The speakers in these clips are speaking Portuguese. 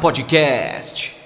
Podcast.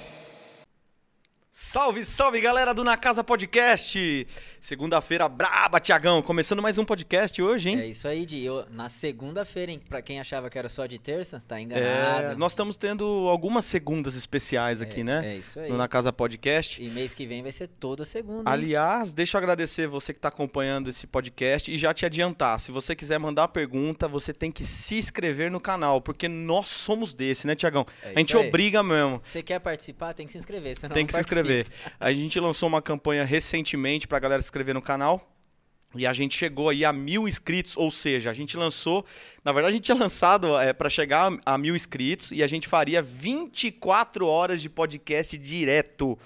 Salve, salve galera do Na Casa Podcast! Segunda-feira braba, Tiagão. Começando mais um podcast hoje, hein? É isso aí, Di. Eu, na segunda-feira, hein? Pra quem achava que era só de terça, tá enganado. É, nós estamos tendo algumas segundas especiais aqui, É, né? É isso aí. No Na Casa Podcast. E mês que vem vai ser toda segunda. hein? Aliás, deixa eu agradecer você que está acompanhando esse podcast e já te adiantar. Se você quiser mandar pergunta, você tem que se inscrever no canal, porque nós somos desse, né, Tiagão? É a gente aí. obriga mesmo. Você quer participar, tem que se inscrever. Senão Tem que se participa. A gente lançou uma campanha recentemente para a galera se inscrever no canal. E a gente chegou aí a mil inscritos, ou seja, a gente lançou. Na verdade, a gente tinha lançado para chegar a, mil inscritos e a gente faria 24 horas de podcast direto.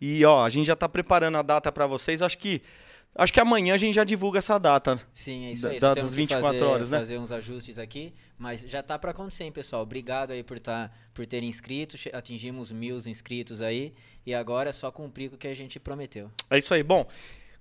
E ó, a gente já tá preparando a data para vocês. Acho que acho que amanhã a gente já divulga essa data. Sim, é isso aí. da- das que 24 fazer, horas, né? fazer uns ajustes aqui, mas já tá pra acontecer, hein, pessoal. Obrigado aí por, tá, por terem inscrito. Atingimos mil inscritos aí. E agora é só cumprir o que a gente prometeu. É isso aí. Bom,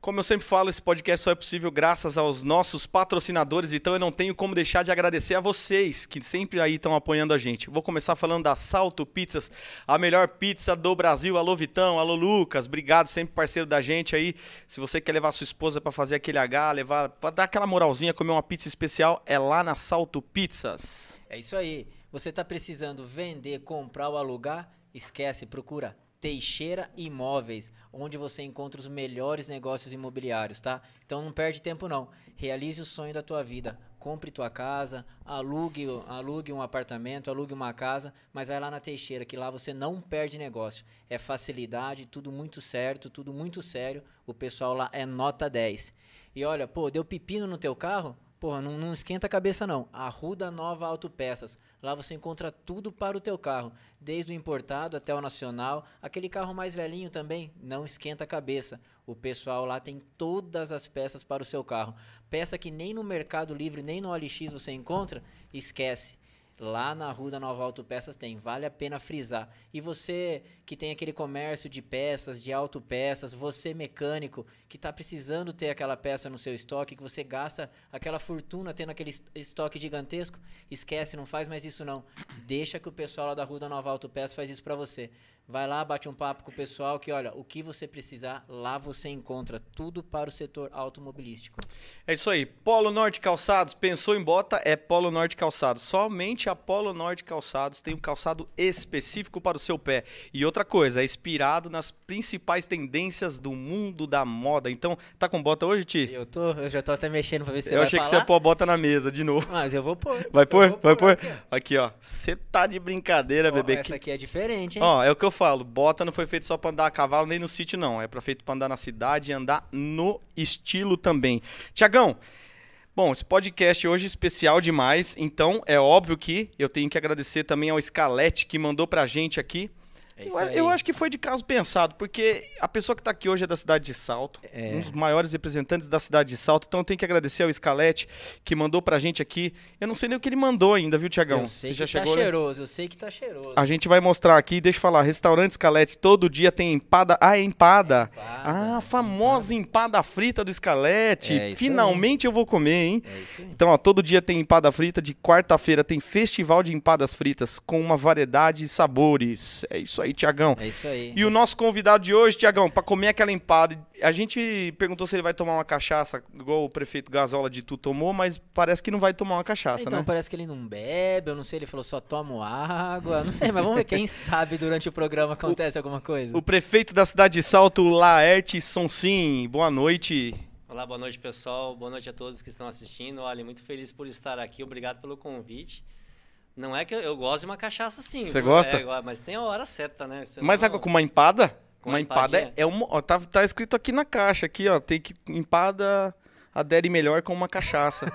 como eu sempre falo, esse podcast só é possível graças aos nossos patrocinadores, então eu não tenho como deixar de agradecer a vocês que sempre aí estão apoiando a gente. Vou começar falando da Salto Pizzas, a melhor pizza do Brasil. Alô Vitão, alô Lucas, obrigado, sempre parceiro da gente aí. Se você quer levar sua esposa para fazer aquele H, levar para dar aquela moralzinha, comer uma pizza especial, é lá na Salto Pizzas. É isso aí. Você tá precisando vender, comprar ou alugar? Esquece, procura Teixeira Imóveis, onde você encontra os melhores negócios imobiliários, tá? Então não perde tempo não. Realize o sonho da tua vida. Compre tua casa, alugue, alugue um apartamento, alugue uma casa, mas vai lá na Teixeira, que lá você não perde negócio. É facilidade, tudo muito certo, tudo muito sério. O pessoal lá é nota 10. E olha, pô, deu pepino no teu carro? Porra, não, não esquenta a cabeça não. Arruda Nova Autopeças. Lá você encontra tudo para o teu carro, desde o importado até o nacional. Aquele carro mais velhinho também, não esquenta a cabeça. O pessoal lá tem todas as peças para o seu carro. Peça que nem no Mercado Livre, nem no OLX você encontra, esquece. Lá na Rua da Nova Autopeças tem, vale a pena frisar. E você que tem aquele comércio de peças, de autopeças, você mecânico que está precisando ter aquela peça no seu estoque, que você gasta aquela fortuna tendo aquele es- estoque gigantesco, esquece, não faz mais isso não. Deixa que o pessoal lá da Rua da Nova Autopeças faz isso para você. Vai lá, bate um papo com o pessoal que, olha, o que você precisar, lá você encontra tudo para o setor automobilístico. É isso aí. Polo Norte Calçados, pensou em bota, é Polo Norte Calçados. Somente a Polo Norte Calçados tem um calçado específico para o seu pé. E outra coisa, é inspirado nas principais tendências do mundo da moda. Então, tá com bota hoje, Ti? Eu, tô, eu já tô até mexendo para ver se Eu vai achei que você ia pôr a bota na mesa de novo. Mas eu vou pôr. Vai Eu pôr? Vai pôr? aqui, ó. Você tá de brincadeira, Ó, bebê. Essa aqui é diferente, hein? Ó, é o que eu falo, bota não foi feito só pra andar a cavalo nem no sítio, não. É pra feito pra andar na cidade e andar no estilo também. Tiagão, bom, esse podcast hoje é especial demais, então é óbvio que eu tenho que agradecer também ao Scalete que mandou pra gente aqui. É eu, aí. eu acho que foi de caso pensado, porque a pessoa que tá aqui hoje é da cidade de Salto, É. um dos maiores representantes da cidade de Salto, então eu tenho que agradecer ao Scalete que mandou pra gente aqui. Eu não sei nem o que ele mandou ainda, viu, Tiagão? Eu sei Você já que chegou tá né? cheiroso, eu sei que tá cheiroso. A gente vai mostrar aqui, deixa eu falar, restaurante Scalete, todo dia tem empada. Ah, é empada. Empada, ah, a famosa empada frita do Scalete. É Finalmente eu vou comer, hein? É aí. Então, ó, todo dia tem empada frita, de quarta-feira tem festival de empadas fritas com uma variedade de sabores. É isso aí, Tiagão. É isso aí. E o nosso convidado de hoje, Tiagão, pra comer aquela empada, a gente perguntou se ele vai tomar uma cachaça, igual o prefeito Gasola de Tu tomou, mas parece que não vai tomar uma cachaça, Então né? parece que ele não bebe, eu não sei, ele falou só tomo água, não sei, mas vamos ver, quem sabe durante o programa acontece alguma coisa. O prefeito da cidade de Salto, Laerte Sonsim, boa noite. Olá, boa noite pessoal, boa noite a todos que estão assistindo. Olha, muito feliz por estar aqui, obrigado pelo convite. Não é que eu, eu gosto de uma cachaça sim. Você gosta? É, mas tem a hora certa, né? Você Mas não- água com uma empada? Com uma empada é, é uma, ó, tá, tá escrito aqui na caixa, aqui, ó, tem que empada adere melhor com uma cachaça.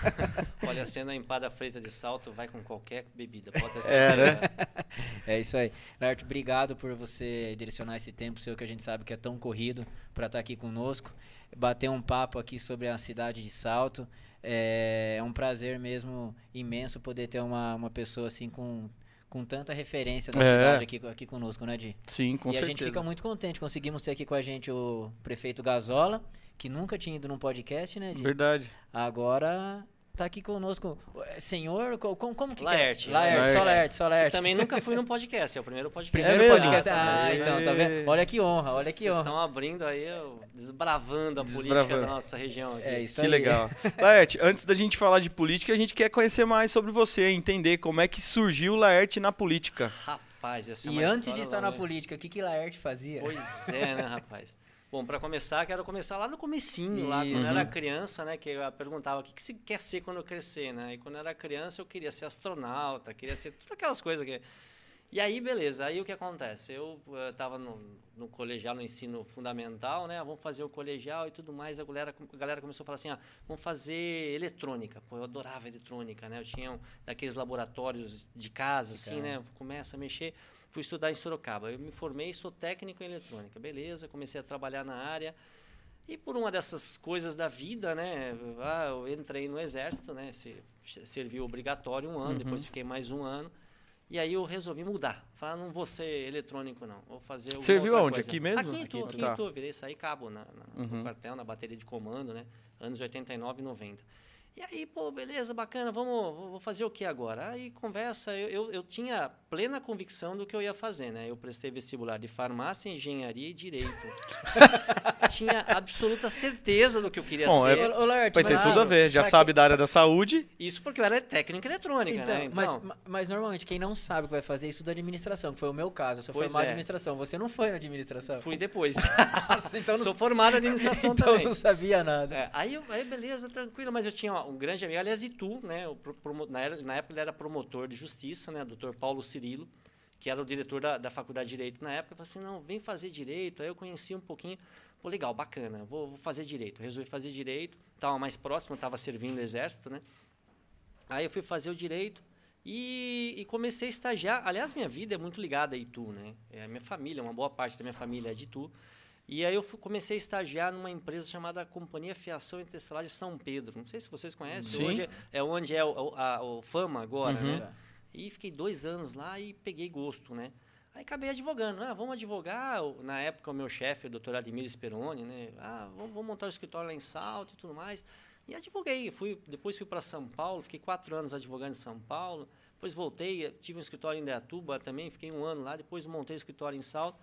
Olha, sendo a empada frita de salto, vai com qualquer bebida, pode ter É, né? É isso aí. Laerte, obrigado por você direcionar esse tempo seu que a gente sabe que é tão corrido para estar aqui conosco, bater um papo aqui sobre a cidade de Salto. É, é um prazer mesmo imenso poder ter uma, uma pessoa assim com, com tanta referência da É. cidade aqui, aqui conosco, né, Di? Sim, com e a certeza. gente fica muito contente. Conseguimos ter aqui com a gente o prefeito Gazola, que nunca tinha ido num podcast, né, Di? Verdade. Agora tá aqui conosco. É, senhor, co- como, como que que Laerte. é? Laerte, só Laerte. Laerte, só Laerte. Também nunca fui num podcast, é o primeiro podcast. Primeiro É podcast. Ah, então, tá vendo? Olha que honra, olha Vocês que honra. estão abrindo aí, eu- desbravando a política Desbravando. da nossa região. Aqui. É isso Que aí. legal. Laerte, antes da gente falar de política, a gente quer conhecer mais sobre você, entender como é que surgiu o Laerte na política. Rapaz, essa é E antes de estar na política, o que que Laerte fazia? Pois é, né, rapaz? Bom, para começar, quero começar lá no comecinho, lá quando Isso. eu era criança, né, que eu perguntava o que, que você quer ser quando eu crescer, né? E quando eu era criança, eu queria ser astronauta, queria ser todas aquelas coisas que... E aí, beleza, aí o que acontece? Eu estava no, no colegial, no ensino fundamental, né? Vamos fazer o colegial e tudo mais. A galera, a galera começou a falar assim, ah, vamos fazer eletrônica. Pô, eu adorava eletrônica, né? Eu tinha um, daqueles laboratórios de casa, assim, né? Começa a mexer. Fui estudar em Sorocaba. Eu me formei, sou técnico em eletrônica. Beleza, comecei a trabalhar na área. E por uma dessas coisas da vida, né? Ah, eu entrei no exército, né? Se, serviu obrigatório um ano, depois fiquei mais um ano. E aí eu resolvi mudar. Falar, não vou ser eletrônico, não. Vou fazer alguma Serviu aonde? coisa. Aqui mesmo? Aqui em Tu, aqui tá. em Tu. Virei, saí cabo na, na- Uhum. no quartel, na bateria de comando, né? Anos 89 e 90. E aí, pô, beleza, bacana, vamos, vou fazer o que agora? Aí conversa, eu, eu, eu tinha plena convicção do que eu ia fazer, né? Eu prestei vestibular de farmácia, engenharia e direito. tinha absoluta certeza do que eu queria Bom, ser. é- ô, Laerte, Vai ter mas- tudo a ver, já sabe da área da saúde. Isso porque eu era técnico em eletrônica, Então, né? mas, Então, ma- mas normalmente quem não sabe o que vai fazer é estuda administração, que foi o meu caso. Eu sou Pois formado é. em administração. Você não foi na administração. fui depois. então não, Sou formado em administração então também. não sabia nada. É, aí, eu- aí beleza, tranquilo, mas eu tinha ó, um grande amigo, aliás, Itu, né? pro- na, na época ele era promotor de justiça, né? Doutor Paulo Cirilo, que era o diretor da, da faculdade de Direito na época. Falei assim, não, vem fazer Direito. Aí eu conheci um pouquinho, pô, legal, bacana, vou, vou fazer Direito. Resolvi fazer Direito, estava mais próximo, estava servindo o Exército, né? Aí eu fui fazer o Direito e, e comecei a estagiar. Aliás, minha vida é muito ligada a Itu, né? É a minha família, uma boa parte da minha família é de Itu. E aí eu fu- comecei a estagiar numa empresa chamada Companhia Fiação Interestelar de São Pedro. Não sei se vocês conhecem. Sim. Hoje é, é onde é o, a- o Fama agora, Uhum. né? Tá. E fiquei dois anos lá e peguei gosto, né? Aí acabei advogando. Ah, vamos advogar. Na época, o meu chefe, o doutor Admir Speroni, né? Ah, vamos, vamos montar o escritório lá em Salto e tudo mais. E advoguei. Fui, depois fui para São Paulo, fiquei quatro anos advogando em São Paulo. Depois voltei, tive um escritório em Deatuba também, fiquei um ano lá. Depois montei o escritório em Salto.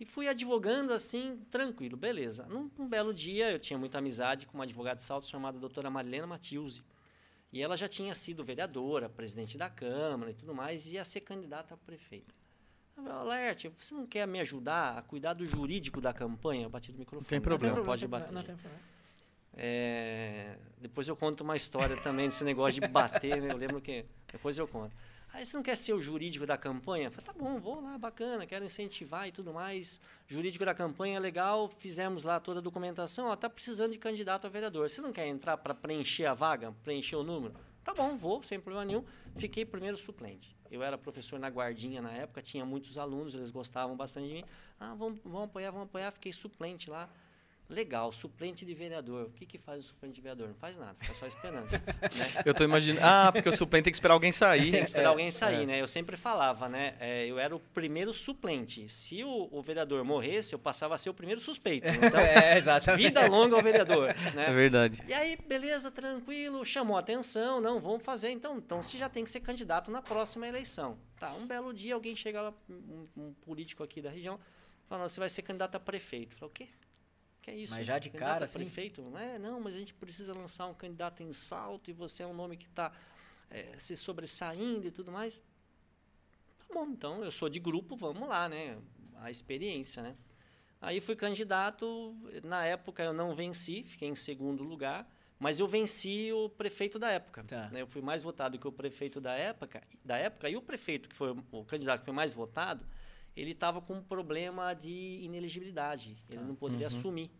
E fui advogando assim, tranquilo, beleza. Num, num belo dia, eu tinha muita amizade com uma advogada de salto chamada doutora Marilena Matilze. E ela já tinha sido vereadora, presidente da Câmara e tudo mais, e ia ser candidata a prefeita. Alerte, você não quer me ajudar a cuidar do jurídico da campanha? Eu bati no microfone. Tem não problema. Não pode tem- bater. Não tem problema. É, depois eu conto uma história também desse negócio de bater, né? Eu lembro que. Depois eu conto. Aí você não quer ser o jurídico da campanha? Falei, tá bom, vou lá, bacana, quero incentivar e tudo mais. Jurídico da campanha, legal, fizemos lá toda a documentação, ó, tá precisando de candidato a vereador. Você não quer entrar para preencher a vaga, preencher o número? Tá bom, vou, sem problema nenhum. Fiquei primeiro suplente. Eu era professor na Guardinha na época, tinha muitos alunos, eles gostavam bastante de mim. Ah, vamos, vamos apoiar, vamos apoiar. Fiquei suplente lá. Legal, suplente de vereador. O que, que faz o suplente de vereador? Não faz nada, fica só esperando. né? Eu tô imaginando. Ah, porque o suplente tem que esperar alguém sair. Tem que esperar alguém sair, é. né? Eu sempre falava, né? é, eu era o primeiro suplente. Se o, o vereador morresse, eu passava a ser o primeiro suspeito. Então, É, exatamente. vida longa ao vereador, É né? verdade. E aí, beleza, tranquilo, chamou a atenção, não, vamos fazer. Então, então você já tem que ser candidato na próxima eleição. Tá, um belo dia alguém chega lá, um, um político aqui da região, fala, você vai ser candidato a prefeito. Falei, o quê? Que é isso? Mas já de Candidato cara, assim? prefeito? Não é, não, mas a gente precisa lançar um candidato em salto e você é um nome que está se sobressaindo e tudo mais. Tá bom, então eu sou de grupo, vamos lá, né? A experiência, né? Aí fui candidato, na época eu não venci, fiquei em segundo lugar, mas eu venci o prefeito da época. Tá. né? Eu fui mais votado que o prefeito da época, da época e o prefeito que foi o candidato que foi mais votado, ele estava com um problema de inelegibilidade, ele não poderia assumir.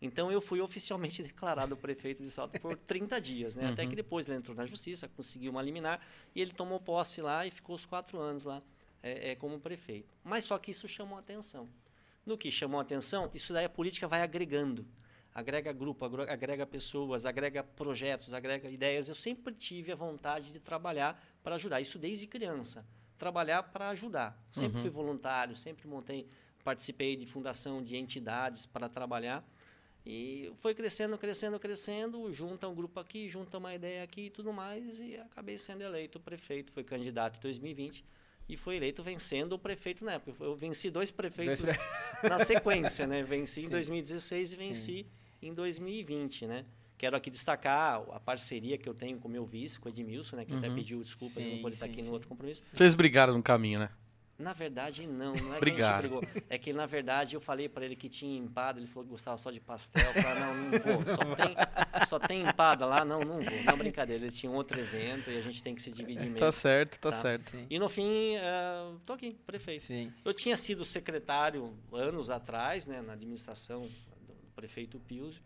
Então eu fui oficialmente declarado prefeito de Salto por 30 dias, né? Até que depois ele entrou na justiça, conseguiu uma liminar e ele tomou posse lá e ficou os quatro anos lá é, é, como prefeito. Mas só que isso chamou atenção. No que chamou atenção, isso daí a política vai agregando. Agrega grupo, agrega pessoas, agrega projetos, agrega ideias. Eu sempre tive a vontade de trabalhar para ajudar, isso desde criança. Trabalhar para ajudar. Sempre fui voluntário, sempre montei, participei de fundação de entidades para trabalhar. E foi crescendo, crescendo, crescendo, junta um grupo aqui, junta uma ideia aqui e tudo mais, e acabei sendo eleito prefeito, fui candidato em 2020 e foi eleito vencendo o prefeito na época. Eu venci dois prefeitos Dois na sequência, né? Venci em Sim. 2016 e venci em 2020, né? Quero aqui destacar a parceria que eu tenho com o meu vice, com o Edmilson, né? Que até pediu desculpas de não Sim, poder estar sim, aqui sim. no outro compromisso. Vocês brigaram no caminho, né? Na verdade, não. Não é que a gente Obrigado. brigou. É que, na verdade, eu falei para ele que tinha empada, ele falou que gostava só de pastel. Eu falei, não, não vou. Só tem, só tem empada lá? Não, não vou. Não, brincadeira. Ele tinha um outro evento e a gente tem que se dividir mesmo. Tá certo, tá, Tá. certo. Sim. E no fim, eh, tô aqui, prefeito. Sim. Eu tinha sido secretário anos atrás, né, na administração do do prefeito Pius,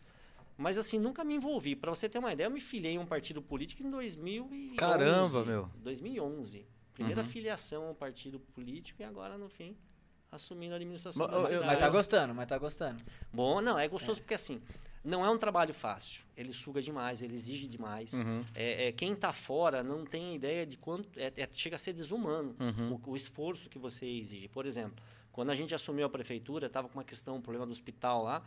mas assim, nunca me envolvi. Para você ter uma ideia, eu me filiei em um partido político em 2011. Caramba, meu. 2011. Primeira Uhum. filiação ao partido político e agora, no fim, assumindo a administração Mas, da cidade. Mas tá gostando, mas tá gostando. Bom, não, é gostoso porque assim, não é um trabalho fácil. Ele suga demais, ele exige demais. Uhum. É, é, quem está fora não tem ideia de quanto. é- é- chega a ser desumano Uhum. o, o esforço que você exige. Por exemplo, quando a gente assumiu a prefeitura, estava com uma questão, um problema do hospital lá,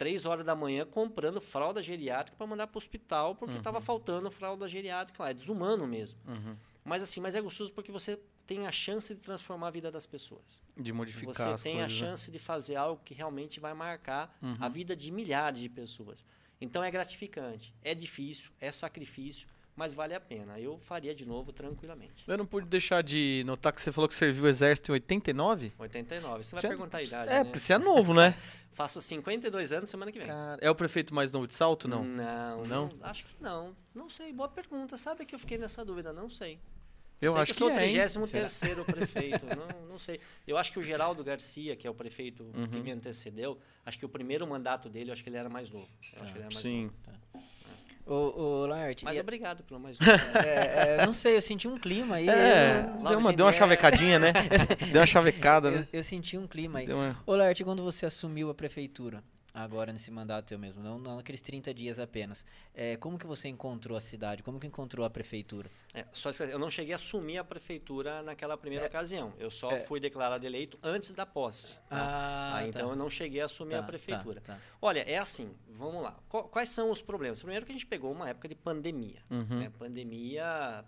três horas da manhã comprando fralda geriátrica para mandar para o hospital, porque estava faltando fralda geriátrica lá. É desumano mesmo. Uhum. Mas assim, mas é gostoso porque você tem a chance de transformar a vida das pessoas. De modificar Você as tem coisas. a né? chance de fazer algo que realmente vai marcar Uhum. a vida de milhares de pessoas. Então é gratificante, é difícil, é sacrifício, mas vale a pena. Eu faria de novo tranquilamente. Eu não pude deixar de notar que você falou que serviu o exército em 89. 89. Você vai Você é- perguntar a idade, É, né? porque você é novo, né? Faço 52 anos semana que vem. Cara, é o prefeito mais novo de Salto, não? Não, Não? não, Acho que não. Não sei. Boa pergunta. Sabe que eu fiquei nessa dúvida? Não sei. Eu sei acho que, eu sou o é, hein? 33 prefeito. não, não sei. Eu acho que o Geraldo Garcia, que é o prefeito Uhum. que me antecedeu, acho que o primeiro mandato dele, eu acho que ele era mais novo. Eu acho que ele era mais Sim. novo. Ô, ô Lart, Mas e- obrigado pelo mais é, é, não sei, eu senti um clima aí. É, eu- deu uma, deu uma chavecadinha, né? deu uma chavecada, eu, né? eu senti um clima aí. Deu uma... Ô Lart, quando você assumiu a prefeitura, agora nesse mandato teu mesmo, não, não naqueles 30 dias apenas, é, como que você encontrou a cidade? Como que encontrou a prefeitura? É, só eu não cheguei a assumir a prefeitura naquela primeira ocasião. Eu só é. fui declarado eleito antes da posse. tá? Ah, Ah, tá. então eu não cheguei a assumir Tá, a prefeitura. tá, tá. Olha, é assim, vamos lá. Qu- Quais são os problemas? Primeiro que a gente pegou uma época de pandemia. Uhum. né? Pandemia,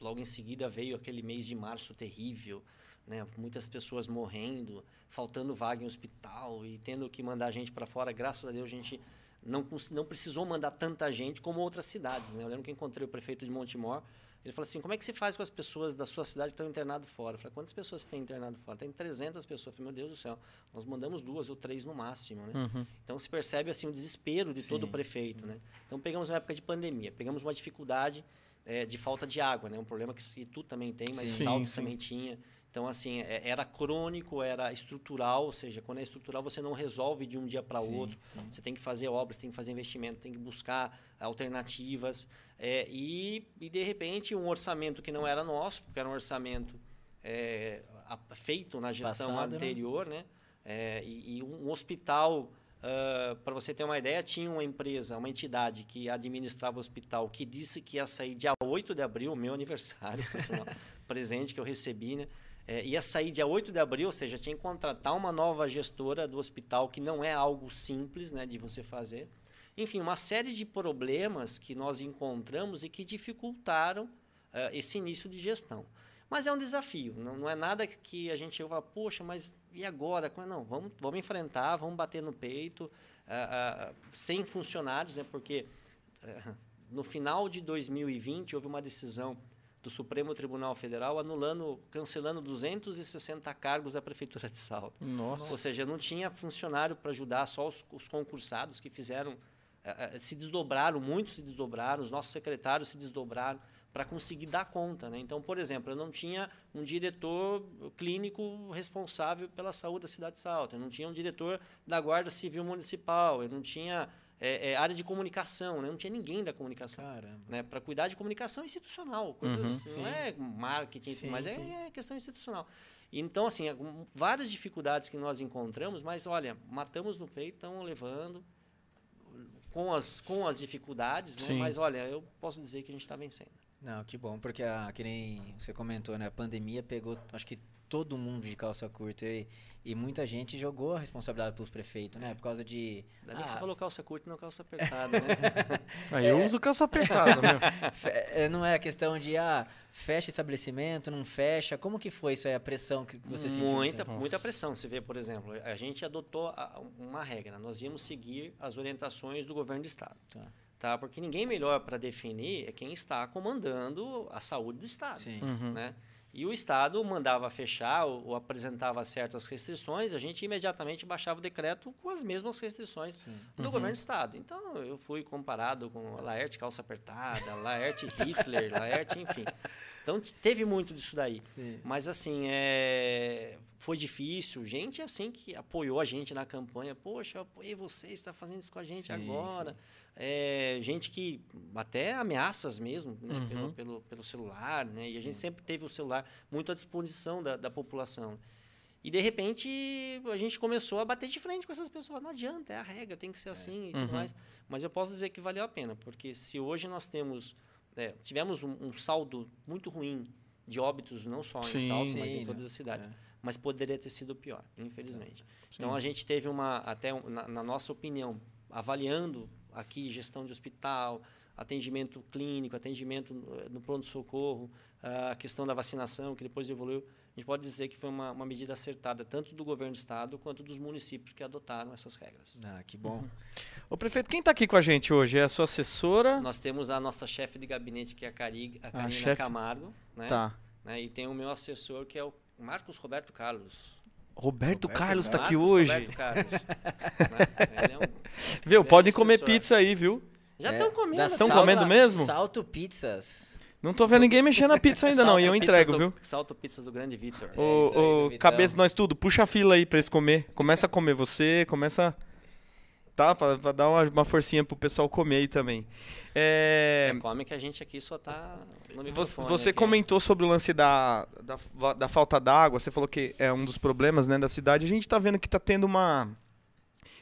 logo em seguida veio aquele mês de março terrível, né? muitas pessoas morrendo, faltando vaga em hospital e tendo que mandar gente para fora. Graças a Deus a gente não, não precisou mandar tanta gente como outras cidades. Né? Eu lembro que encontrei o prefeito de Montemor, ele falou assim, como é que se faz com as pessoas da sua cidade que estão internadas fora? Eu falei, quantas pessoas você tem internado fora? Tem 300 pessoas. Eu falei, meu Deus do céu, nós mandamos duas ou três no máximo. Né? Uhum. Então se percebe assim o desespero de todo Sim, prefeito, né? Então pegamos uma época de pandemia, pegamos uma dificuldade eh, de falta de água, né? Um problema que Itu também tem, mas Sim. Salto Sim, também tinha. Então assim é- era crônico, era estrutural, ou seja, quando é estrutural você não resolve de um dia para Sim, outro. sim. Você tem que fazer obras, tem que fazer investimento, tem que buscar alternativas eh, e, e de repente um orçamento que não era nosso, porque era um orçamento a- feito na gestão Passado, né? anterior, né? Eh, e, e um hospital para você ter uma ideia, tinha uma empresa, uma entidade que administrava o hospital que disse que ia sair dia 8 de abril, meu aniversário, por sinal, presente que eu recebi, né? É, ia sair dia 8 de abril, ou seja, tinha que contratar uma nova gestora do hospital, que não é algo simples né, de você fazer. Enfim, uma série de problemas que nós encontramos e que dificultaram eh, esse início de gestão. Mas é um desafio, não, não é nada que a gente vai, poxa, mas e agora? Não, vamos, vamos enfrentar, vamos bater no peito, ah, ah, sem funcionários, né, porque no final de 2020 houve uma decisão do Supremo Tribunal Federal anulando, cancelando 260 cargos da Prefeitura de Salto. Nossa. Ou seja, não tinha funcionário para ajudar, só os, os concursados que fizeram, eh, eh, se desdobraram, muitos se desdobraram, os nossos secretários se desdobraram para conseguir dar conta. Né? Então, por exemplo, eu não tinha um diretor clínico responsável pela saúde da cidade de Salto, eu não tinha um diretor da Guarda Civil Municipal, eu não tinha eh, eh, área de comunicação, né? não tinha ninguém da comunicação Caramba. né, para cuidar de comunicação institucional, coisas Uhum. não Sim. é marketing, Sim, mas é, é questão institucional. Então, assim, é, várias dificuldades que nós encontramos, mas olha, matamos no peito, estamos levando com as, com as dificuldades, né? Mas olha, eu posso dizer que a gente está vencendo. Não, que bom, porque a, que nem você comentou, né? A pandemia pegou, acho que todo mundo de calça curta e, e muita gente jogou a responsabilidade para os prefeitos, né? Por causa de. Ainda bem que ah, você falou calça curta e não calça apertada, né? Aí eu uso calça apertada, meu. fe- é, não é questão de, ah, fecha estabelecimento, não fecha. Como que foi isso aí, a pressão que você sentiu? muita, assim? muita pressão. Você vê, por exemplo, a gente adotou a- uma regra. Nós íamos seguir as orientações do governo do estado. Tá. Tá? Porque ninguém melhor para definir é quem está comandando a saúde do estado. Sim. Uhum. né? E o Estado mandava fechar ou, ou apresentava certas restrições, a gente imediatamente baixava o decreto com as mesmas restrições Sim. do governo do Estado. Então, eu fui comparado com Laerte calça apertada, Laerte Hitler, Laerte, enfim. Então, teve muito disso daí. Sim. Mas, assim, é... foi difícil. Gente, assim, que apoiou a gente na campanha. Poxa, eu apoiei você, está fazendo isso com a gente Sim, agora. É, gente que até ameaças mesmo, né, Uhum. pelo, pelo, pelo celular, né? E a gente sempre teve o celular muito à disposição da, da população. E de repente a gente começou a bater de frente com essas pessoas. Não adianta, é a regra, tem que ser assim e tudo Uhum. mais. Mas eu posso dizer que valeu a pena, porque se hoje nós temos é, tivemos um, um saldo muito ruim de óbitos, não só Sim. em Salto, mas Sim, em todas né? as cidades. É. Mas poderia ter sido pior, infelizmente. Sim. Então a gente teve uma, até um- na, na nossa opinião, avaliando aqui gestão de hospital, atendimento clínico, atendimento no, no pronto-socorro, a questão da vacinação, que depois evoluiu, a gente pode dizer que foi uma, uma medida acertada, tanto do governo do estado quanto dos municípios que adotaram essas regras. Ah, que bom. Ô, prefeito, quem tá aqui com a gente hoje? É a sua assessora? Nós temos a nossa chefe de gabinete, que é a, Cari, a Karina chefe. Camargo, né? Tá. Né? E tem o meu assessor, que é o Marcos Roberto Carlos. Roberto, Roberto Carlos tá aqui hoje. Roberto Carlos. né? É um- Viu? é Podem comer pizza aí, viu? Já É, estão comendo. da essa Tão Salto- comendo mesmo? Salto Pizzas. Não tô vendo ninguém mexendo na pizza ainda não, e eu entrego, Pizzas viu? do, Salto pizza do grande Vitor. É aí, Ô, ô, Vitão. cabeça nós tudo, puxa a fila aí pra eles comer. Começa a comer você, começa. Tá? Pra, pra dar uma, uma forcinha pro pessoal comer aí também. É, É, come que a gente aqui só tá você comentou sobre o lance da, da, da falta d'água, você falou que é um dos problemas né, da cidade. A gente tá vendo que tá tendo uma.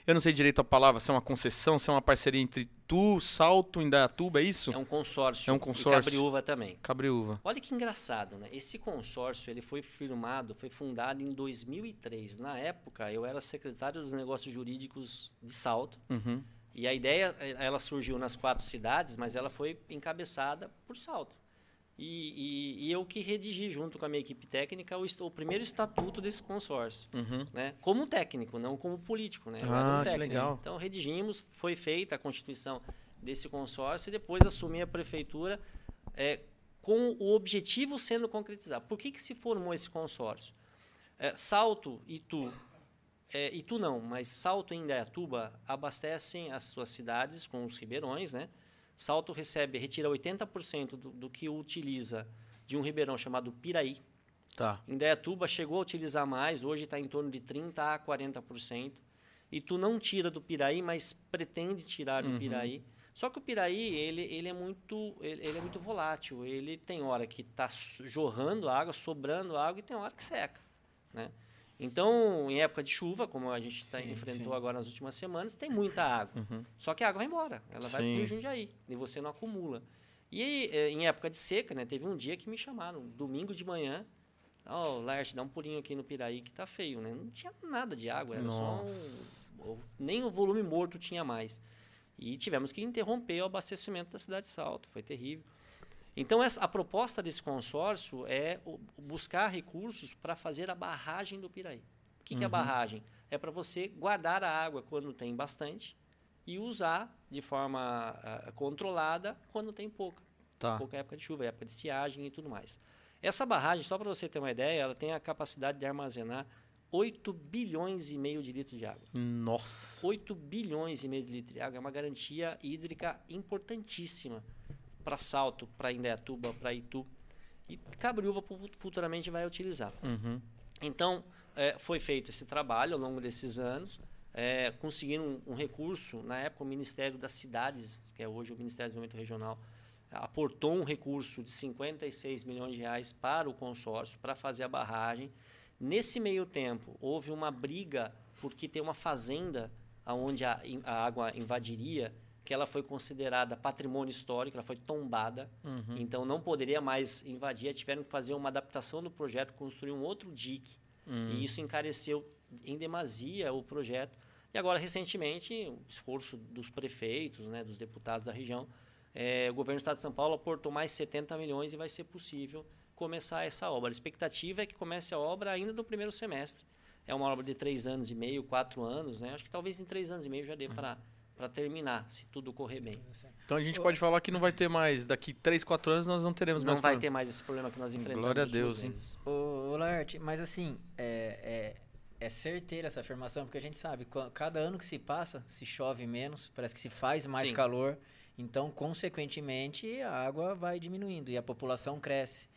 Eu não sei direito a palavra, se é uma concessão, se é uma parceria entre tu, Salto, Indaiatuba, é isso? É um consórcio. É um consórcio. E Cabriúva também. Cabriúva. Olha que engraçado, né? Esse consórcio ele foi firmado, foi fundado em 2003. Na época, eu era secretário dos negócios jurídicos de Salto. Uhum. E a ideia, eh, ela surgiu nas quatro cidades, mas ela foi encabeçada por Salto. E, e- e eu que redigi, junto com a minha equipe técnica, o, o primeiro estatuto desse consórcio. Uhum. Né? Como técnico, não como político. Né? Ah, um técnico. legal. Então, redigimos, foi feita a constituição desse consórcio e depois assumi a prefeitura eh, com o objetivo sendo concretizado. Por que, que se formou esse consórcio? Eh, Salto, Itu, é, Itu não, mas Salto e Indaiatuba abastecem as suas cidades com os ribeirões, né? Salto recebe, retira 80% do, do que utiliza de um ribeirão chamado Piraí. Tá. Indaiatuba chegou a utilizar mais, hoje está em torno de 30% a 40%. Itu não tira do Piraí, mas pretende tirar do Uhum. Piraí. Só que o Piraí, ele, ele, é, muito, ele, ele é muito volátil. Ele tem hora que está jorrando água, sobrando água, e tem hora que seca. Né? Então, em época de chuva, como a gente tá, Sim, enfrentou sim. agora nas últimas semanas, tem muita água. Uhum. Só que a água vai embora, ela vai Sim. para o Jundiaí e você não acumula. E eh, em época de seca, né, teve um dia que me chamaram, domingo de manhã, ó, oh, Larte, dá um pulinho aqui no Piraí que tá feio, né? Não tinha nada de água, era só um, nem o volume morto tinha mais. E tivemos que interromper o abastecimento da cidade de Salto, foi terrível. Então, essa, a proposta desse consórcio é o- buscar recursos para fazer a barragem do Piraí. O que, que é a barragem? É para você guardar a água quando tem bastante e usar de forma ah, controlada quando tem pouca. Tá. Pouca época de chuva, época de estiagem e tudo mais. Essa barragem, só para você ter uma ideia, ela tem a capacidade de armazenar 8 bilhões e meio de litros de água. Nossa. 8 bilhões e meio de litros de água é uma garantia hídrica importantíssima para Salto, para Indaiatuba, para Itu. E Cabriúva fu- futuramente vai utilizar. Uhum. Então, eh, foi feito esse trabalho ao longo desses anos, eh, conseguiram um, um recurso, na época o Ministério das Cidades, que é hoje o Ministério do Desenvolvimento Regional, aportou um recurso de 56 milhões de reais para o consórcio, para fazer a barragem. Nesse meio tempo, houve uma briga, porque tem uma fazenda onde a, a água invadiria, que ela foi considerada patrimônio histórico, ela foi tombada, Uhum. então não poderia mais invadir. Tiveram que fazer uma adaptação do projeto, construir um outro dique. Hum. E isso encareceu em demasia o projeto. E agora, recentemente, o esforço dos prefeitos, né, dos deputados da região, eh, o governo do Estado de São Paulo aportou mais 70 milhões e vai ser possível começar essa obra. A expectativa é que comece a obra ainda no primeiro semestre. É uma obra de três anos e meio, quatro anos, né? Acho que talvez em três anos e meio já dê para para terminar, se tudo correr bem. Então a gente pode falar que não vai ter mais. Daqui 3, 4 anos nós não teremos Não mais. vai problema. ter mais esse problema que nós enfrentamos. Glória a Deus, hein? Ô, ô Laerte, mas assim, é, é, é certeira essa afirmação, porque a gente sabe, cada ano que se passa, se chove menos, parece que se faz mais Sim. calor, então, consequentemente, a água vai diminuindo e a população cresce.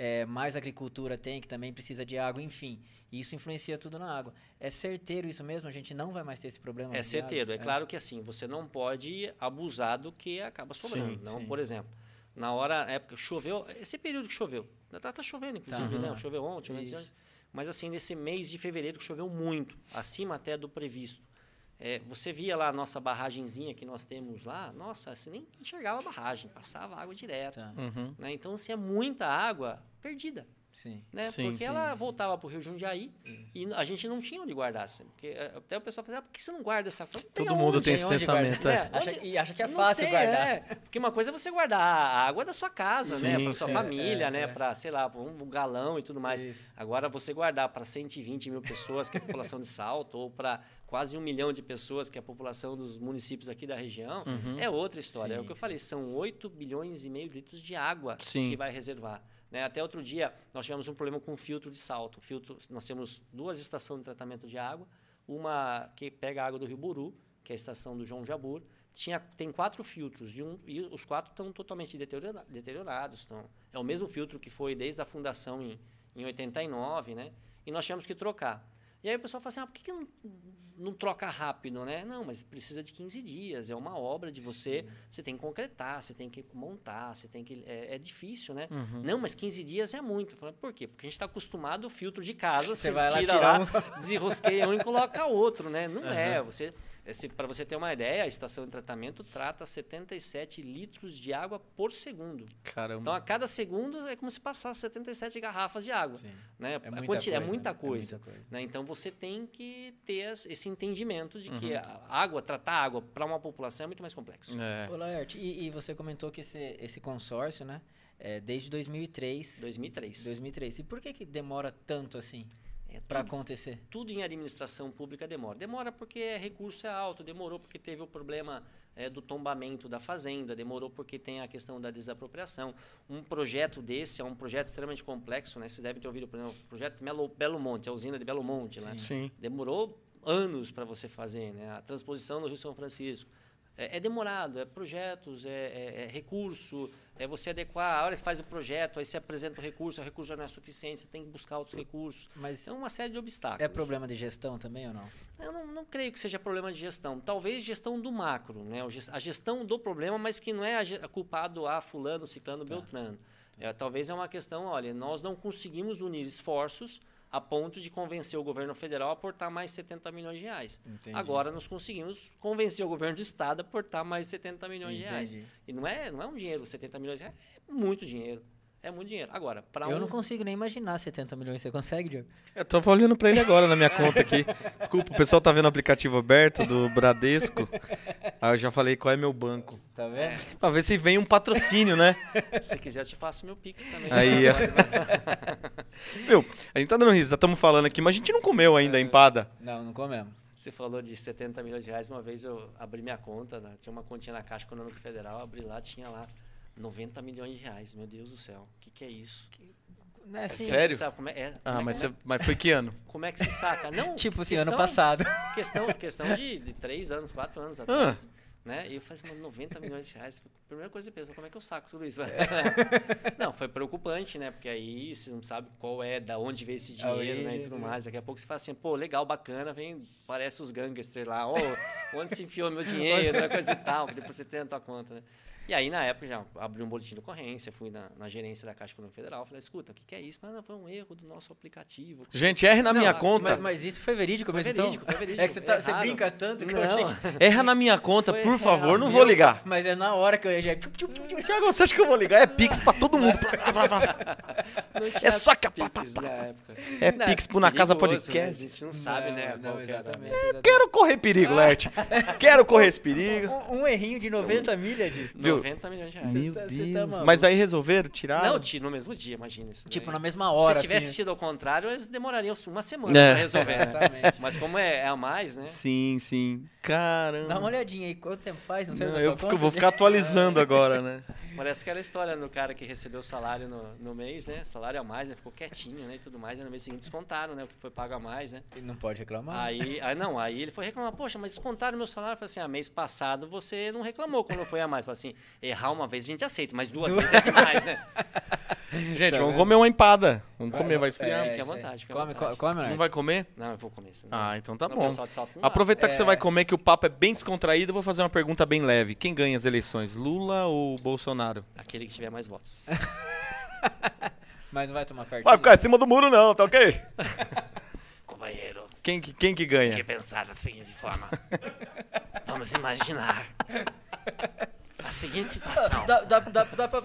É, mais agricultura tem, que também precisa de água, enfim. E isso influencia tudo na água. É certeiro isso mesmo? A gente não vai mais ter esse problema? É certeiro. É água? claro que assim, você não pode abusar do que acaba sobrando. Sim, não, sim. por exemplo, na hora, na época, choveu, esse período que choveu, tá, tá chovendo, inclusive, Tá. né? Choveu ontem, choveu ontem. Mas assim, nesse mês de fevereiro que choveu muito, acima até do previsto. É, você via lá a nossa barragenzinha que nós temos lá, nossa, você nem enxergava a barragem, passava água direto. Tá, Uhum. Né? Então, assim, é muita água perdida. sim. Né? Sim, porque sim, ela sim. voltava para o Rio Jundiaí e a gente não tinha onde guardar. assim, Porque eh, até o pessoal fazia, ah, por que você não guarda essa tem Todo mundo tem esse pensamento. guardar. é. É, Acha- e acha que é Não fácil tem, guardar. é. Porque uma coisa é você guardar a água da sua casa, né? Para sua sim. família, É, né? é. Para, sei lá, um, um galão e tudo mais. Isso. Agora, você guardar para 120 mil pessoas, que é a população de Salto, ou para quase um milhão de pessoas, que é a população dos municípios aqui da região, Uhum. é outra história. é o Sim, que eu falei, são 8 bilhões e meio de litros de água Sim. que vai reservar. Né? Até outro dia, nós tivemos um problema com o filtro de salto. Filtro, nós temos duas estações de tratamento de água, uma que pega a água do Rio Buru, que é a estação do João Jabur, tinha, tem quatro filtros e, um, e os quatro estão totalmente deteriora- deteriorados. Então, é o mesmo filtro que foi desde a fundação em, em 89, né? E nós tivemos que trocar. E aí o pessoal fala assim, ah, por que, que não, não troca rápido, né? Não, mas precisa de 15 dias, é uma obra de você, você tem que concretar, você tem que montar, você tem que... É, é difícil, né? Uhum. Não, mas 15 dias é muito. Falei, por quê? Porque a gente está acostumado ao filtro de casa, Você você, vai lá, tira tira lá, um. desenrosqueia um e coloca outro, né? Não é, você... Para você ter uma ideia, a estação de tratamento trata 77 litros de água por segundo. Caramba. Então, a cada segundo é como se passasse 77 garrafas de água. Sim. Né? É muita quanti- coisa. é muita né? coisa. É muita coisa. né? Então, você tem que ter esse entendimento de que Uhum. a água, tratar água para uma população é muito mais complexo. É. Ô, Laerte, e, e você comentou que esse, esse consórcio, né, é desde 2003. 2003. 2003. E por que, que demora tanto assim É para acontecer? tudo em administração pública demora. Demora porque recurso é alto, demorou porque teve o problema eh, do tombamento da fazenda, demorou porque tem a questão da desapropriação. Um projeto desse é um projeto extremamente complexo, né? Vocês devem ter ouvido por exemplo, o projeto Melo, Belo Monte, a usina de Belo Monte, né? Sim. Demorou anos para você fazer, né? A transposição no Rio São Francisco. É, é demorado, é projetos, é, é- é recurso, é você adequar. A hora que faz o projeto, aí você apresenta o recurso, o recurso já não é suficiente, você tem que buscar outros recursos. Mas Então, uma série de obstáculos. é problema de gestão também ou não? Eu não, não creio que seja problema de gestão. Talvez gestão do macro, né? A gestão do problema, mas que não é a culpado a fulano, ciclano, Tá. beltrano. É, talvez é uma questão, olha, nós não conseguimos unir esforços a ponto de convencer o governo federal a aportar mais 70 milhões de reais. Entendi. Agora nós conseguimos convencer o governo do estado a aportar mais 70 milhões de reais. Entendi. E não é, não é um dinheiro, 70 milhões de reais é muito dinheiro. É muito dinheiro. Agora, para Eu um não consigo nem imaginar 70 milhões. Você consegue, Diogo? Eu tô olhando pra ele agora na minha conta aqui. Desculpa, o pessoal tá vendo o aplicativo aberto do Bradesco. Aí eu já falei qual é meu banco. Tá vendo? Pra ver se vem um patrocínio, né? se quiser eu te passo meu Pix também. Aí, ó. Meu, a gente tá dando risada, estamos falando aqui, mas a gente não comeu ainda a empada. Não, não comemos. Você falou de 70 milhões de reais. Uma vez eu abri minha conta, né? tinha uma continha na Caixa Econômica Federal, abri lá, tinha lá 90 milhões de reais. Meu Deus do céu, o que, que é isso? Não é assim, sério? Sabe como é, é, Ah, como é- mas, como, você, mas foi que ano? é, como é que se saca? Não, Tipo assim, questão, ano passado. Questão, questão de, de três anos, quatro anos atrás. Né? E eu falei assim, mano, 90 milhões de reais. A primeira coisa que você pensa, como é que eu saco tudo isso? não, foi preocupante, né? Porque aí você não sabe qual é, da onde veio esse A dinheiro, né? E tudo né? mais. Daqui a pouco você fala assim, pô, legal, bacana, vem, parece os gangsters lá, ó, onde se enfiou meu dinheiro, né? coisa e tal, que depois você tem na tua conta, né? E aí, na época, já abri um boletim de ocorrência, fui na, na gerência da Caixa Econômica Federal, falei, escuta, o que, que é isso? Falei, não, foi um erro do nosso aplicativo. Gente, erre na Não, minha ah, conta. Mas, mas isso foi verídico Foi mesmo, verídico, então? foi verídico. É que você, tá- você brinca tanto que eu Não, achei... Erra na minha conta, Foi por favor, real. não vou ligar. Mas é na hora que eu ia já... Thiago, você acha que eu vou ligar? É Pix pra todo mundo. É só que. Pix na época. É Não, Pix pro Na Casa né? Podcast. A gente não sabe, né? Não, é a- exatamente. Quero correr perigo, Lert. Quero correr esse perigo. Um, um errinho de 90 milhas, de... Viu? 90 milhões de reais. Meu tá- você Deus. tá maluco. Mas aí resolveram, tiraram? Não, ti- no mesmo dia, imagina isso. Tipo, daí. na mesma hora, Se tivesse assim. sido ao contrário, eles demorariam uma semana É. pra resolver. Exatamente. Mas como é, é a mais, né? Sim, sim. Caramba. Dá uma olhadinha aí, quanto tempo faz? Não sei Não, da eu fico- vou ficar atualizando agora, né? Parece aquela história do cara que recebeu o salário no, no mês, né? Salário a mais, né? Ficou quietinho, né? E tudo mais. E no mês seguinte descontaram, né? O que foi pago a mais, né? Não pode reclamar. Aí, aí, não, aí ele foi reclamar, poxa, mas descontaram meu salário. Eu falei assim, ah, mês passado você não reclamou quando foi a mais. Eu falei assim, errar uma vez a gente aceita, mas duas vezes é demais, né? Gente, Tá vamos vendo? comer uma empada. Vamos Vai, comer, vai vai. esfriar. É, Fique à vontade, Come, vontade. come, Não vai comer? Não, eu vou comer. senão- Ah, então tá Não, bom. de. Aproveitar que você É. vai comer, que o papo é bem descontraído, eu vou fazer uma pergunta bem leve. Quem ganha as eleições, Lula ou Bolsonaro? Aquele que tiver mais votos. Mas não vai tomar partido. Vai ficar em cima do muro não, tá ok? Companheiro, Quem, que- quem que ganha? pensar da seguinte forma. Vamos imaginar a seguinte situação. Dá, dá, dá, dá pra...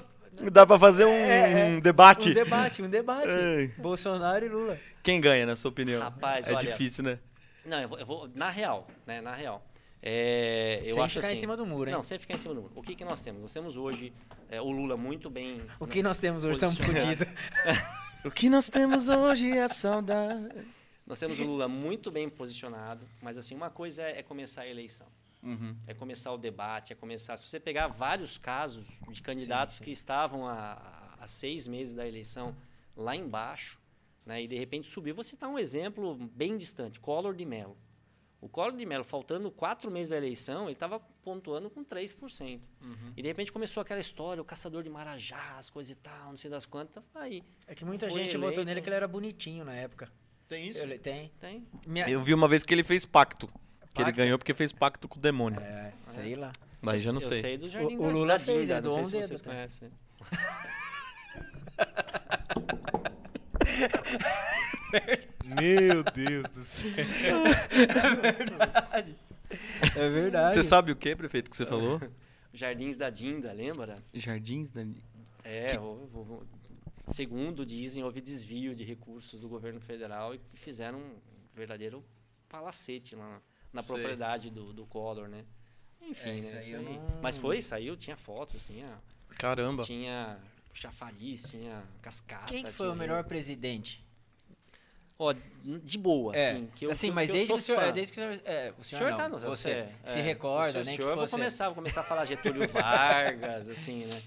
Dá pra fazer um, É, é. debate? Um debate, um debate. Ei. Bolsonaro e Lula. Quem ganha, na sua opinião? Rapaz, é olha- difícil, né? Não, eu vou, eu vou- na real, né? Na real. É, eu Sem acho ficar em assim, cima do muro, hein? Não, sem ficar em cima do muro. O que, que nós temos? Nós temos hoje é, o Lula muito bem. O que nós temos hoje? Estamos fodidos. O que nós temos hoje é saudade. Nós temos o Lula muito bem posicionado, mas assim, uma coisa é, é começar a eleição. Uhum. É começar o debate, é começar. Se você pegar vários casos de candidatos que estavam há, há seis meses da eleição lá embaixo, né, e de repente subiu, você está um exemplo bem distante, Collor de Mello. O Collor de Mello, faltando quatro meses da eleição, ele estava pontuando com 3%. E de repente começou aquela história, o caçador de Marajá, as coisas e tal, não sei das quantas. Aí, É que muita gente votou eleito. nele que ele era bonitinho na época. Tem Eu- tem. tem. Minha... Eu vi uma vez que ele fez pacto. Que ele ganhou porque fez pacto com o demônio. É, sei lá. Daí já não eu sei. sei do Jardim O- o Lula da fez, Dinda, é do não sei se Ondedo, vocês tá? conhecem. Meu Deus do céu. É verdade. Você sabe o que, prefeito, que você falou? Jardins da Dinda, lembra? Jardins da... É, houve- houve- segundo dizem, houve desvio de recursos do governo federal e fizeram um verdadeiro palacete lá na Sei. propriedade do, do Collor, né? Enfim, É, né? isso aí isso eu aí. não- Mas foi, saiu, tinha fotos, tinha, Caramba. tinha chafariz, tinha cascata. Quem que foi tinha- o melhor presidente? Ó, de boa, É, assim. Que eu, assim, que eu- mas que eu desde que sou o senhor, é, desde que o senhor, é, o O senhor, senhor não, tá no você é, se é, recorda, o senhor, né, que senhor, eu vou começar, vou começar a falar Getúlio Vargas, assim, né?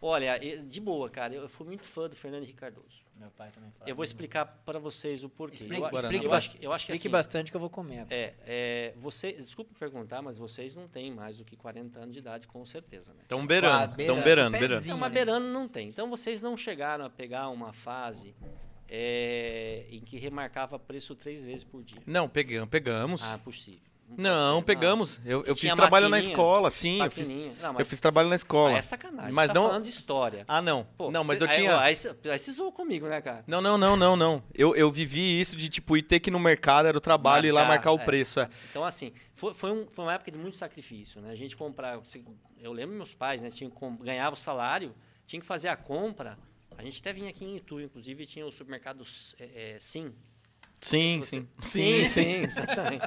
Olha, de boa, cara, eu fui muito fã do Fernando Henrique Cardoso. Meu pai também fala. Eu vou explicar para vocês o porquê. Explique, eu, explique, eu acho, que- eu acho que explique assim, bastante que eu vou comer. é, é, você, desculpe perguntar, mas vocês não têm mais do que 40 anos de idade, com certeza, né? Estão beirando, Quase, estão beirando, beirando, pezinho. beirando. Não, mas né? beirando não tem. Então vocês não chegaram a pegar uma fase é, em que remarcava preço três vezes por dia. Não, pegamos, pegamos. Ah, possível. Não, pegamos. Eu, eu fiz tinha trabalho na escola, sim. Eu fiz. Não, eu fiz trabalho na escola. É sacanagem. Mas Mas não- falando de história. Ah, não. Pô, não, mas cê- eu aí, tinha. ó, Aí, cê- aí você zoou comigo, né, cara? Não, não, não, não, não. Eu, eu vivi isso de, tipo, ir ter que ir no mercado, era o trabalho, e ir lá Marcar, marcar o é. preço. É. Então, assim, foi, foi, um- foi uma época de muito sacrifício, né? A gente comprava... você- Eu lembro meus pais, né? Com- ganhava o salário, tinha que fazer a compra. A gente até vinha aqui em Itu, inclusive, tinha o supermercado é, é, Sim. Sim, sim. Sim, sim. sim, exatamente.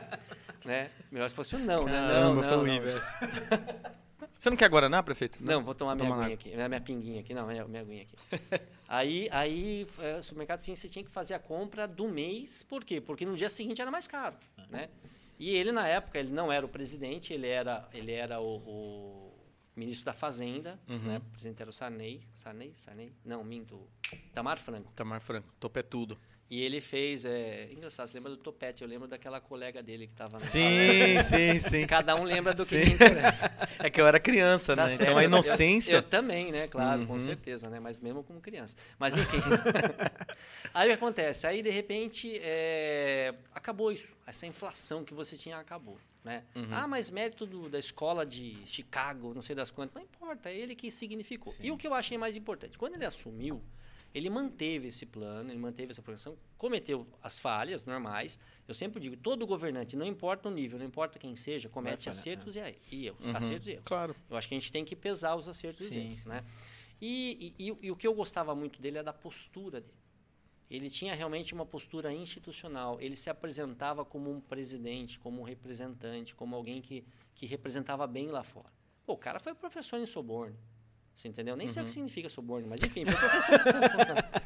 né? Melhor se fosse o não, né? Não, foi não, horrível não. Você não quer Guaraná, prefeito? Não, vou tomar minha aguinha aqui, minha, minha pinguinha aqui, não, minha, minha aguinha aqui. aí, aí é, supermercado sim, você tinha que fazer a compra do mês, por quê? Porque no dia seguinte era mais caro, né? E ele na época, ele não era o presidente, ele era, ele era o, o ministro da Fazenda, Uhum. né? O presidente era o Sarney, Sarney, Sarney, não, minto, Tamar Franco. Tamar Franco, topo é tudo. E ele fez, é, engraçado, você lembra do Topete, eu lembro daquela colega dele que estava na Sim, sim, sim. Cada um lembra do que Sim. te interessa. É que eu era criança, Tá né? certo. Então a Eu- inocência. Eu, também, né? Claro, Uhum. com certeza, né? Mas mesmo como criança. Mas enfim. Aí o que acontece? Aí, de repente, é, acabou isso. Essa inflação que você tinha acabou. Né? Uhum. Ah, mas mérito do- da escola de Chicago, não sei das quantas. Não importa, é ele que significou. Sim. E o que eu achei mais importante? Quando ele assumiu, ele manteve esse plano, ele manteve essa programação, cometeu as falhas normais. Eu sempre digo, todo governante, não importa o nível, não importa quem seja, comete falhar, acertos e aí- e erros. Uhum. Acertos e erros. Claro. Eu acho que a gente tem que pesar os acertos Sim, e erros, sim. né? E, e- e- e o que eu gostava muito dele é da postura dele. Ele tinha realmente uma postura institucional. Ele se apresentava como um presidente, como um representante, como alguém que, que representava bem lá fora. Pô, o cara foi professor em Soborno. Você entendeu? Nem sei o que significa Soborno, mas enfim, foi professor.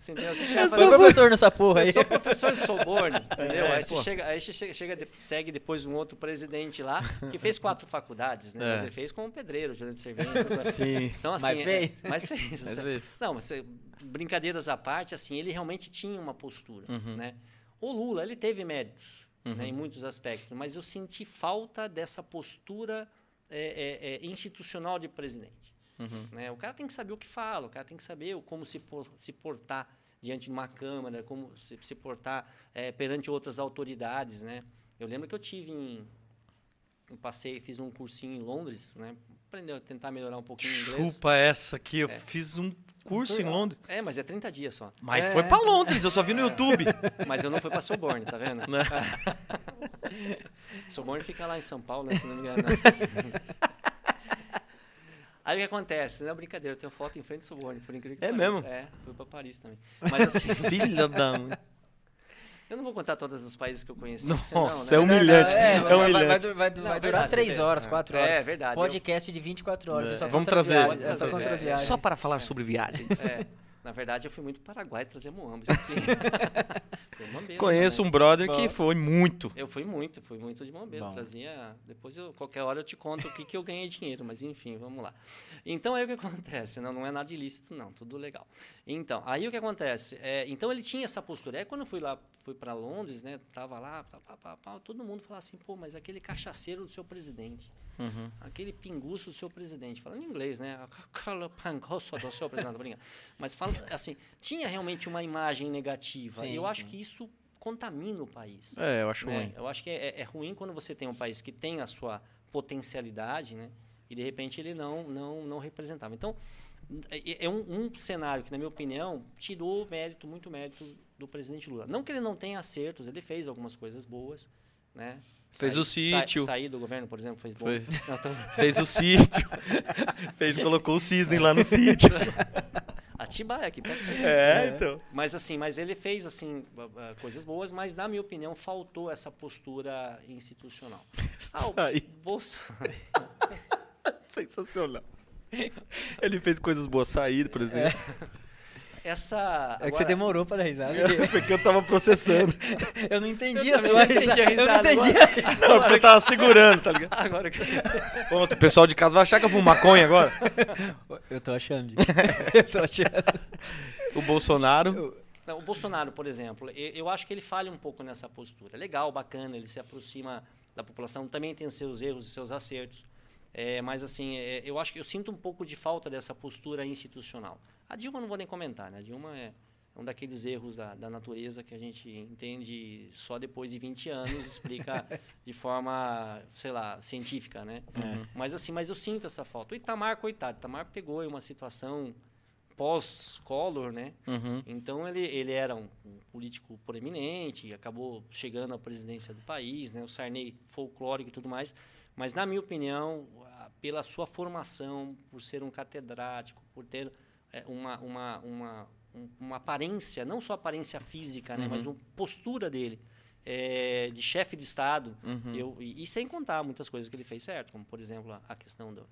Você entendeu? Você chega Eu sou professor nessa porra aí. eu sou professor de Soborno, entendeu? É, aí você pô. chega, aí você chega, chega de- segue depois um outro presidente lá, que fez quatro faculdades, né? É. Mas ele fez como pedreiro, gerente de servente. Sim. Então, assim. Mas é- fez? mas fez. Mas fez. Não, mas é, brincadeiras à parte, assim, ele realmente tinha uma postura, Uhum. né? O Lula, ele teve méritos, Uhum. né, em muitos aspectos, mas eu senti falta dessa postura é, é, é, institucional de presidente. Uhum. Né? O cara tem que saber o que fala, o cara tem que saber como se, por- se portar diante de uma câmara, como se, se portar é, perante outras autoridades, né? Eu lembro que eu tive em... Eu passei, fiz um cursinho em Londres, né? Aprendeu, tentar melhorar um pouquinho o inglês. Chupa essa aqui. Eu fiz um curso em Londres. É, mas é 30 dias só. Mas É. foi pra Londres, eu só vi no YouTube. Mas eu não fui para Soborne, tá vendo? Né? Soborne fica lá em São Paulo, né, se não me engano. Aí o que acontece? Não é brincadeira, eu tenho foto em frente do Soborne, por incrível que É pareça. mesmo? É, fui para Paris também. Mas assim, Filha da mãe. eu não vou contar todos os países que eu conheci. Nossa, senão, é né? humilhante. É, É vai, vai, humilhante. vai, vai, Não, vai é durar verdade, 3 você horas. 4 É, horas. é verdade. eu- Podcast de 24 horas. É. É só Vamos trazer. viagens, É só trazer. Só para falar sobre viagens. É, na verdade, eu fui muito para o Paraguai trazer. Fui mambeiro Conheço também. um brother Bom. que foi muito. Eu fui muito, fui muito de bombeiro. Bom. Trazia. Depois, eu, qualquer hora, eu te conto o que, que eu ganhei dinheiro, mas enfim, vamos lá. Então, aí o que acontece? Não, não é nada ilícito, não, tudo legal. Então, aí o que acontece? É, então, ele tinha essa postura. Aí, quando eu fui lá, fui para Londres, né? Tava lá, pá, pá, pá, todo mundo falava assim, pô, mas aquele cachaceiro do seu presidente. Uhum. Aquele pinguço do seu presidente, falando em inglês, né? Aquela do seu presidente, tô brincando. Mas fala, assim, tinha realmente uma imagem negativa. Sim, e eu acho sim. que isso contamina o país. É, eu acho né? ruim. Eu acho que é, é ruim quando você tem um país que tem a sua potencialidade, né? E de repente ele não não não representava. Então é é um, um cenário que, na minha opinião, tirou mérito, muito mérito do presidente Lula. Não que ele não tenha acertos, ele fez algumas coisas boas, né? Fez o sítio. sair do governo, por exemplo, fez bom. Foi. Não, tô- Fez o sítio. Fez, colocou o cisne lá no sítio. Atibaia aqui pertinho. É, então. Mas assim, mas ele fez assim coisas boas, mas na minha opinião faltou essa postura institucional. Ah, o Aí. Bolso... Sensacional. Ele fez coisas boas, saída, por exemplo. Essa É que você agora- demorou para dar risada. Porque eu tava processando. Eu não entendi Eu a sua não entendi a risada. Eu não risada entendi. agora. Não, porque eu tava segurando, tá ligado? Agora que Pô, o pessoal de casa vai achar que eu fumo maconha agora. Eu tô achando. Eu tô achando. O Bolsonaro. Não, o Bolsonaro, por exemplo, e- eu acho que ele falha um pouco nessa postura. Legal, bacana, ele se aproxima da população, também tem seus erros e seus acertos. É, mas assim, é, eu acho que eu sinto um pouco de falta dessa postura institucional. A Dilma não vou nem comentar, né? A Dilma é um daqueles erros da, da natureza que a gente entende só depois de 20 anos, explica de forma, sei lá, científica, né? Mas assim, mas eu sinto essa falta. O Itamar, coitado, Itamar pegou em uma situação pós-Collor, né? Uhum. Então ele, ele era um, um político proeminente, acabou chegando à presidência do país, né? o Sarney folclórico e tudo mais. Mas, na minha opinião, pela sua formação, por ser um catedrático, por ter é, uma, uma, uma, um- uma aparência, não só aparência física, né? mas uma postura dele é, de chefe de Estado, Uhum. eu, e, e sem contar muitas coisas que ele fez certo, como, por exemplo, a, a questão do,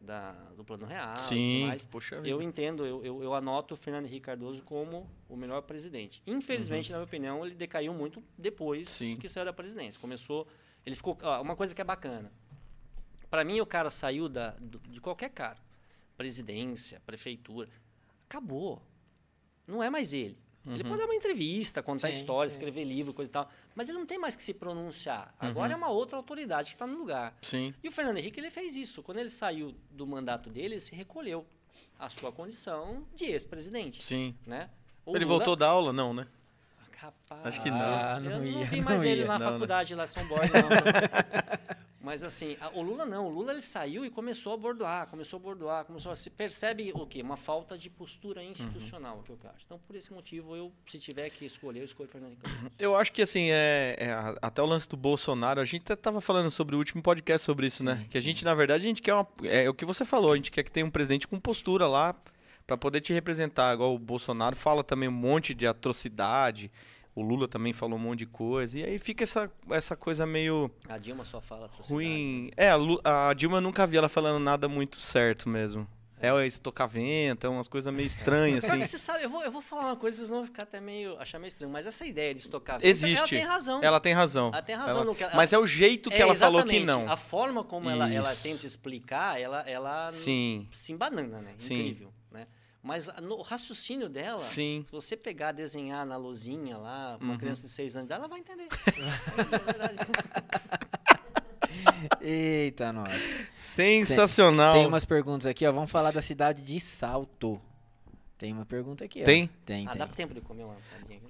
da, do plano real Sim, mais. poxa vida. Eu entendo, eu, eu, eu anoto o Fernando Henrique Cardoso como o melhor presidente. Infelizmente, na minha opinião, ele decaiu muito depois Sim. que saiu da presidência. Começou, ele ficou, ó, uma coisa que é bacana. Para mim, o cara saiu da, do- de qualquer cara, presidência, prefeitura, acabou. Não é mais ele. Ele pode dar uma entrevista, contar Sim, história, sim. escrever livro, coisa e tal, mas ele não tem mais que se pronunciar. Agora Uhum. é uma outra autoridade que está no lugar. Sim. E o Fernando Henrique ele fez isso. Quando ele saiu do mandato dele, ele se recolheu à sua condição de ex-presidente. Sim. Né? O Ele Lula- voltou da aula? Não, né? Rapaz, Acho que não. Ah, eu não ia, vi não mais ele ia. na Não, né? faculdade lá em São Borges, não. Mas assim, a- o Lula não. O Lula ele saiu e começou a bordoar, começou a bordoar, começou a se percebe o quê? Uma falta de postura institucional, que eu acho. Então, por esse motivo, eu se tiver que escolher, eu escolho Fernando Henrique. Eu acho que assim, é, é, até o lance do Bolsonaro, a gente até tava falando sobre o último podcast sobre isso, né? Que a gente, na verdade, a gente quer uma. É o que você falou, a gente quer que tenha um presidente com postura lá pra poder te representar. Igual o Bolsonaro fala também um monte de atrocidade. O Lula também falou um monte de coisa. E aí fica essa, essa coisa meio A Dilma só fala ruim. É, a, a Dilma nunca vi ela falando nada muito certo mesmo. É o estocavento, é umas coisas meio estranhas, assim. você sabe, eu vou, eu vou falar uma coisa, vocês vão ficar até meio. achar meio estranho, mas essa ideia de estocar. Existe. Ela tem razão. Ela tem razão. Ela tem razão Ela- ela- Mas é o jeito que É, ela falou que não. A forma como ela, ela tenta explicar, ela, ela Sim, se embanana, né? Sim. Incrível, né? Mas no o raciocínio dela, sim. se você pegar, desenhar na luzinha lá, pra uma Uhum. criança de 6 anos, ela vai entender. Eita, nós. Sensacional. Tem umas perguntas aqui, ó. Vamos falar da cidade de Salto. Tem uma pergunta aqui, ó. Tem? Tem, ah, tem. dá tempo de comer uma?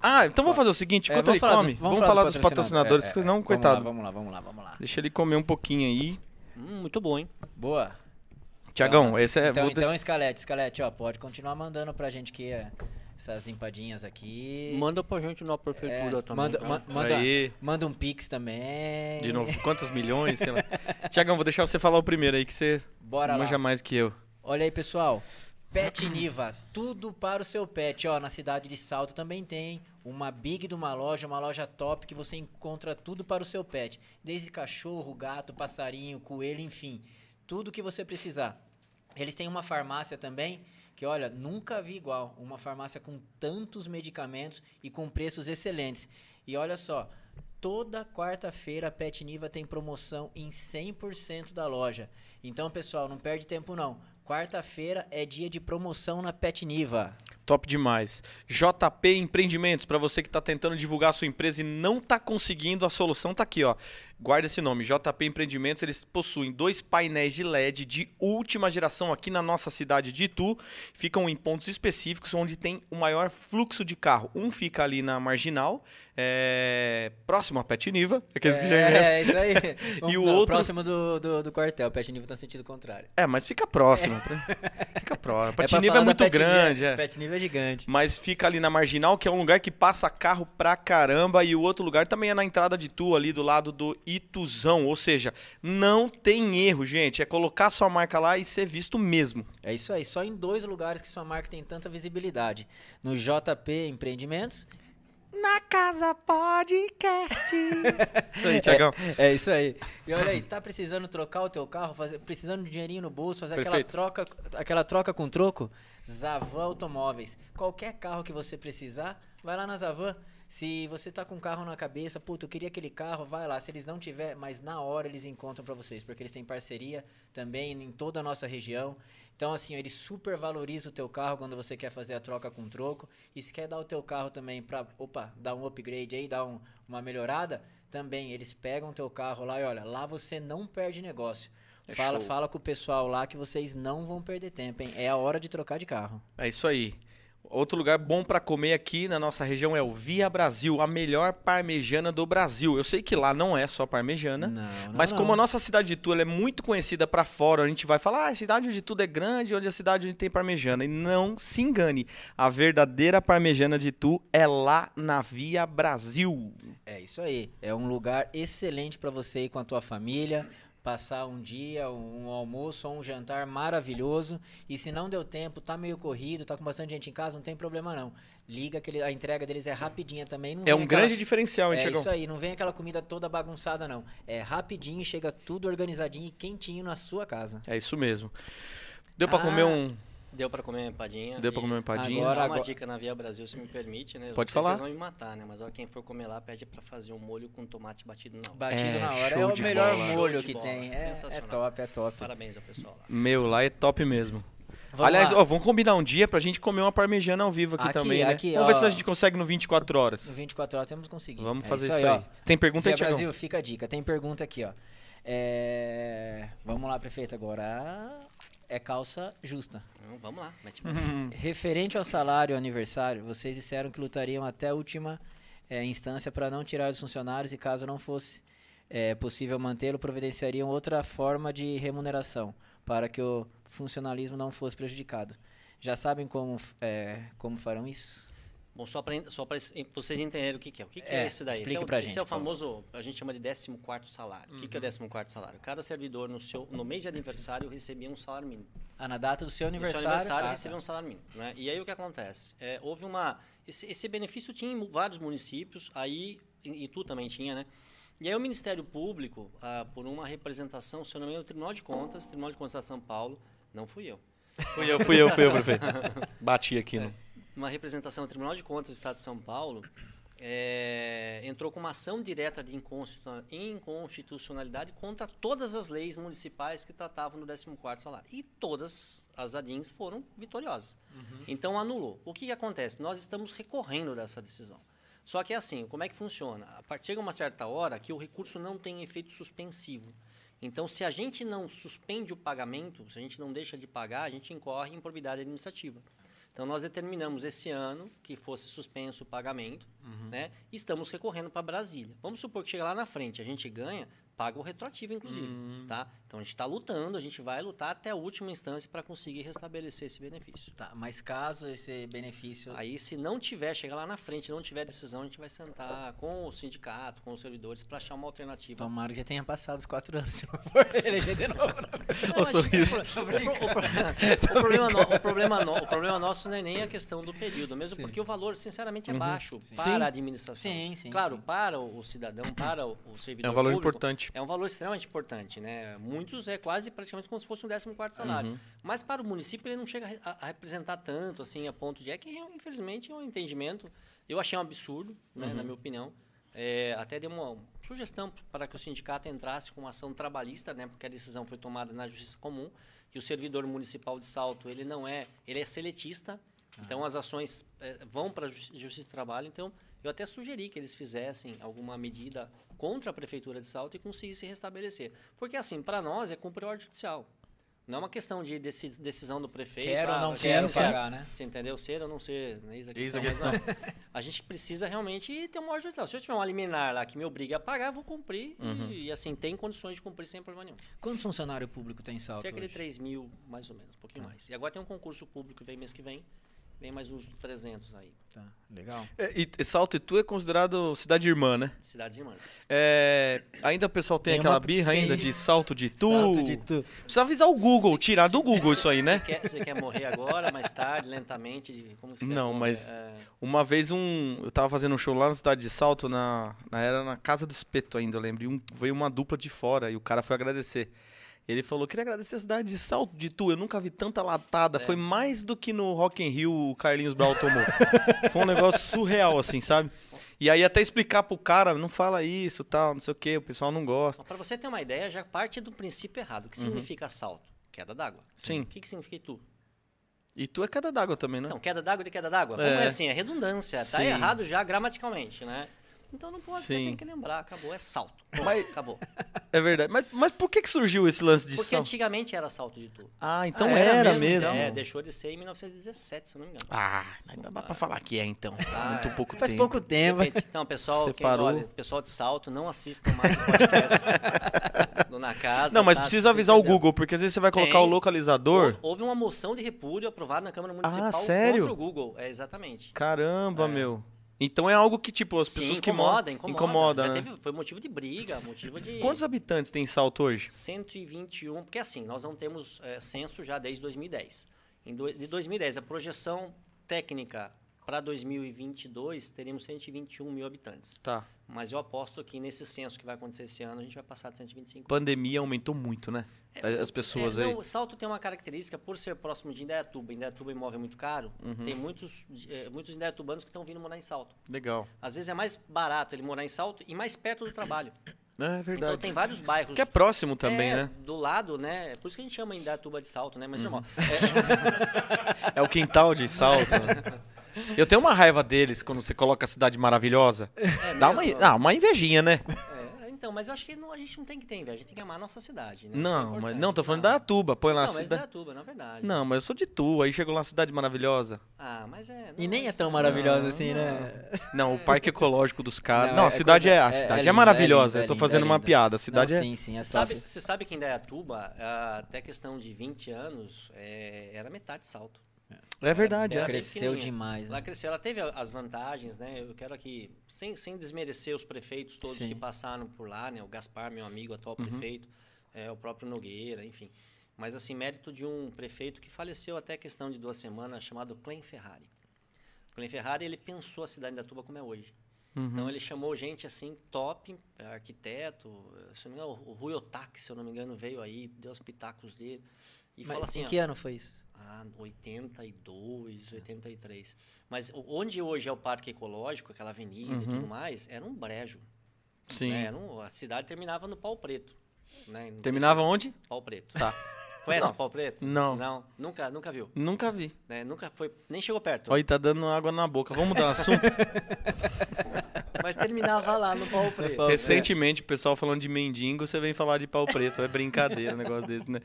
Ah, então vamos fazer o seguinte, É, enquanto vamos ele falar do- come, vamos, do falar dos patrocinador. patrocinadores, É, é, senão, vamos coitado. Lá, vamos lá, vamos lá, vamos lá. Deixa ele comer um pouquinho aí. Hum, muito bom, hein? Boa. Tiagão, Ó, esse é... Então, vou então Scalete, Scalete, ó, pode continuar mandando pra gente que é, essas empadinhas aqui. Manda pra gente na É, prefeitura também. manda, tá? ma- manda, Aí, manda um pix também. de novo, quantos milhões, sei lá. Tiagão, vou deixar você falar o primeiro aí, que você Bora lá. manja mais que eu. Olha aí, pessoal. Pet Niva, tudo para o seu pet. Ó, na cidade de Salto também tem uma big de uma loja, uma loja top que você encontra tudo para o seu pet. Desde cachorro, gato, passarinho, coelho, enfim. Tudo que você precisar. Eles têm uma farmácia também que, olha, nunca vi igual. Uma farmácia com tantos medicamentos e com preços excelentes. E olha só, toda quarta-feira a Pet Niva tem promoção em 100% da loja. Então, pessoal, não perde tempo não. Quarta-feira é dia de promoção na Pet Niva. Top demais. JP Empreendimentos, para você que está tentando divulgar a sua empresa e não está conseguindo, a solução tá aqui, ó. Guarda esse nome, JP Empreendimentos, eles possuem dois painéis de LED de última geração aqui na nossa cidade de Itu, ficam em pontos específicos onde tem o maior fluxo de carro. Um fica ali na Marginal, é, próximo a Pet Niva, aqueles que já É, isso aí. E o Não, outro- Próximo do, do, do quartel, Pet Niva tá no sentido contrário. É, mas fica próximo. Fica próximo. pra Pet Niva falar é muito Pet Niva, grande, é. Pet Gigante. Mas fica ali na Marginal, que é um lugar que passa carro pra caramba. E o outro lugar também é na entrada de Tu, ali do lado do Ituzão. Ou seja, não tem erro, gente. É colocar sua marca lá e ser visto mesmo. É isso aí, só em dois lugares que sua marca tem tanta visibilidade. No JP Empreendimentos. Na Casa Podcast. Isso aí, Tiagão. É isso aí. E olha aí, tá precisando trocar o teu carro, fazer, precisando de dinheirinho no bolso, fazer aquela troca, aquela troca com troco? Zavan Automóveis. Qualquer carro que você precisar, vai lá na Zavan. Se você tá com um carro na cabeça, puta, eu queria aquele carro, vai lá. Se eles não tiver, mas na hora eles encontram pra vocês, porque eles têm parceria também em toda a nossa região. Então, assim, eles super valorizam o teu carro quando você quer fazer a troca com troco. E se quer dar o teu carro também pra, opa, dar um upgrade aí, dar um- uma melhorada, também eles pegam o teu carro lá e olha, lá você não perde negócio. É fala, show. fala com o pessoal lá que vocês não vão perder tempo, hein? É a hora de trocar de carro. É isso aí. Outro lugar bom pra comer aqui na nossa região é o Via Brasil, a melhor parmejana do Brasil. Eu sei que lá não é só parmejana, Não, não, Mas não. como a nossa cidade de Tu ela é muito conhecida pra fora, a gente vai falar, ah, a cidade onde tudo é grande, onde a cidade onde tem parmejana. E não se engane, a verdadeira parmejana de Tu é lá na Via Brasil. É isso aí. É um lugar excelente para você ir com a tua família, passar um dia, um, almoço ou um jantar maravilhoso. E se não deu tempo, tá meio corrido, tá com bastante gente em casa, não tem problema não. Liga que ele- a entrega deles é rapidinha também. Não É um aquela- grande diferencial, hein, É Tiagão? isso aí, não vem aquela comida toda bagunçada não. É rapidinho, chega tudo organizadinho e quentinho na sua casa. É isso mesmo. Deu pra Ah, comer um. Deu pra comer uma empadinha. Deu pra comer uma empadinha? Agora- uma dica na Via Brasil, se me permite, né? Pode falar. Vocês vão me matar, né? Mas olha, quem for comer lá, pede pra fazer um molho com tomate batido na hora. Batido É, na hora. É o melhor bola. molho que bola, tem. É, é sensacional. top, é top. Parabéns ao pessoal lá. Meu, lá é top mesmo. Vamos Aliás, lá. ó, vamos combinar um dia pra gente comer uma parmejana ao vivo aqui, Aqui, também, né? aqui, vamos ver se a gente consegue no 24 No horas. 24 horas temos conseguido. Vamos É fazer isso aí. ó. Tem pergunta aí, Via Tiagão? Brasil, fica a dica. Tem pergunta aqui, ó. É, Vamos lá, prefeito, agora. É calça justa. Então, vamos lá, mete Referente ao salário aniversário, vocês disseram que lutariam até a última eh, instância para não tirar os funcionários e caso não fosse eh, possível mantê-lo, providenciariam outra forma de remuneração para que o funcionalismo não fosse prejudicado. Já sabem como, eh, como farão isso? Bom, só para só pra vocês entenderem o que, que é. O que, que é, É, esse daí? explique esse é, o- pra esse gente, é o favor. famoso, a gente chama de 14º salário. O que, que é o 14º salário? Cada servidor no, seu, no mês de aniversário recebia um salário mínimo. Ah, na data do seu No seu aniversário. aniversário ah, recebia um salário mínimo. Né? E aí o que acontece? É, houve uma. Esse, esse benefício tinha em vários municípios, aí, e, e tu também tinha, né? E aí o Ministério Público, ah, por uma representação, se eu não me engano, no Tribunal de Contas, Tribunal de Contas da São Paulo, não fui eu. Fui eu, fui eu, fui eu, prefeito. Bati aqui, É. no. Uma representação do Tribunal de Contas do Estado de São Paulo é, entrou com uma ação direta de inconstitu- inconstitucionalidade contra todas as leis municipais que tratavam do 14º salário. E todas as ADINs foram vitoriosas. Então anulou. O que, que acontece? Nós estamos recorrendo dessa decisão. Só que é assim, como é que funciona? A partir de uma certa hora que o recurso não tem efeito suspensivo. Então, se a gente não suspende o pagamento, se a gente não deixa de pagar, a gente incorre em improbidade administrativa. Então, nós determinamos esse ano que fosse suspenso o pagamento, né? E estamos recorrendo para Brasília. Vamos supor que chega lá na frente, a gente ganha, paga o retroativo, inclusive, tá? Então, a gente está lutando, a gente vai lutar até a última instância para conseguir restabelecer esse benefício. Tá, mas caso esse benefício. Aí, se não tiver, chegar lá na frente, não tiver decisão, a gente vai sentar com o sindicato, com os servidores, para achar uma alternativa. Tomara que já tenha passado os quatro anos, se não for eleger de novo. Ô, sorriso. O, pro- o problema no- o problema no- o problema nosso não é nem a questão do período, mesmo porque o valor, sinceramente, é baixo Sim. para Sim. a administração. Sim, sim, Claro, sim. para o cidadão, para o o servidor É um valor público, importante. É um valor extremamente importante, né? Muitos é quase praticamente como se fosse um 14 salário. Uhum. Mas para o município ele não chega a a, representar tanto, assim, a ponto de... É que, infelizmente, é um entendimento... Eu achei um absurdo, né, Uhum. na minha opinião. É, até dei uma sugestão para que o sindicato entrasse com uma ação trabalhista, né? Porque a decisão foi tomada na Justiça Comum, que o servidor municipal de Salto, ele não é... Ele é seletista, então as ações eh, vão para a Justi- Justiça do Trabalho. Então, eu até sugeri que eles fizessem alguma medida contra a Prefeitura de Salto e conseguissem restabelecer. Porque, assim, para nós é cumprir a ordem judicial. Não é uma questão de deci- decisão do prefeito. Quero ou ah, não quero quero pagar. pagar, né? Você entendeu? Ser ou não ser, né? Eis a Eis a questão. mas não. a gente precisa realmente ter uma ordem judicial. Se eu tiver uma liminar lá que me obriga a pagar, eu vou cumprir. Uhum. E, e, assim, tem condições de cumprir sem problema nenhum. Quantos funcionário público tem em salto? Cerca de hoje? 3 mil, mais ou menos, um pouquinho mais. E agora tem um concurso público que vem mês que vem. Vem mais uns 300 aí. Tá, legal. É, e, Salto e Tu é considerado cidade irmã, né? Cidades Irmãs. É, ainda o pessoal tem, Tem aquela uma- birra ainda tem- de Salto de Tu. Salto de tu. Precisa avisar o Google, Se- tirar do se- Google se- isso aí, se né? quer- Você quer morrer agora, mais tarde, lentamente? Como você quer Não, morrer? mas- É, Uma vez um. Eu tava fazendo um show lá na cidade de Salto, na, na- era na Casa do Espeto ainda, eu lembro. E um, veio uma dupla de fora e o cara foi agradecer. Ele falou: queria agradecer a cidade de Salto de Tu. Eu nunca vi tanta latada. É. Foi mais do que no Rock in Rio o Carlinhos Brau tomou. Foi um negócio surreal, assim, sabe? E aí até explicar pro cara, não fala isso, tal, não sei o que, o pessoal não gosta. Para você ter uma ideia, já parte do princípio errado. O que significa salto? Queda d'água. Uhum. Sim. O que, que significa tu? E tu é cada d'água também, né? Então, queda d'água de queda d'água? Como É. é assim? É redundância. Tá Sim. errado já gramaticalmente, né? Então não pode, você Sim. tem que lembrar. Acabou, é salto. Mas- Acabou. É verdade. Mas, mas por que, que surgiu esse lance de Porque salto? antigamente era salto de tu. Ah, então Ah, era, era mesmo. mesmo, É, então? deixou de ser em 1917, se não me engano. Ah, ainda dá pra falar que é então. Muito pouco Faz tempo. pouco tempo. Repente, Então, pessoal, Separou. olha, pessoal de salto, não assistam mais o podcast Na Casa. Não, mas tá? precisa avisar o? Google, porque às vezes você vai colocar Tem. o localizador. Houve, uma moção de repúdio aprovada na Câmara Municipal sério? contra o Google. É, exatamente. Caramba, É. meu. Então é algo que, tipo, as pessoas Sim, que moram. incomoda, incomoda. incomoda, né? teve- foi motivo de briga, motivo de... Quantos habitantes tem Salto hoje? 121, porque assim, nós não temos é, censo já desde 2010. Em do, de 2010, a projeção técnica para 2022, teríamos 121 mil habitantes. Tá. Mas eu aposto que nesse censo que vai acontecer esse ano, a gente vai passar de 125 Pandemia aumentou muito, né? As pessoas é, aí. não, o Salto tem uma característica, por ser próximo de Indaiatuba, Indaiatuba é imóvel muito caro, Uhum. tem muitos, é, muitos indaiatubanos que estão vindo morar em Salto. Legal. Às vezes é mais barato ele morar em Salto e mais perto do trabalho. É verdade. Então tem vários bairros. Que é próximo também, É, né? Do lado, né? Por isso que a gente chama Indaiatuba de Salto, né? Mas normal. É o quintal de Salto. Eu tenho uma raiva deles quando você coloca a cidade maravilhosa. É, é Dá uma, ah, uma invejinha, né? É, então, mas eu acho que não- a gente não tem que ter inveja, a gente tem que amar a nossa cidade, né? É Não, mas importante. não, tô falando da Atuba. Põe lá Não, a mas cidade. da Tuba, na verdade. Não, mas eu sou de Tu, aí chegou lá uma cidade maravilhosa. Ah, mas é... E não, nem é tão maravilhosa Não, assim, né? Não, o parque ecológico dos caras. Não, Não, é a cidade coisa- é, a é- cidade é é, linda, maravilhosa. é eu tô fazendo é uma piada. A cidade não, é Sim, sim, é Você sabe, você sabe que em Dayatuba, ah, até questão de 20 anos, é, era metade salto. É verdade, é. Era Cresceu demais. Lá Né? cresceu, ela teve as vantagens, né? Eu quero aqui, sem, sem desmerecer os prefeitos todos Sim. que passaram por lá, né? O Gaspar, meu amigo, atual Uhum. prefeito, é, o próprio Nogueira, enfim. Mas, assim, mérito de um prefeito que faleceu até questão de duas semanas, chamado Clem Ferrari. O Clem Ferrari, ele pensou a cidade da Tuba como é hoje. Uhum. Então, ele chamou gente, assim, top, é, arquiteto, se não me engano, o Rui Otaki, se eu não me engano, veio aí, deu os pitacos dele. E Mas falou assim, em ó, que ano foi isso? ah, 82, 83. Mas o- onde hoje é o parque ecológico, aquela avenida e tudo mais, era um brejo. Sim. né? Era um- a cidade terminava no Pau Preto. Né? Terminava onde? Pau Preto. Tá. Conhece Não. o Pau Preto? Não. Não, nunca, nunca viu. Nunca vi. né? Nunca foi, nem chegou perto. Olha, tá dando água na boca. Vamos mudar o assunto? Mas terminava lá no Pau Preto. Recentemente, o pessoal falando de mendigo, você vem falar de pau preto. É brincadeira um negócio desse, né?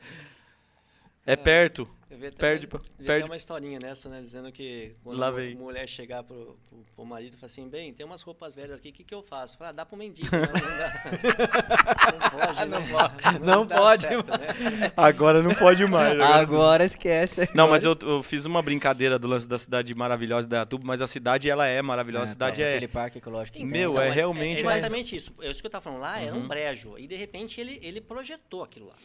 É perto. Eu vi até Perde, uma, perde. até uma historinha nessa, né? Dizendo que quando Lá a vem. mulher chegar pro, pro, pro marido e falar assim, bem, tem umas roupas velhas aqui, o que, que eu faço? Fala, ah, dá pro mendigo. Não, não dá. não pode, Não né? pode. Não dá pode, certo, né? Agora não pode mais. agora- Agora esquece. Não, mas eu, eu fiz uma brincadeira do lance da cidade maravilhosa da Atuba, mas a cidade, ela é maravilhosa. a cidade é... Aquele parque ecológico. que tem. Meu, Então, é mas realmente- É exatamente isso. É isso que eu estava falando lá, era Uhum. um brejo. E de repente ele, ele projetou aquilo lá.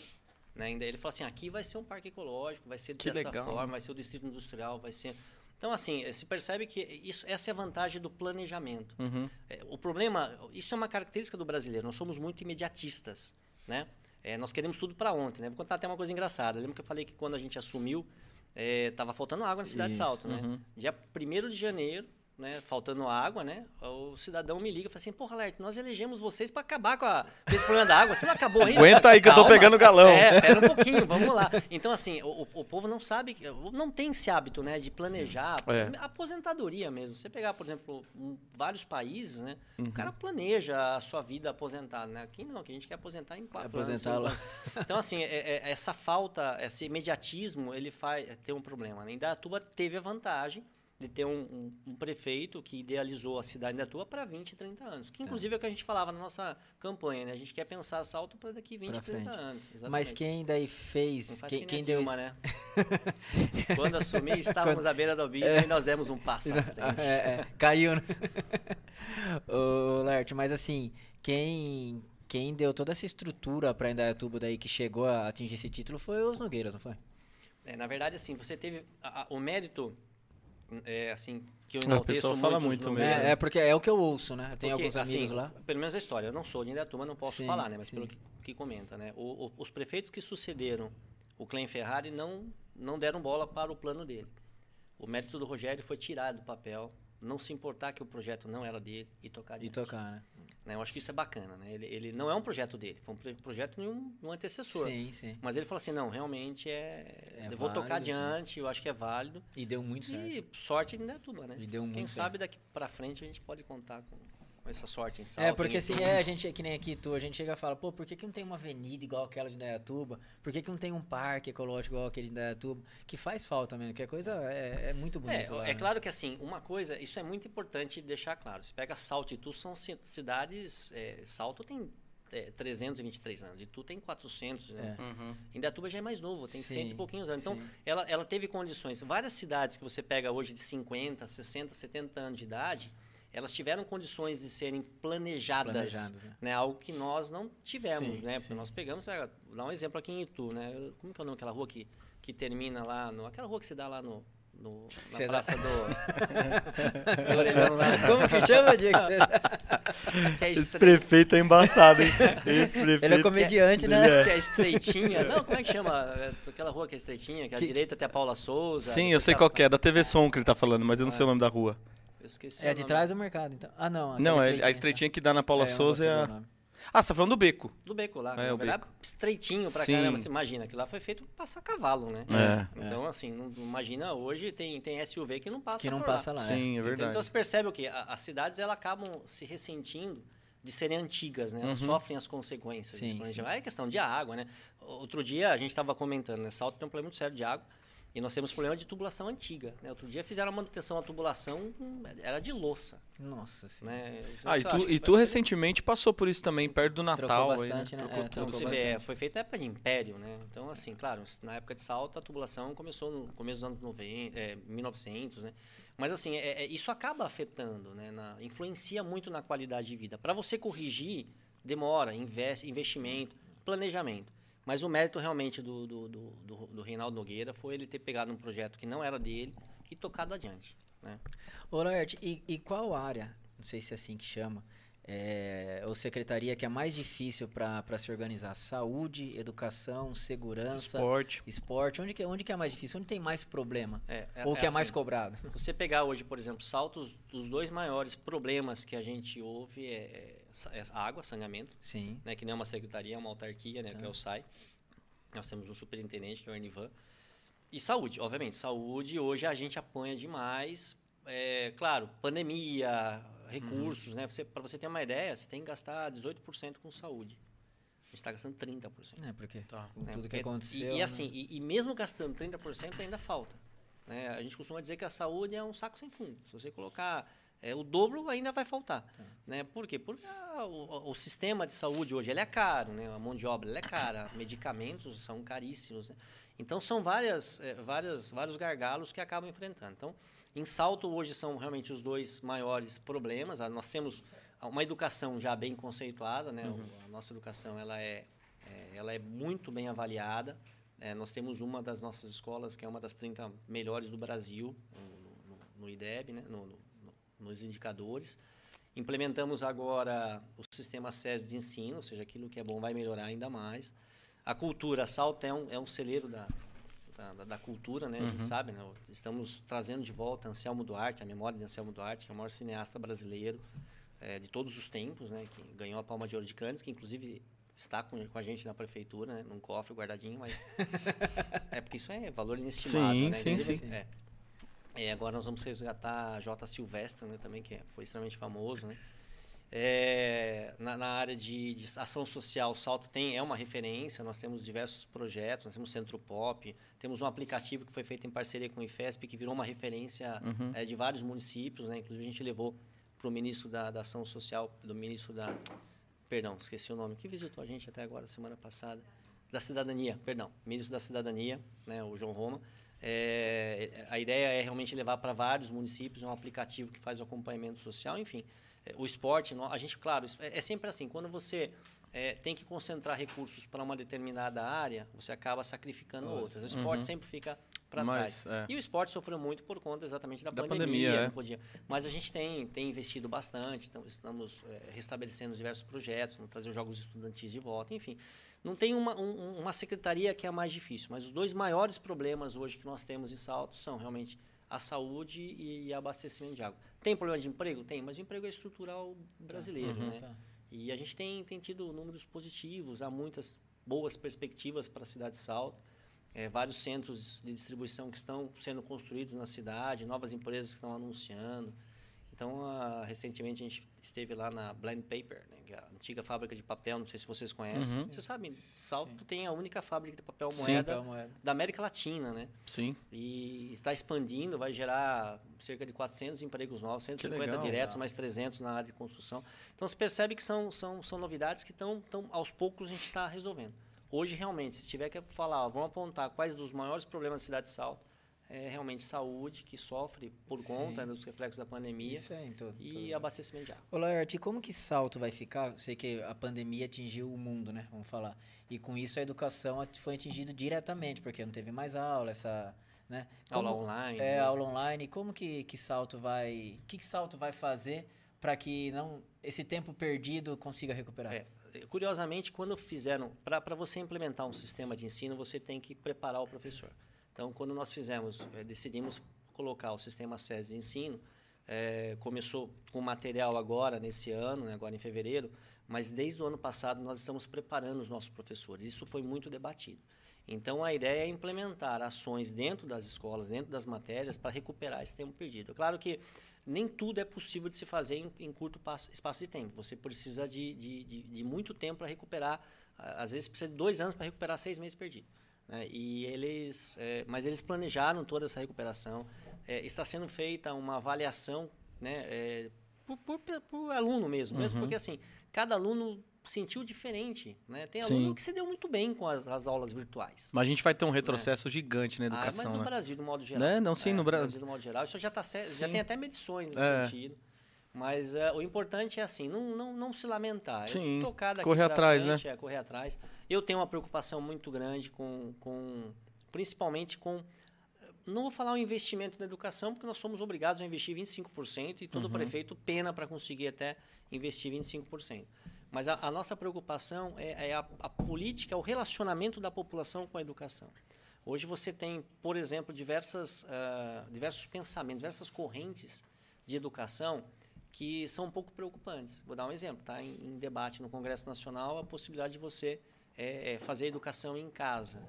Né? Ele falou assim: aqui vai ser um parque ecológico, vai ser Que dessa legal. forma, vai ser o distrito industrial, vai ser. Então, assim, eh, se percebe que isso, essa é a vantagem do planejamento. Uhum. É, O problema, isso é uma característica do brasileiro, nós somos muito imediatistas, né? É, nós queremos tudo para ontem, né? Vou contar até uma coisa engraçada. Lembra que eu falei que quando a gente assumiu, estava faltando água na cidade Isso, de Salto, né? uhum. Dia 1 de janeiro, né, faltando água, né? O cidadão me liga e fala assim: "Porra, Alert, nós elegemos vocês para acabar com, a, com esse problema da água. Você não acabou ainda?" Aguenta aí que eu tô Calma. pegando galão. É, pera um pouquinho, vamos lá. Então, assim, o, o- povo não sabe, não tem esse hábito, né, de planejar. É. Aposentadoria mesmo. Você pegar, por exemplo, um- vários países, né, Uhum. o cara planeja a sua vida aposentado, né? Aqui não, aqui a gente quer aposentar em quatro Aposentar anos. lá. Então, assim, é- é- essa falta, esse imediatismo, ele faz ter um problema. Né? Indaiatuba teve a vantagem de ter um, um- um prefeito que idealizou a cidade de Indaiatuba para 20, 30 anos. Que, inclusive, é o que a gente falava na nossa campanha, né? A gente quer pensar salto para daqui 20, Pra 30 frente. anos. Mas Exatamente. quem daí fez. Quem, que quem deu Dilma, né? Quando assumi, estávamos à beira do abismo e nós demos um passo à frente. É, é, caiu, né? Ô, Lert, mas assim, quem, quem deu toda essa estrutura pra Indaiatuba daí que chegou a atingir esse título foi os Nogueiras, não foi? É, na verdade, assim, você teve a- a- o mérito, é, assim, que eu enalteço pessoa fala os muito mesmo. É, é porque é o que eu ouço, né? Tem alguns amigos assim, lá. Pelo menos a história. Eu não sou de Indaiatuba, não posso Sim, falar, né? Mas sim. pelo que, que comenta, né? O- o- os prefeitos que sucederam o Clem Ferrari não, não deram bola para o plano dele. O mérito do Rogério foi tirar do papel, não se importar que o projeto não era dele e tocar E adiante. tocar, né? né? Eu acho que isso é bacana, né? Ele, ele não é um projeto dele, foi um projeto de um, um antecessor. Sim, sim. Mas ele falou assim, não, realmente é... É eu vou tocar válido, sim. adiante, eu acho que é válido. E deu muito certo. E sorte em Indaiatuba, né? E deu Quem muito sabe daqui pra frente a gente pode contar com essa sorte em É, Salto. porque em- assim, é, a gente, que nem aqui tu, a gente chega e fala, pô, por que, que não tem uma avenida igual aquela de Indaiatuba? Por que, que não tem um parque ecológico igual aquele de Indaiatuba? Que faz falta mesmo, que a coisa é, é muito É, bonita lá. é né? claro que assim, uma coisa, isso é muito importante deixar claro. Você pega Salto e Itu, são ci- cidades. é, Salto tem é, 323 anos, Itu tem 400, né? É. Uhum. Indaiatuba já é mais novo, tem Sim, cento e pouquinhos anos. Então, sim. ela, ela teve condições. Várias cidades que você pega hoje de 50, 60, 70 anos de idade, elas tiveram condições de serem planejadas. Planejadas, né? né? Algo que nós não tivemos, Sim, né? sim. Porque nós pegamos, pega, vou dar um exemplo aqui em Itu, né? Como que é o nome daquela rua que, que termina lá, no, aquela rua que se dá lá no, no- na Cê dá- praça do, do Orelhão lá. Como que chama, Diego? Que é, Esse prefeito é embaçado, hein? Esse prefeito. Ele é comediante, Ele né? é. que é estreitinha. Não, como é que chama? É, Aquela rua que é estreitinha, que, à Que- direita tem a Paula Souza. Sim, eu sei qual que é, da TV Som que ele tá falando, mas eu não sei o nome da rua. Esqueci É de trás do mercado, então. Ah, não. Não, é a estreitinha que dá na Paula É, Souza é a... Ah, você tá falando do beco. Do beco lá. É, o beco. estreitinho pra Sim. caramba. Você imagina, aquilo lá foi feito pra passar cavalo, né? É. Então, assim, não, imagina, hoje tem, tem SUV que não passa Que não por passa lá. Sim, é Então, verdade. Então, você percebe o quê? A- As cidades, elas acabam se ressentindo de serem antigas, né? Elas Uhum. sofrem as consequências. Sim, sim. É questão de água, né? Outro dia a gente estava comentando, né? Salto tem um problema muito sério de água. E nós temos problema de tubulação antiga. Né? Outro dia fizeram a manutenção da tubulação, era de louça. Nossa senhora. Né? Ah, e tu, e tu recentemente passou por isso também, perto do Natal. aí, bastante, né? Trocou É, tudo. trocou bastante. vê, foi feito na época de Império, né? Então, assim, claro, na época de salto, a tubulação começou no começo dos anos 90, é, 1900, né? Mas, assim, é- é- isso acaba afetando, né? Na- influencia muito na qualidade de vida. Para você corrigir, demora, investe, investimento, planejamento. Mas o mérito realmente do, do, do, do, do Reinaldo Nogueira foi ele ter pegado um projeto que não era dele e tocado adiante, né? Ô, Laerte, e, e qual área, não sei se é assim que chama, é, ou secretaria que é mais difícil para se organizar? Saúde, educação, segurança, Esporte. esporte? Onde que, onde que é mais difícil? Onde tem mais problema? É, é- ou é que é mais assim. cobrado? Você pegar hoje, por exemplo, saltos, os dois maiores problemas que a gente ouve é, é é água, saneamento, Sim. né, que não é uma secretaria, é uma autarquia, né, que é o SAI. Nós temos um superintendente, que é o Ernivan. E saúde, obviamente. Saúde, hoje a gente apanha demais. É, claro, pandemia, recursos, né? Você, para você ter uma ideia, você tem que gastar 18% com saúde. A gente está gastando 30%. É, porque Tá. com né? tudo que Porque- aconteceu. E, e né? assim, e, e mesmo gastando 30%, ainda falta. né? A gente costuma dizer que a saúde é um saco sem fundo. Se você colocar é, o dobro, ainda vai faltar. Tá. Né? Por quê? Porque ah, o, o sistema de saúde hoje ele é caro, né? a mão de obra é cara, medicamentos são caríssimos. né? Então, são várias, é, várias, vários gargalos que acabam enfrentando. Então, em salto, hoje são realmente os dois maiores problemas. Ah, Nós temos uma educação já bem conceituada, né? O- A nossa educação ela é, é, ela é muito bem avaliada. É, nós temos uma das nossas escolas que é uma das 30 melhores do Brasil no, no- no IDEB, né? no- no- nos indicadores. Implementamos agora o sistema SES de ensino, ou seja, aquilo que é bom vai melhorar ainda mais. A cultura, a Salto é um, é um celeiro da, da, da- cultura, né? A gente sabe, né? Estamos trazendo de volta Anselmo Duarte, a memória de Anselmo Duarte, que é o maior cineasta brasileiro eh, de todos os tempos, né? Que ganhou a Palma de Ouro de Cannes, que inclusive está com, com a gente na prefeitura, né? Num cofre guardadinho, mas... é porque isso é valor inestimável, Sim, né? sim, sim. É. É, agora nós vamos resgatar a J. Silvestre, né, também, que foi extremamente famoso, né? É, na, na área de, de ação social, o Salto tem, é uma referência, nós temos diversos projetos, nós temos Centro Pop, temos um aplicativo que foi feito em parceria com o IFESP, que virou uma referência é, de vários municípios, né? Inclusive a gente levou para o ministro da, da Ação Social, do ministro da... Perdão, esqueci o nome, que visitou a gente até agora, semana passada, da Cidadania, perdão, ministro da Cidadania, né, o João Roma. É, a ideia é realmente levar para vários municípios, é um aplicativo que faz o acompanhamento social, enfim. É, O esporte, a gente, claro, é é sempre assim, quando você é, tem que concentrar recursos para uma determinada área, você acaba sacrificando outras. O esporte sempre fica para trás. é. E o esporte sofreu muito por conta exatamente da, Da pandemia. pandemia, é. não podia. Mas a gente tem, tem investido bastante, então estamos é, restabelecendo diversos projetos, vamos trazer os jogos estudantis de volta, enfim. Não tem uma, um- uma secretaria que é a mais difícil, mas os dois maiores problemas hoje que nós temos em Salto são realmente a saúde e, abastecimento de água. Tem problema de emprego? Tem, mas o emprego é estrutural brasileiro, né? Tá. E a gente tem, tem tido números positivos, há muitas boas perspectivas para a cidade de Salto. É, vários centros de distribuição que estão sendo construídos na cidade, novas empresas que estão anunciando. Então, ah, recentemente a gente esteve lá na Blend Paper, né, que é a antiga fábrica de papel, não sei se vocês conhecem. Uhum. Vocês sabem, Salto tem a única fábrica de papel Sim. moeda Papel moeda. da América Latina, né? Sim. E está expandindo, vai gerar cerca de 400 empregos novos, 150 legal. diretos, mais 300 na área de construção. Então, se percebe que são, são, são novidades que estão, tão, aos poucos, a gente está resolvendo. Hoje, realmente, se tiver que falar, ó, vamos apontar quais dos maiores problemas da cidade de Salto, é realmente saúde, que sofre por Sim. conta dos reflexos da pandemia, Isso é em todo. e abastecimento de água. Ô, Laerte, como que salto vai ficar? Eu sei que a pandemia atingiu o mundo, né? Vamos falar. E com isso a educação foi atingida diretamente, porque não teve mais aula, essa. Né? Aula Como- online. É, né? aula online. Como que, que salto vai. O que, que salto vai fazer para que não esse tempo perdido consiga recuperar? É, curiosamente, quando fizeram, para você implementar um sistema de ensino, você tem que preparar o professor. Então, quando nós fizemos, eh, decidimos colocar o sistema SES de ensino, eh, começou com material agora, nesse ano, né, agora em fevereiro, mas desde o ano passado nós estamos preparando os nossos professores. Isso foi muito debatido. Então, a ideia é implementar ações dentro das escolas, dentro das matérias, para recuperar esse tempo perdido. É claro que nem tudo é possível de se fazer em, em curto passo- espaço de tempo. Você precisa de, de, de, de muito tempo para recuperar. Às vezes precisa de dois anos para recuperar seis meses perdidos. Né? E eles, é, mas eles planejaram toda essa recuperação. É, está sendo feita uma avaliação, né, é, por, por, por aluno mesmo, mesmo Uhum. porque assim cada aluno sentiu diferente, né? Tem Sim. aluno que se deu muito bem com as, as aulas virtuais. Mas a gente vai ter um retrocesso gigante na Ah, mas educação, no né? Brasil, no modo geral. Né? Não, sim, É, no Brasil. no modo geral. Isso já, tá, já Sim. tem até medições nesse É. sentido. Mas é, o importante é assim, não, não, não se lamentar. Sim, tocar daqui correr atrás, né? frente, É, correr atrás. Eu tenho uma preocupação muito grande com, com principalmente com não vou falar um investimento na educação, porque nós somos obrigados a investir 25% e todo Uhum. prefeito pena para conseguir até investir 25%. Mas a, a nossa preocupação é, é a, a política, o relacionamento da população com a educação. Hoje você tem, por exemplo, diversas, ah, diversos pensamentos, diversas correntes de educação que são um pouco preocupantes. Vou dar um exemplo. Está em, em debate no Congresso Nacional a possibilidade de você eh, eh, fazer educação em casa,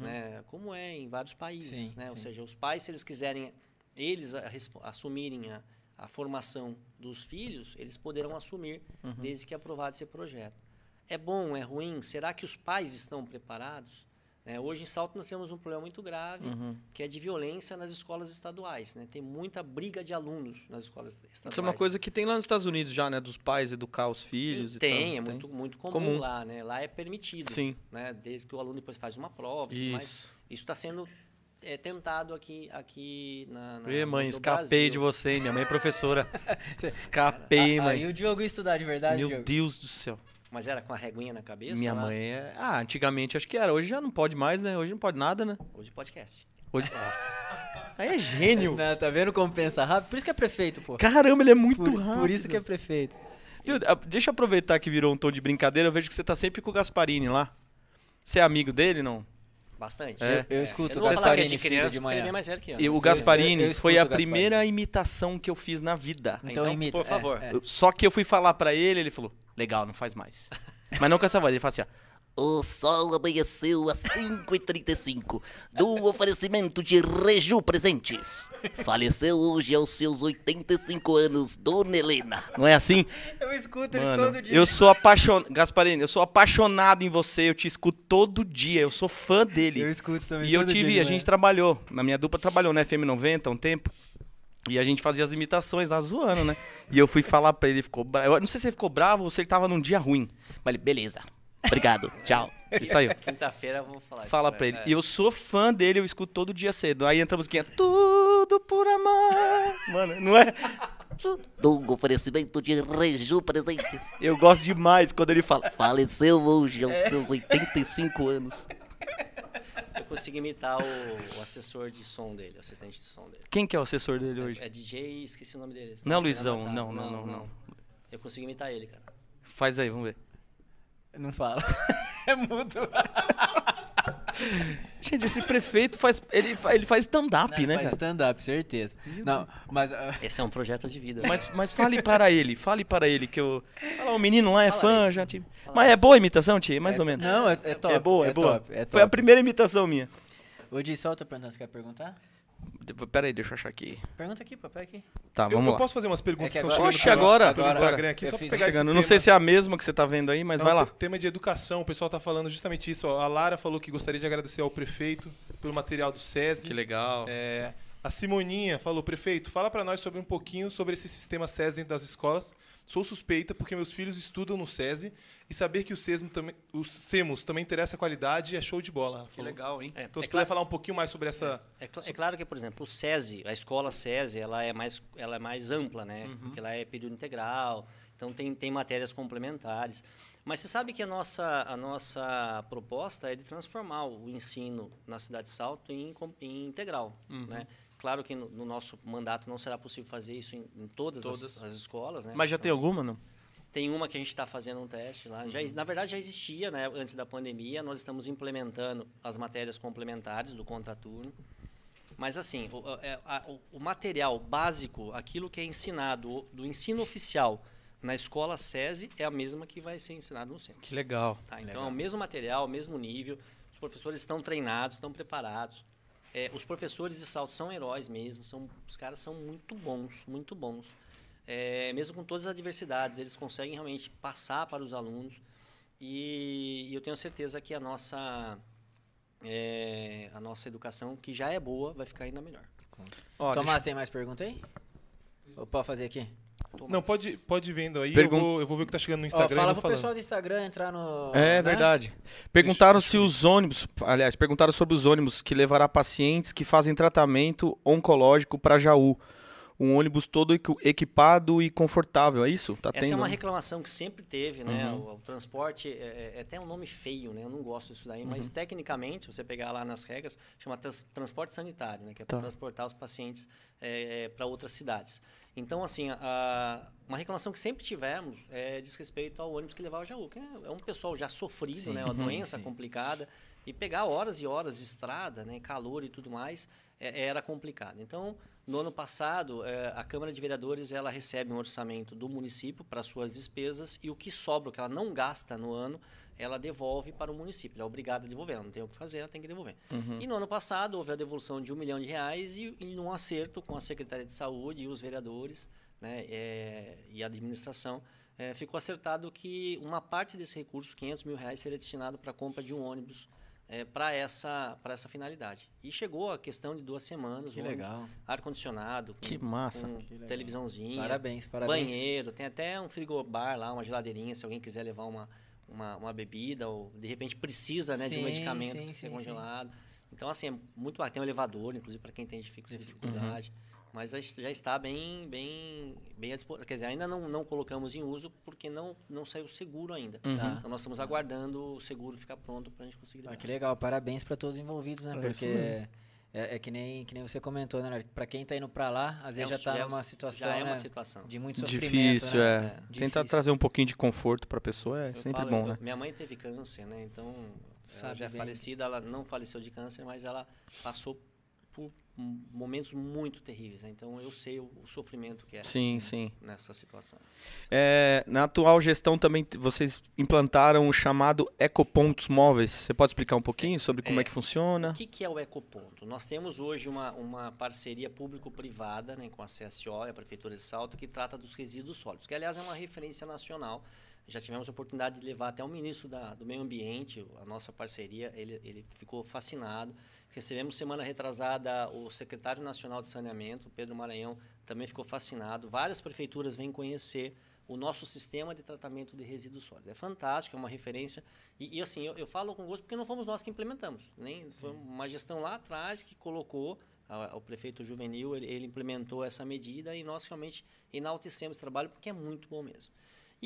né? como é em vários países. Sim, né? Ou sim. seja, os pais, se eles quiserem eles a assumirem a, a formação dos filhos, eles poderão assumir desde que aprovado esse projeto. É bom, é ruim? Será que os pais estão preparados? Né, hoje em Salto nós temos um problema muito grave, Uhum. que é de violência nas escolas estaduais. Né? Tem muita briga de alunos nas escolas estaduais. Isso é uma coisa que tem lá nos Estados Unidos já, né? Dos pais educar os filhos e tem, tal. é muito, muito comum, Comum. lá, né? Lá é permitido. Sim. Né? Desde que o aluno depois faz uma prova. e. Isso. Isso está sendo é, tentado aqui, aqui na, na mãe, escapei Brasil. de você? Minha mãe é professora. Escapei, mãe. Aí o Diogo ia estudar de verdade, Meu Diogo? Deus do céu. Mas era com a reguinha na cabeça? Minha lá? mãe é. Ah, antigamente acho que era. Hoje já não pode mais, né? Hoje não pode nada, né? Hoje podcast. Hoje. Aí é gênio. Não, tá vendo como pensa rápido? Por isso que é prefeito, pô. Caramba, ele é muito Por, rápido. por isso que é prefeito. Deixa eu aproveitar que virou um tom de brincadeira. Eu vejo que você tá sempre com o Gasparini lá. Você é amigo dele, não? Bastante. É. Eu escuto Eu o não vou falar que é Gasparini de criança, de porque ele é manhã. mais velho que eu. E o eu- Gasparini eu escuto foi o a Gasparini. primeira imitação que eu fiz na vida. Então, Então, imita. por é, favor. é. Eu- Só que eu fui falar pra ele, ele falou: legal, não faz mais. Mas não com essa voz, ele fala assim: ó. O sol amanheceu às 5h35 do oferecimento de Reju Presentes. Faleceu hoje aos seus 85 anos, Dona Helena. Não é assim? Eu escuto Mano, eu sou apaixonado. Gasparini, eu sou apaixonado em você, eu te escuto todo dia, eu sou fã dele. Eu escuto também. E eu todo dia tive, de a gente trabalhou, na minha dupla trabalhou na FM 90 há um tempo. E a gente fazia as imitações lá zoando, né? E eu fui falar pra ele, ele ficou bravo. Eu não sei se ele ficou bravo ou se ele tava num dia ruim. Mas ele, beleza, obrigado, tchau. E saiu. Quinta-feira eu vou falar isso Fala pra ele. É. E eu sou fã dele, eu escuto todo dia cedo. Aí entra a musiquinha, tudo por amar. Mano, não é? Do oferecimento de Reju Presentes. Eu gosto demais quando ele fala. Faleceu hoje aos seus 85 anos. Eu consegui imitar o, o assessor de som dele, o assistente de som dele. Quem que é o assessor dele hoje? É DJ, esqueci o nome dele. Não é o Nossa, Luizão, ele não, matar. não, não, não. Eu consegui imitar ele, cara. Faz aí, vamos ver. Não fala. é mudo. Gente, esse prefeito faz. Ele, ele faz stand-up, né, faz cara? stand-up, certeza. Não, mas... ah, Esse é um projeto de vida. Mas, mas fale para ele, fale para ele que eu. Fala, o menino lá é Fala fã, aí. já te. Mas é boa a imitação, Tia? Mais ou menos. Não, é, é top. é boa, é, boa. top, é Foi a top. primeira imitação minha. Ô, Di, só outra pergunta, você quer perguntar? Pera aí, deixa eu achar aqui. Pergunta aqui, papai, aqui. Tá, Eu, vamos eu lá. posso fazer umas perguntas É que agora- Oxe, pelo- agora? pelo Agora, Instagram aqui, eu só pra pegar Chegando. Não sei se é a mesma que você tá vendo aí, mas Não, vai lá. te- Tema de educação, o pessoal tá falando justamente isso. ó. A Lara falou que gostaria de agradecer ao prefeito pelo material do SESI. Que legal. É, a Simoninha falou, prefeito, fala para nós sobre um pouquinho sobre esse sistema SESI dentro das escolas. Sou suspeita porque meus filhos estudam no SESI e saber que o SESMO também, os SEMOS também interessa a qualidade é show de bola. Que falou. legal, hein? É, Então, é se puder claro- falar um pouquinho mais sobre essa... É, cl- é claro que, por exemplo, o SESI, a escola SESI, ela é mais, ela é mais ampla, né? Uhum. Porque ela é período integral, então tem, tem matérias complementares. Mas você sabe que a nossa, a nossa proposta é de transformar o ensino na cidade de Salto em, em integral, Uhum. né? Claro que no, no nosso mandato não será possível fazer isso em, em todas, Todas. As, as escolas, né? Mas já São- tem alguma, não? Tem uma que a gente está fazendo um teste lá. Já, na verdade, já existia, né? Antes da pandemia, nós estamos implementando as matérias complementares do contraturno. Mas, assim, o, é, a- o- o material básico, aquilo que é ensinado do ensino oficial na escola SESI, é a mesma que vai ser ensinado no centro. Que legal. Tá? Então, é o mesmo material, o mesmo nível. Os professores estão treinados, estão preparados. É, os professores de salto são heróis mesmo, são, os caras são muito bons, muito bons. É, mesmo com todas as adversidades, eles conseguem realmente passar para os alunos. E, e eu tenho certeza que a nossa, é, a nossa educação, que já é boa, vai ficar ainda melhor. Ó, Tomás, tem mais pergunta aí? Ou pode fazer aqui? Não, pode, pode ir vendo aí. Pergun- Eu, vou, eu vou ver o que tá chegando no Ó, Instagram. e fala pro falando. pessoal do Instagram entrar no. É né? verdade. Perguntaram se os ônibus, aliás, perguntaram sobre os ônibus que levará pacientes que fazem tratamento oncológico para Jaú. Um ônibus todo equi- equipado e confortável, é isso? Tá Essa é tendo? uma reclamação que sempre teve, né? Uhum. O, o transporte é, é até um nome feio, né? Eu não gosto disso daí, Uhum. mas tecnicamente, você pegar lá nas regras, chama trans- transporte sanitário, né? Que é Tá. para transportar os pacientes para outras cidades. Então, assim, a- uma reclamação que sempre tivemos é diz respeito ao ônibus que levava Jaú, que é, é um pessoal já sofrido, Sim, né? Uma sim, doença sim. complicada e pegar horas e horas de estrada, né? Calor e tudo mais, é- era complicado. Então, no ano passado, eh, a Câmara de Vereadores ela recebe um orçamento do município para suas despesas e o que sobra, o que ela não gasta no ano, ela devolve para o município. Ela é obrigada a devolver, ela não tem o que fazer, ela tem que devolver. Uhum. E no ano passado houve a devolução de um milhão de reais e, e num acerto com a Secretaria de Saúde e os vereadores né, eh, e a administração, eh, ficou acertado que uma parte desse recurso, 500 mil reais, seria destinado para a compra de um ônibus para essa, pra essa finalidade. E chegou a questão de duas semanas, Que legal. ar-condicionado, Que massa. com Que televisãozinha, Parabéns, parabéns. banheiro, tem até um frigobar lá, uma geladeirinha, se alguém quiser levar uma, uma, uma bebida ou de repente precisa né, de um Sim, medicamento sim, ser sim, sim. congelado. Então, assim, é muito bacana. Tem um elevador, inclusive, para quem tem dificu- dificuldade. Mas já já está bem, bem, bem à disposição. Quer dizer, ainda não, não colocamos em uso porque não, não saiu seguro ainda. Uhum. Tá. Então, nós estamos aguardando o seguro ficar pronto para a gente conseguir Ah, que legal, parabéns para todos os envolvidos, né? É Porque é, é que, nem, que nem você comentou, né? Para quem tá indo para lá, às vezes É já um- tá é um- numa situação, Já é uma né, situação. de muito sofrimento, Difícil, né? é. É, Tentar trazer um pouquinho de conforto pra pessoa é Eu sempre falo, bom, eu- né? Minha mãe teve câncer, né? Então, ela Sabe já é falecida, ela não faleceu de câncer, mas ela passou por momentos muito terríveis, né? Então, eu sei o, o sofrimento que é Sim, sim. nessa situação. É, na atual gestão também vocês implantaram o chamado ecopontos móveis. Você pode explicar um pouquinho sobre como é, É. que funciona? O que, que é o ecoponto? Nós temos hoje uma, uma parceria público-privada né, com a CSO, a Prefeitura de Salto, que trata dos resíduos sólidos, que aliás é uma referência nacional. Já tivemos a oportunidade de levar até o ministro da- do Meio Ambiente, a nossa parceria, ele, ele ficou fascinado. Recebemos semana retrasada o secretário nacional de saneamento, Pedro Maranhão, também ficou fascinado. Várias prefeituras vêm conhecer o nosso sistema de tratamento de resíduos sólidos. É fantástico, é uma referência. E, e, assim, eu, eu falo com gosto porque não fomos nós que implementamos. Nem, foi uma gestão lá atrás que colocou, a- o prefeito Juvenil, ele, ele implementou essa medida e nós realmente enaltecemos esse trabalho porque é muito bom mesmo.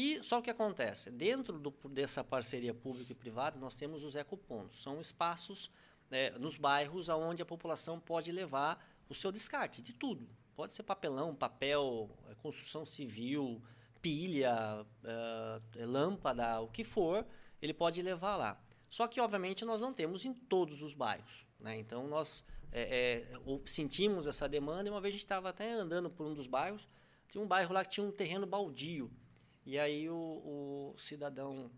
E só o que acontece? Dentro do- dessa parceria pública e privada, nós temos os ecopontos. São espaços né, nos bairros onde a população pode levar o seu descarte de tudo. Pode ser papelão, papel, eh, construção civil, pilha, eh, lâmpada, o que for, ele pode levar lá. Só que, obviamente, nós não temos em todos os bairros. Né? Então, nós eh, ou- sentimos essa demanda e uma vez a gente estava até andando por um dos bairros, tinha um bairro lá que tinha um terreno baldio. E aí o, o cidadão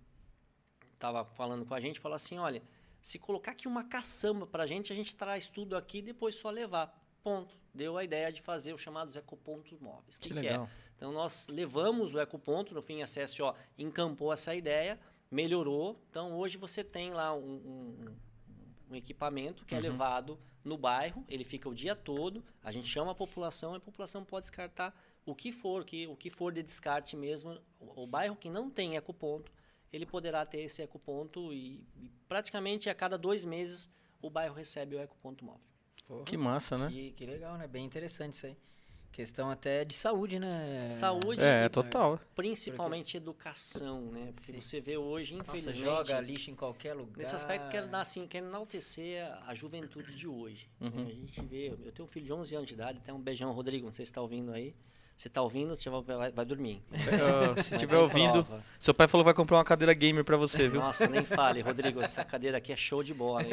estava falando com a gente, falou assim, olha, se colocar aqui uma caçamba para a gente, a gente traz tudo aqui e depois só levar. Ponto. Deu a ideia de fazer os chamados ecopontos móveis. Que é? legal. Então nós levamos o ecoponto, no fim a CSO encampou essa ideia, melhorou. Então hoje você tem lá um, um- um equipamento que é levado no bairro, ele fica o dia todo, a gente chama a população e a população pode descartar o que for, que, o que for de descarte mesmo. O, o bairro que não tem ecoponto, ele poderá ter esse ecoponto e, e praticamente a cada dois meses o bairro recebe o ecoponto móvel. Porra, Que massa, né? que, que legal, né? Bem interessante isso aí. Questão até de saúde, né? Saúde É, total. principalmente educação, né? Porque Sim. você vê hoje, Nossa, infelizmente, joga lixo em qualquer lugar. Nesse aspecto, quero dar assim, quero enaltecer a, juventude de hoje. né? Uhum. A gente vê, eu tenho um filho de 11 anos de idade, até um beijão, Rodrigo, não sei se está ouvindo aí. Você está ouvindo, você vai, vai, dormir. É, se estiver ouvindo, prova. seu pai falou que vai comprar uma cadeira gamer pra você, viu? Nossa, nem fale, Rodrigo, essa cadeira aqui é show de bola. Hein?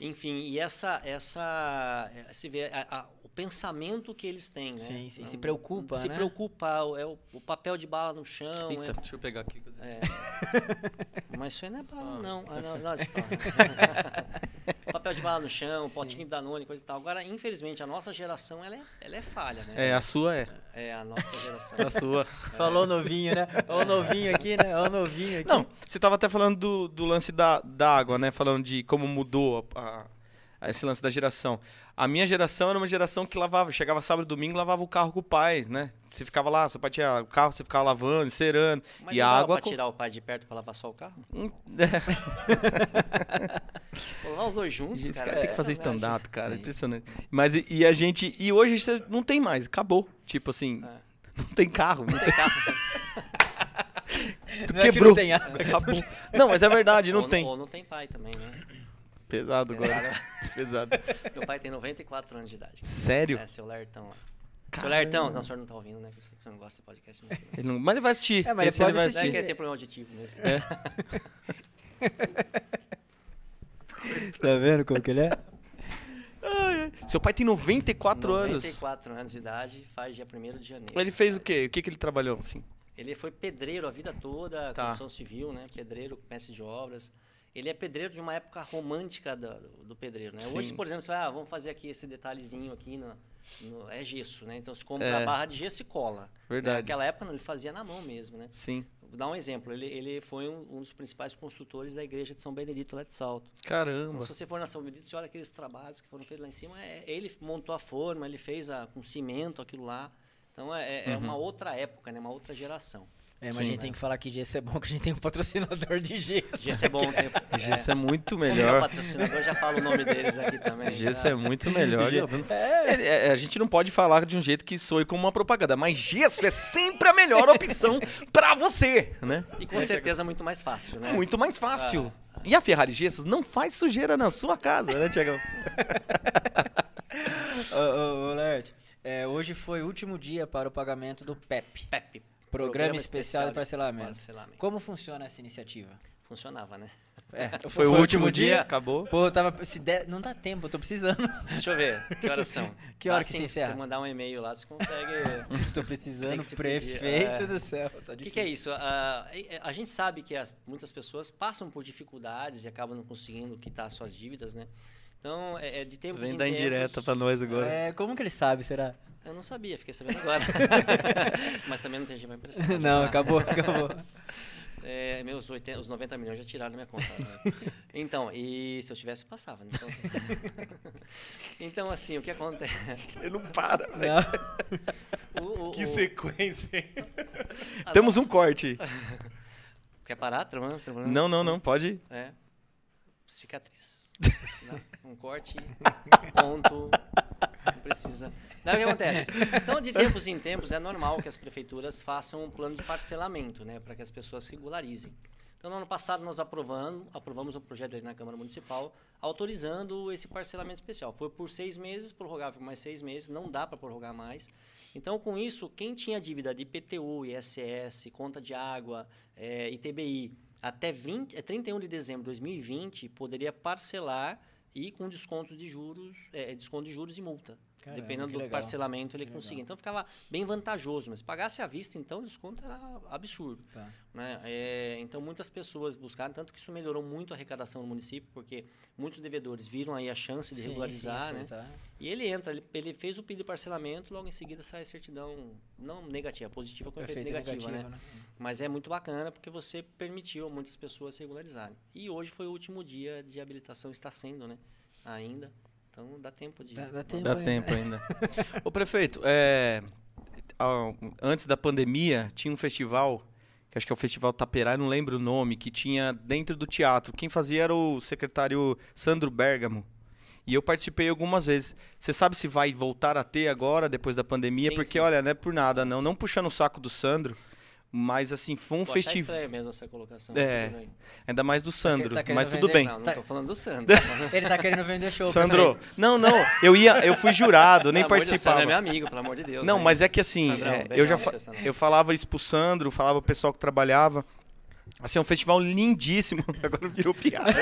Enfim, e essa, essa, eh, se vê a- a- o pensamento que eles têm, né? Sim, sim, se Não- preocupa, Se né? preocupa, o- é o, o papel de bala no chão. Eita, é- deixa eu pegar aqui. É. Mas isso aí não é bala, não. Ah, não, não, deixa eu falar. o papel de bala no chão, potinho de Danone, coisa e tal. Agora, infelizmente, a nossa geração, ela é, ela é falha, né? É, a sua é. É a nossa geração. A sua. Falou novinho, né? Ó o novinho aqui, né? Ó o novinho aqui. Não, você tava até falando do, do lance da, da água, né? Falando de como mudou a- a- esse lance da geração. A minha geração era uma geração que lavava, chegava sábado e domingo, lavava o carro com o pai, né? Você ficava lá, seu pai tinha o carro, você ficava lavando, encerando. Mas e a água. pra com- tirar o pai de perto pra lavar só o carro? Hum, é. Lá os dois juntos, Esse cara. cara tem que fazer é stand-up, cara. É. Impressionante. Mas e, e a gente. E hoje você não tem mais, acabou. Tipo assim, É. não tem carro. Não Tem carro. Não é que quebrou. não tem. Acabou. Não, mas é verdade, não ou, tem. Ou não tem pai também, né? Pesado agora. Pesado. Meu pai tem 94 anos de idade. Sério? É, seu Lertão lá. Seu Caramba. Lertão, não, o senhor não tá ouvindo, né? Você não gosta de podcast mesmo. Ele não- Mas ele vai assistir. É, mas ele Esse ele pode vai assistir. Assistir. que ele tem problema auditivo mesmo. Tá vendo como que ele é? Ai, ai. Seu pai tem 94 anos. 94 anos de idade, faz dia 1 de janeiro. Ele fez o quê? O que, que ele trabalhou assim? Ele foi pedreiro a vida toda, Tá. construção civil, né? Pedreiro, mestre de obras. Ele é pedreiro de uma época romântica do, do pedreiro, né? Sim. Hoje, por exemplo, você vai, ah, vamos fazer aqui esse detalhezinho aqui, no, no- é gesso, né? Então, você compra É. a barra de gesso e cola. Verdade. Naquela época, não, ele fazia na mão mesmo, né? Sim. Vou dar um exemplo. Ele, ele foi um, um dos principais construtores da igreja de São Benedito, lá de Salto. Então, Caramba. se você for na São Benedito, você olha aqueles trabalhos que foram feitos lá em cima, é, ele montou a forma, ele fez a, com cimento aquilo lá. Então, é, é uma outra época, né? Uma outra geração. É, mas Sim. a gente tem que falar que gesso é bom, que a gente tem um patrocínador de gesso. Gesso é bom. Tem, Gesso é muito é o melhor. patrocinador, já fala o nome deles aqui também. Gesso tá? é muito melhor. Ge- Eu não- É, é, a gente não pode falar de um jeito que soe como uma propaganda, mas gesso é sempre a melhor opção pra você, né? E com certeza muito mais fácil, né? Muito mais fácil. E a Ferrari Gessos não faz sujeira na sua casa, né, Tiagão? Ô, ô, ô Lert, é, hoje foi o último dia para o pagamento do PEP. PEP. Programa Especial de Parcelamento. Parcelamento. Como funciona essa iniciativa? Funcionava, né? É, Foi, o último dia, acabou. Pô, eu tava. Se der, não dá tempo, eu tô precisando. Deixa eu ver, que horas são? Que hora Ah, que sim, se Se encerra? você mandar um e-mail lá, você consegue... tô precisando, prefeito é. do céu. Tá O que, que é isso? A, a gente sabe que as- muitas pessoas passam por dificuldades e acabam não conseguindo quitar suas dívidas, né? Então, é, é de tempos Vem em dar indireta pra nós agora. É, como que ele sabe, será? Eu não sabia, fiquei sabendo agora. Mas também não tem gente pra emprestar. Não, acabou, acabou. É, meus 80, os 90 milhões já tiraram da minha conta. né? Então, e se eu tivesse, eu passava. né? Então, então assim, o que acontece? Ele não para. velho. Não. O- o- Que o- sequência, hein? Temos um corte. Quer parar? Trabalhando, trabalhando? Não, não, não, pode ir. É. Cicatriz. Um corte, ponto. Não precisa. Daí o que acontece? Então, de tempos em tempos, é normal que as prefeituras façam um plano de parcelamento, né? Para que as pessoas regularizem. Então, no ano passado, nós aprovamos, aprovamos um projeto ali na Câmara Municipal autorizando esse parcelamento especial. Foi por seis meses, prorrogável por mais seis meses, não dá para prorrogar mais. Então, com isso, quem tinha dívida de IPTU, ISS, conta de água, eh, ITBI, até 20, eh, 31 de dezembro de 2020, poderia parcelar e com desconto de juros, eh, desconto de juros e multa. Caramba, dependendo do parcelamento ele Que conseguia. legal. Então ficava bem vantajoso, mas se pagasse à vista, então o desconto era absurdo. Tá. Né? É, então muitas pessoas buscaram, tanto que isso melhorou muito a arrecadação no município, porque muitos devedores viram aí a chance de Sim, regularizar, sim, né? tá. E ele entra, ele, ele fez o pedido de parcelamento, logo em seguida sai a certidão, não negativa, positiva com efeito Efeito negativo, negativo, né? né? Mas é muito bacana porque você permitiu a muitas pessoas se regularizarem. E hoje foi o último dia de habilitação, está sendo, né? Ainda. Então dá tempo de. Dá- dá tempo. Dá ainda. tempo ainda. Ô, prefeito, é, antes da pandemia, tinha um festival, que acho que é o Festival Taperá, eu não lembro o nome, que tinha dentro do teatro. Quem fazia era o secretário Sandro Bergamo. E eu participei algumas vezes. Você sabe se vai voltar a ter agora, depois da pandemia? Sim, Porque, sim. olha, não é por nada, não. Não puxando o saco do Sandro, mas, assim, foi um festival. estranho mesmo essa colocação. É. Ainda mais do Sandro, tá querendo mas tudo vender? bem. Não, não Tá- tô falando do Sandro. Ele tá querendo vender show. Sandro, não, não, eu ia, eu fui jurado, nem Pelo amor de Deus, participava. Sandro é meu amigo, pelo amor de Deus. Não, mas é que assim, Sandrão, é, eu já fa- você, eu falava isso pro Sandro, falava pro pessoal que trabalhava. Assim, é um festival lindíssimo. Agora virou piada.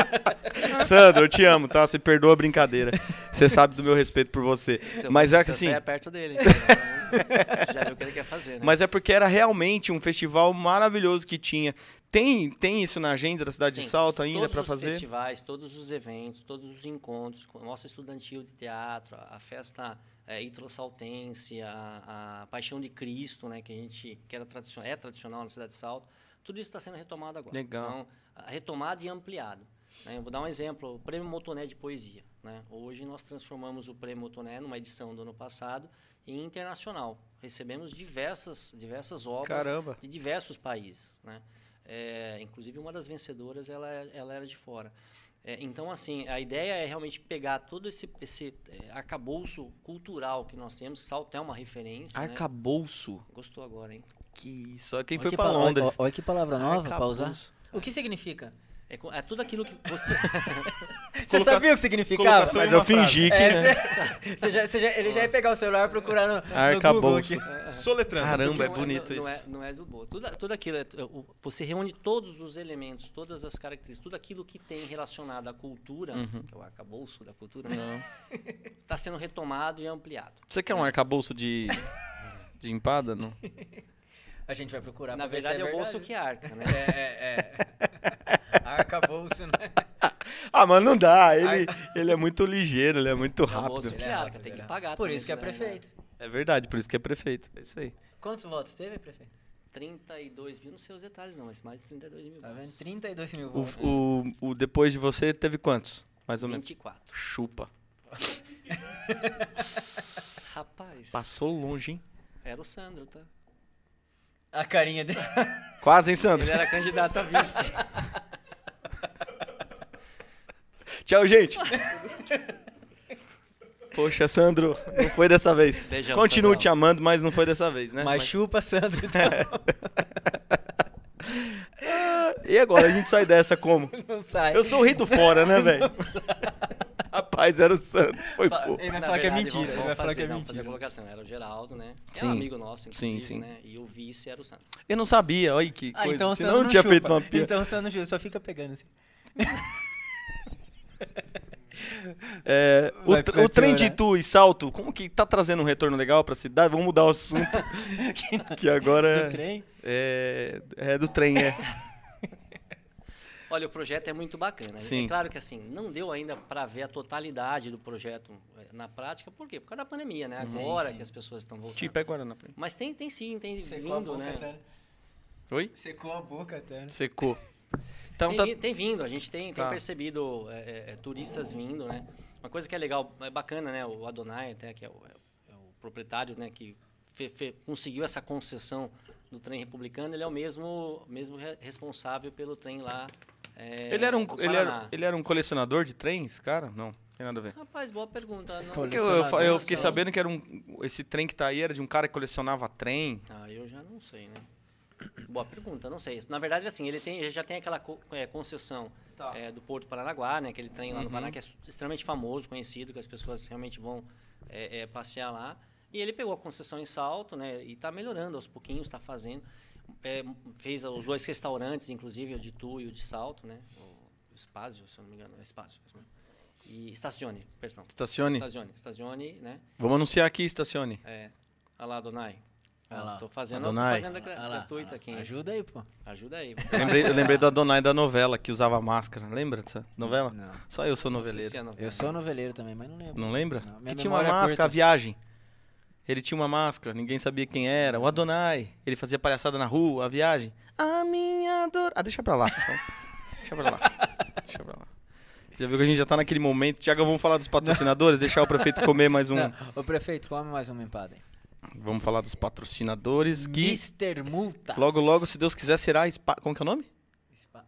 Sandro, eu te amo, tá? Você perdoa a brincadeira. Você sabe do meu respeito por você. Se eu Mas é que você, assim, é perto dele. já viu o que ele quer fazer, né? mas é porque era realmente um festival maravilhoso que tinha. Tem, tem isso na agenda da cidade de Sim, Salto ainda todos para os fazer? festivais, todos os eventos, todos os encontros, com a nossa estudantil de teatro, a, festa é, Itro-Saltense, a, a Paixão de Cristo, né, que a gente que era tradicional, é tradicional na cidade de Salto, tudo isso está sendo retomado agora. Legal. Então, retomado e ampliado. né? Vou dar um exemplo, o Prêmio Motoné de Poesia. Né? Hoje nós transformamos o Prêmio Motoné, numa edição do ano passado, em internacional. Recebemos diversas, diversas obras Caramba. de diversos países, né? É, inclusive uma das vencedoras ela, ela era de fora. É, então assim a ideia é realmente pegar todo esse, esse é, arcabouço cultural que nós temos. Salto é uma referência. né? Arcabouço. Gostou agora, hein? Que só quem Olha foi que para Londres. Olha, olha que palavra nova pra usar. O que significa? É, é tudo aquilo que você Você Coloca- sabia o que significava? Mas eu fingi que. É, você- você já- você já- ele já ia pegar o celular e procurar no, no Google Arcabouço. aqui. Soletrando. Caramba, é Não bonito não, isso. é, não é do boa. Tudo, tudo aquilo, é, é, o- você reúne todos os elementos, todas as características, tudo aquilo que tem relacionado à cultura, Uhum. que é o arcabouço da cultura, está sendo retomado e ampliado. Você quer um arcabouço de, de empada? Não? A gente vai procurar Na verdade, é, o verdade. bolso que arca, né? É, é, é. Arcabouço, né? Ah, mas não dá. Ele, ele é muito ligeiro, ele é muito É o rápido. Ele é rápido, tem que é pagar. Por isso que é né? prefeito. É verdade, por isso que é prefeito. É isso aí. Quantos votos teve, prefeito? 32 mil, não sei os detalhes não, mas mais de 32 mil. Tá votos. vendo? 32 mil O, votos. o, o depois de você teve quantos? Mais ou menos. 24. Chupa. Rapaz. Passou longe, hein? Era o Sandro, tá? A carinha dele. Quase, hein, Sandro? Ele era candidato a vice. Tchau, gente. Poxa, Sandro, não foi dessa vez. Beijão, Continuo Sandrão. te amando, mas não foi dessa vez, né? Mas chupa, Sandro, então. E agora, a gente sai dessa como? Não sai. Eu sou o Rito fora, né, velho? Rapaz, era o Sandro. Foi pô. Ele vai falar que é verdade, mentira. vamos- Ele vai falar que é não, fazer a mentira. colocação. Era o Geraldo, né? É Sim. um amigo nosso, Sim, inclusive, sim. né? E o vice era o Sandro. Eu não sabia, olha que Ah, coisa. então o Senão Sandro eu não tinha chupa. feito uma piada. Então o Sandro não chupa, só fica pegando assim. É, o, tr- o trem de. Itu e Salto, como que tá trazendo um retorno legal pra cidade? Vamos mudar o assunto. que agora Do trem. é, é do trem, é. Olha, o projeto é muito bacana. Sim. É claro que assim, não deu ainda para ver a totalidade do projeto eh, na prática, por quê? Por causa da pandemia, né? Sim, Agora sim. que as pessoas estão voltando. Te pega Guaraná pra mim. Mas tem, tem sim, tem Secou a vindo, boca, né? Tana. Oi? Secou a boca, Tana. Secou. Então tem, tá. vi- tem vindo, a gente tem, tem Tá. percebido é, é, é, turistas vindo, né? Uma coisa que é legal, é bacana, né? O Adonai, até, que é o, é o proprietário, né? Que fe- fe- conseguiu essa concessão do trem republicano, ele é o mesmo, mesmo re- responsável pelo trem lá. é, Ele era, um, ele, era, ele era um colecionador de trens, cara? Não, tem nada a ver. Rapaz, boa pergunta. Não, Porque eu, eu, eu fiquei sabendo que era um. Esse trem que tá aí era de um cara que colecionava trem. Ah, eu já não sei, né? Boa pergunta, não sei. Na verdade, assim, ele, tem, ele já tem aquela co- é, concessão é, do Porto Paranaguá, né? Aquele trem lá no Paraná que é extremamente famoso, conhecido, que as pessoas realmente vão é, é, passear lá. E ele pegou a concessão em Salto, né? E está melhorando aos pouquinhos, está fazendo. É, fez os dois restaurantes, inclusive, o de Tu e o de Salto, né? O Spazio, se eu não me engano, é mesmo. E Estacione, perdão. Estacione. Estacione, Estacione, né? Vamos anunciar aqui, estacione. É. Olha lá, Donai. Olha lá. Tô fazendo Adonai. propaganda gra- gratuita aqui. hein? Ajuda aí, pô. Ajuda aí. Eu lembrei, eu lembrei do Adonai da novela, que usava máscara. Lembra dessa novela? Não. Só eu sou noveleiro. se é novela. Eu sou noveleiro também, mas não lembro. Não lembra? Não, que tinha uma é máscara, curta. a viagem. Ele tinha uma máscara, ninguém sabia quem era. O Adonai. Ele fazia palhaçada na rua, a viagem. A minha dor. Ah, deixa pra lá. deixa pra lá. Deixa pra lá. Você já viu que a gente já tá naquele momento. Tiago, vamos falar dos patrocinadores? Deixar o prefeito comer mais um. Não, ô prefeito, come mais uma empada aí. Vamos falar dos patrocinadores que Mr. Multas. logo, logo, se Deus quiser, será spa... Como que é o nome? Spa...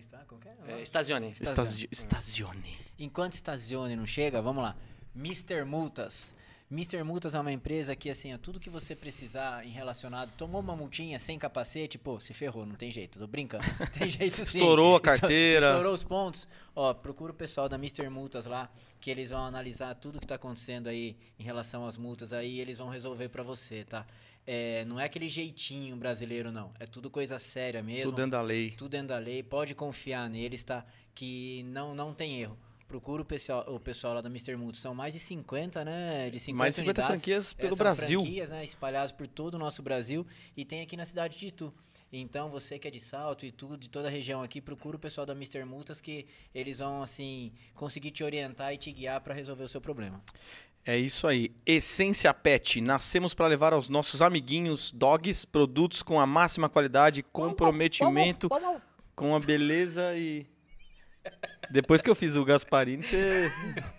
Spa... Qual que é? É, Estazione. Estasi- Estazione. Enquanto Stazione não chega, vamos lá. Mr. Multas. Mr. Multas é uma empresa que, assim, ó, tudo que você precisar em relacionado. Tomou uma multinha sem capacete, pô, se ferrou, não tem jeito. Tô brincando. Tem jeito sim. Estourou a carteira. Estourou os pontos. Ó, procura o pessoal da Mr. Multas lá, que eles vão analisar tudo que tá acontecendo aí em relação às multas aí, e eles vão resolver pra você, tá? É, não é aquele jeitinho brasileiro, não. É tudo coisa séria mesmo. Tudo dentro da lei. Tudo dentro da lei, pode confiar neles, tá? Que não, não tem erro. Procura o pessoal, o pessoal lá da Mr. Multi. São mais de 50, né? De 50 Mais de 50 unidades. franquias É, pelo são Brasil. franquias, né, espalhadas por todo o nosso Brasil e tem aqui na cidade de Itu. Então, você que é de Salto e tudo, de toda a região aqui, procura o pessoal da Mr. Multas que eles vão, assim, conseguir te orientar e te guiar para resolver o seu problema. É isso aí. Essência Pet. Nascemos para levar aos nossos amiguinhos dogs produtos com a máxima qualidade, comprometimento com a beleza e. Depois que eu fiz o Gasparini, você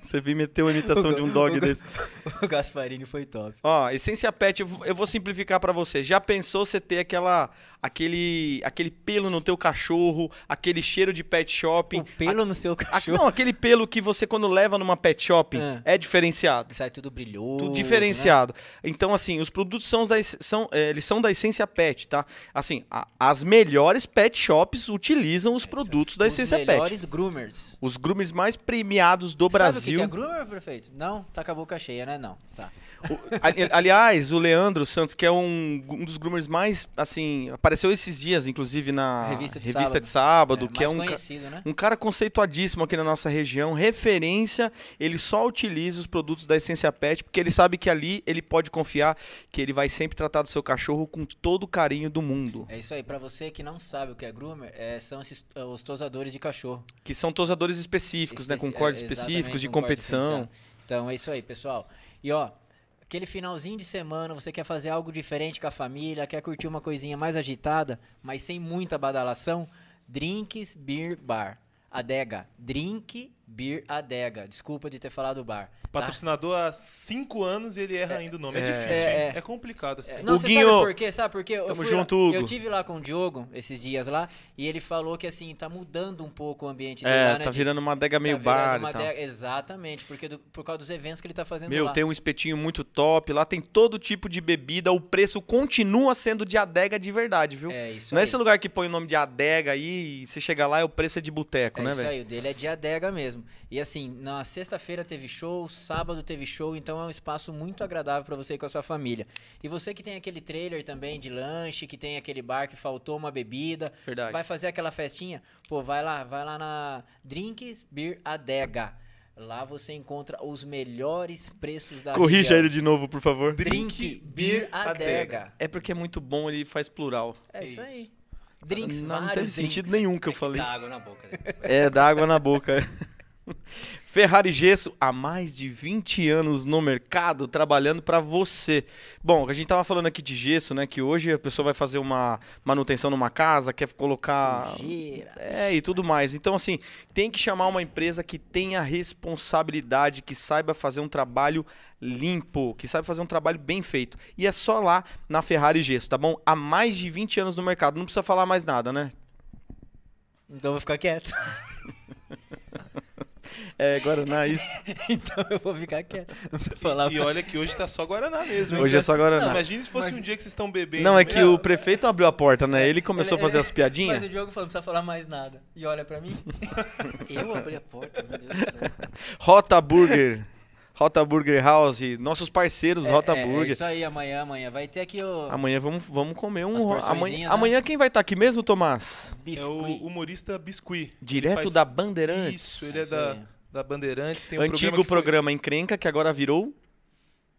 você viu meter uma imitação de um dog desse. o Gasparini foi top. Ó, Essência Pet, eu vou- eu vou simplificar pra você. Já pensou você ter aquela aquele aquele pelo no teu cachorro, aquele cheiro de pet shopping? O pelo no seu A- cachorro. não, aquele pelo que você quando leva numa pet shopping Ah. é diferenciado. Sai tudo brilhoso. Tudo né? diferenciado. Então, assim, os produtos são da, são, é, eles são da Essência Pet, tá? Assim, a- as melhores pet shops utilizam os produtos da Os Essência Pet. melhores groomers. Os groomers mais premiados do Sabe o que Brasil. que é groomer, prefeito? Não? Tá com a boca cheia, né? Não. Tá. O- ali- aliás, o Leandro Santos, que é um, um dos groomers mais, assim, apareceu esses dias, inclusive, na Revista de de Sábado. sábado, que é um, ca- né? um cara conceituadíssimo aqui na nossa região, referência, ele só utiliza os produtos da Essência Pet, porque ele sabe que ali ele pode confiar que ele vai sempre tratar do seu cachorro com todo o carinho do mundo. É isso aí. Pra você que não sabe o que é groomer, é, são esses, é, os tosadores de cachorro. Que são tosadores específicos, né? Com cortes é, específicos, de competição. Então é isso aí, pessoal. E ó, aquele finalzinho de semana, você quer fazer algo diferente com a família, quer curtir uma coisinha mais agitada, mas sem muita badalação? Drinks Beer Bar. Adega. Drink Beer Adega. Desculpa de ter falado bar. tá? Patrocinador há cinco anos e ele erra ainda o nome. É, É. difícil, É, hein? é. É complicado assim. Não, O você Guinho- sabe por quê? Sabe por quê? Eu Tamo fui junto, lá, Hugo. Eu tive lá com o Diogo esses dias lá e ele falou que assim, tá mudando um pouco o ambiente dele É, lá, né? tá de- virando uma adega tá meio virando bar uma e tal. adega- Exatamente, porque do- por causa dos eventos que ele tá fazendo Meu, lá. tem um espetinho muito top, lá tem todo tipo de bebida, o preço continua sendo de adega de verdade, viu? É isso Não é aí. esse lugar que põe o nome de adega aí e você chega lá e o preço é de boteco, É né, isso velho? aí, o dele é de adega mesmo. E assim, na sexta-feira teve show, sábado teve show, então é um espaço muito agradável pra você ir com a sua família. E você que tem aquele trailer também de lanche, que tem aquele bar que faltou uma bebida, Verdade. vai fazer aquela festinha, pô, vai lá, vai lá na Drinks Beer Adega. Lá você encontra os melhores preços da Corrija região. ele de novo, por favor. Drink Beer Adega. É porque é muito bom, ele faz plural. É isso Isso. aí. Drinks, não, não teve sentido drinks. nenhum que eu falei. Dá água na boca. né? É, dá água na boca. Ferrari Gesso, há mais de 20 anos no mercado, trabalhando para você. Bom, a gente tava falando aqui de gesso, né? Que hoje a pessoa vai fazer uma manutenção numa casa, quer colocar. Sujeira. É, e tudo mais. Então, assim, tem que chamar uma empresa que tenha responsabilidade, que saiba fazer um trabalho limpo, que saiba fazer um trabalho bem feito. E é só lá na Ferrari Gesso, tá bom? Há mais de 20 anos no mercado. Não precisa falar mais nada, né? Então eu vou ficar quieto. É, Guaraná, isso. então eu vou ficar quieto. Não precisa falar E olha que hoje tá só Guaraná mesmo. hein? Hoje é só Não, Guaraná. imagina se fosse um dia que vocês estão bebendo. Não, é que Meu, o prefeito abriu a porta, né? Ele começou a fazer as Mas piadinhas. o Diogo falou, não precisa falar mais nada. E olha pra mim. eu abri a porta, meu Deus do céu. Rota Burger. Rota Burger House. Nossos parceiros, Rota é, é Burger. isso aí, amanhã, amanhã. Vai ter aqui o Amanhã vamos, vamos comer As um. Amanhã, né? amanhã quem vai estar aqui mesmo, Tomás? É biscuit. o humorista Biscuit. Ele Direto faz- da Bandeirantes. Isso, ele é Isso da, aí. Da Bandeirantes. Tem um Antigo programa, que foi- programa Encrenca, que agora virou.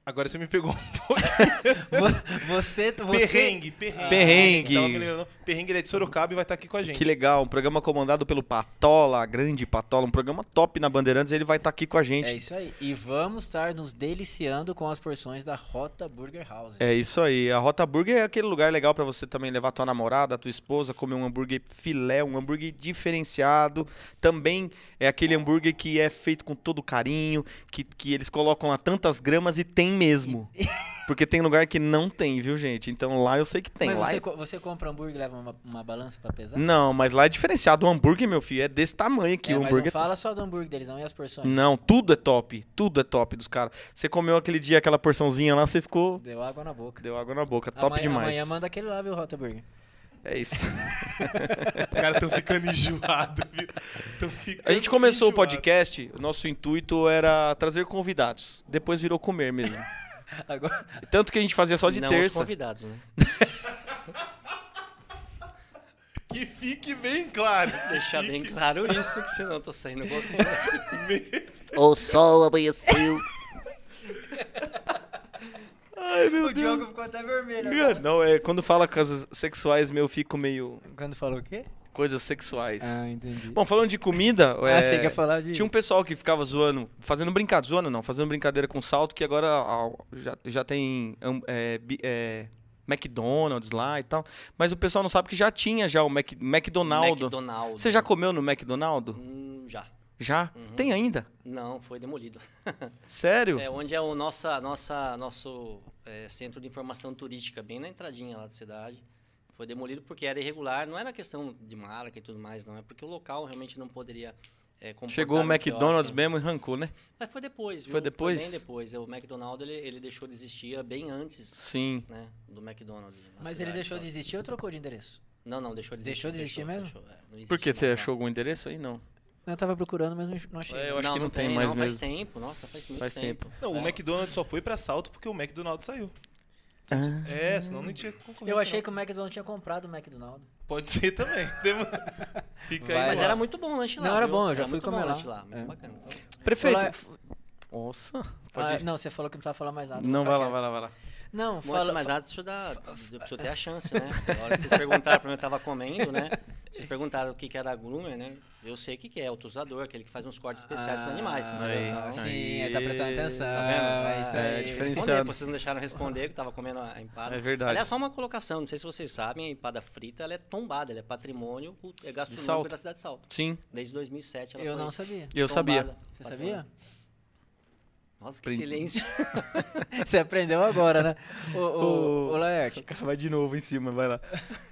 Agora você me pegou um pouco. Vo- Você, você... Perrengue, perrengue. Perrengue. Perrengue ele é de Sorocaba e vai estar aqui com a gente. Que legal, um programa comandado pelo Patola, a grande Patola, um programa top na Bandeirantes, ele vai estar aqui com a gente. É isso aí. E vamos estar nos deliciando com as porções da Rota Burger House. É isso aí. A Rota Burger é aquele lugar legal pra você também levar tua namorada, tua esposa, comer um hambúrguer filé, um hambúrguer diferenciado. Também é aquele hambúrguer que é feito com todo carinho, que, que eles colocam lá tantas gramas e tem mesmo. Porque tem lugar que não tem, viu, gente? Então lá eu sei que tem. Mas lá você, é- co- você compra hambúrguer e leva uma, uma balança pra pesar? Não, mas lá é diferenciado. O hambúrguer, meu filho, é desse tamanho aqui. é, o mas hambúrguer não fala só do hambúrguer deles, não, e as porções? Não, tudo é top. Tudo é top dos caras. Você comeu aquele dia aquela porçãozinha lá, você ficou. Deu água na boca. Deu água na boca. Top amanhã, demais. Amanhã manda aquele lá, viu, Rota Burger. É isso. Os caras estão ficando enjoados, viu? Tão ficando A gente começou o enjoado. podcast, o nosso intuito era trazer convidados. Depois virou comer mesmo. Agora, Tanto que a gente fazia só de Não os terça. convidados, né? Que Fique bem claro. Deixar bem claro isso, que senão eu tô saindo correndo. O sol amanheceu. Ai, meu O Diogo ficou até vermelho. Deus. Não, é quando fala coisas sexuais, meu, eu fico meio. Quando falou o quê? Coisas sexuais. Ah, entendi. Bom, falando de comida, Ah, é, falar de... tinha um pessoal que ficava zoando, fazendo brincadeira, zoando não, fazendo brincadeira com salto, que agora ah, já, já tem hum, é, é, McDonald's lá e tal. Mas o pessoal não sabe que já tinha já o Mac, McDonald's. McDonald's. Você já comeu no McDonald's? Hum, já. Já? Tem ainda? Não, foi demolido. Sério? É onde é o nossa, nossa, nosso é, centro de informação turística, bem na entradinha lá da cidade. Foi demolido porque era irregular, não era questão de marca e tudo mais, não. É porque o local realmente não poderia é, Chegou o. McDonald's mesmo e arrancou, né? Mas foi depois, viu? Foi depois? bem depois. O McDonald's, ele, ele deixou de existir bem antes Sim. né, do McDonald's. na Mas ele cidade deixou só. de existir ou trocou de endereço? Não, não, deixou de existir. Deixou de existir fechou, mesmo? fechou, é, Por quê? Você achou algum endereço aí? Não. Eu tava procurando, mas não- não achei. É, eu acho que não tem mais não, faz mesmo. tempo, nossa, faz muito Faz tempo. tempo. Não, o É. McDonald's só foi pra assalto porque o McDonald's saiu. Ah. É, senão não tinha concorrência. Eu achei não. que o McDonald's tinha comprado o McDonald's. Pode ser também. Fica aí. Vai. Mas no era muito bom o lanche lá. Não, era viu? bom, eu já fui muito comer lá. lanche lá. Muito É. bacana. Então, Prefeito. Olá. f- Nossa. Pode Ah, ir. não, você falou que não precisava falar mais nada. Não, vou vai lá, vai lá, vai lá. Não, Moça, fala, mas fa- nada, deixa eu dar. Deixa eu ter a chance, né? Na hora que vocês perguntaram pra mim, eu tava comendo, né? Vocês perguntaram o que, que era groomer, né? Eu sei o que, que é, o tosador, aquele que faz uns cortes especiais para animais. Ah, entendeu? aí, Então, Sim, Aí. ele tá prestando atenção. Tá vendo? É isso É, aí. Responder, vocês não deixaram responder, que eu tava comendo a empada. É verdade. Aliás, só uma colocação, não sei se vocês sabem, a empada frita ela é tombada, ela é patrimônio é gastronômico da cidade de Salto. Sim, Desde 2007 ela Eu foi não sabia. eu sabia. Você sabia? Nossa, que Prin- silêncio. Você aprendeu agora, né? Ô, ô, Ô. Laerte. O cara vai de novo em cima, vai lá.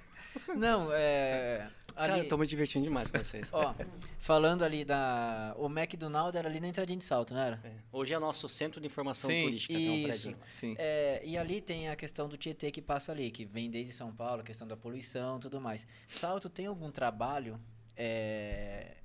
Não, é. Cara, Ali, eu tô me divertindo demais com vocês. ó, falando ali da. O McDonald's era ali na entradinha de salto, não era? É. Hoje é o nosso centro de informação Sim, turística, tem um isso. prédio. Sim. É, e ali tem a questão do Tietê que passa ali, que vem desde São Paulo, a questão da poluição e tudo mais. Salto tem algum trabalho, é,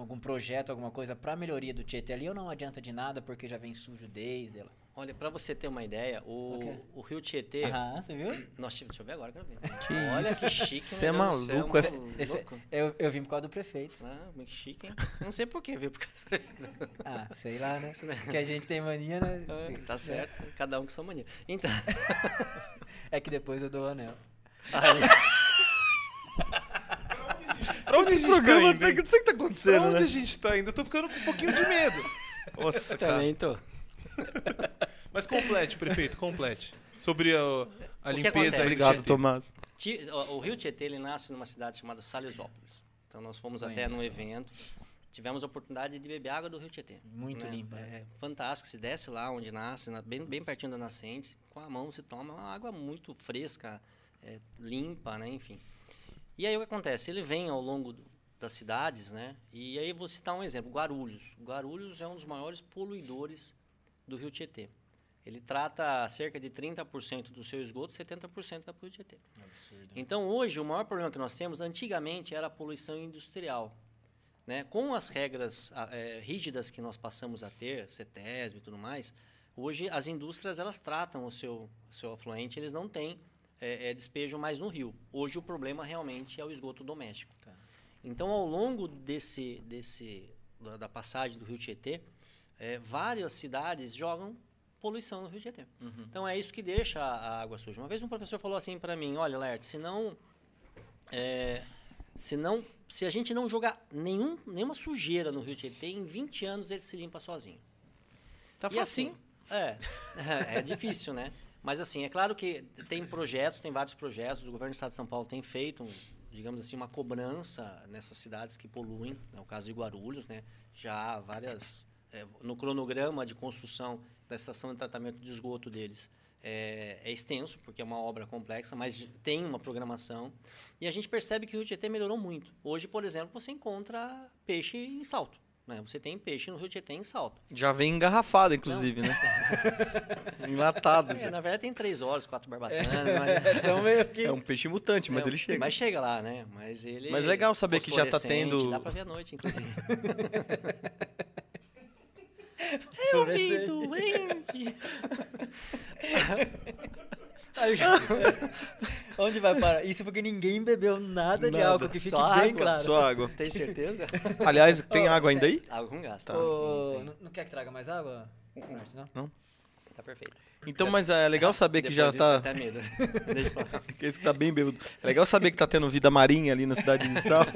algum projeto, alguma coisa para melhoria do Tietê ali ou não adianta de nada porque já vem sujo desde ela? Olha, pra você ter uma ideia, o, O quê? o Rio Tietê. Aham, você viu? Nós tivemos, deixa eu ver agora, quero ver. Que Olha isso? que chique, Cê é do céu, maluco, é- Esse- louco. eu, eu vim por causa do prefeito. Ah, muito chique, hein? Não sei por que, viu? Por causa do prefeito. Ah, sei lá, né? Que a gente tem mania, né? Ah, Tá certo, cada um com sua mania. Então, É que depois eu dou o anel. aí, Pra onde a gente programa tá indo? tá- não sei o que tá Pra acontecendo, onde né? a gente tá indo? Eu tô ficando com um pouquinho de medo. Nossa, cara. também tô. Mas complete, prefeito, complete. Sobre a, a limpeza Obrigado. Tomás. O o Rio Tietê ele nasce numa cidade chamada Salesópolis. Então nós fomos até num evento, tivemos a oportunidade de beber água do Rio Tietê. Muito né? limpa. É fantástico, se desce lá onde nasce, na- bem, bem pertinho da nascente, com a mão se toma uma água muito fresca, é, limpa, né? Enfim. E aí o que acontece? Ele vem ao longo do- das cidades, né? E aí vou citar um exemplo, Guarulhos. Guarulhos é um dos maiores poluidores do Rio Tietê. Ele trata cerca de 30% do seu esgoto, 70% vai para o Rio Tietê. Então, hoje, o maior problema que nós temos, antigamente, era a poluição industrial. Né? Com as regras eh, rígidas que nós passamos a ter, CETESB e tudo mais, hoje as indústrias elas tratam o seu, o seu afluente, eles não têm eh, eh, despejo mais no rio. Hoje o problema realmente é o esgoto doméstico. Tá. Então, ao longo desse, desse, da, da passagem do rio Tietê, eh, várias cidades jogam poluição no rio Tietê. Então é isso que deixa a, a água suja. Uma vez um professor falou assim para mim, olha, Laerte, se não, é, se não, se a gente não jogar nenhum, nenhuma sujeira no rio Tietê, em 20 anos ele se limpa sozinho. Tá E assim, é, é difícil, né? Mas assim, é claro que tem projetos, tem vários projetos, o governo do estado de São Paulo tem feito, um, digamos assim, uma cobrança nessas cidades que poluem, é o caso de Guarulhos, né? Já há várias, é, no cronograma de construção da estação de tratamento de esgoto deles, é, é extenso, porque é uma obra complexa, mas tem uma programação. E a gente percebe que o Rio Tietê melhorou muito. Hoje, por exemplo, você encontra peixe em salto. Né? Você tem peixe no Rio Tietê em salto. Já vem engarrafado, inclusive, né? Enlatado. É, na verdade tem três olhos, quatro barbatanas, mas, São meio que. É um peixe mutante, mas É, ele chega. Mas chega lá, né? Mas ele. Mas legal saber que já tá tendo- Dá pra ver à noite, inclusive. Eu Vi doente. Já- Onde vai parar? Isso porque ninguém bebeu nada, de Nada, álcool, que fique só bem água. claro. Só água. Tem certeza? Aliás, tem Ô, água ainda aí? Água com gás, tá? Ô, não, não quer que traga mais água? Norte, não? Tá perfeito. Então, mas é legal saber que já tá. Até medo. Deixa eu falar. Esse tá bem bêbado. É legal saber que tá tendo vida marinha ali na cidade de Salto.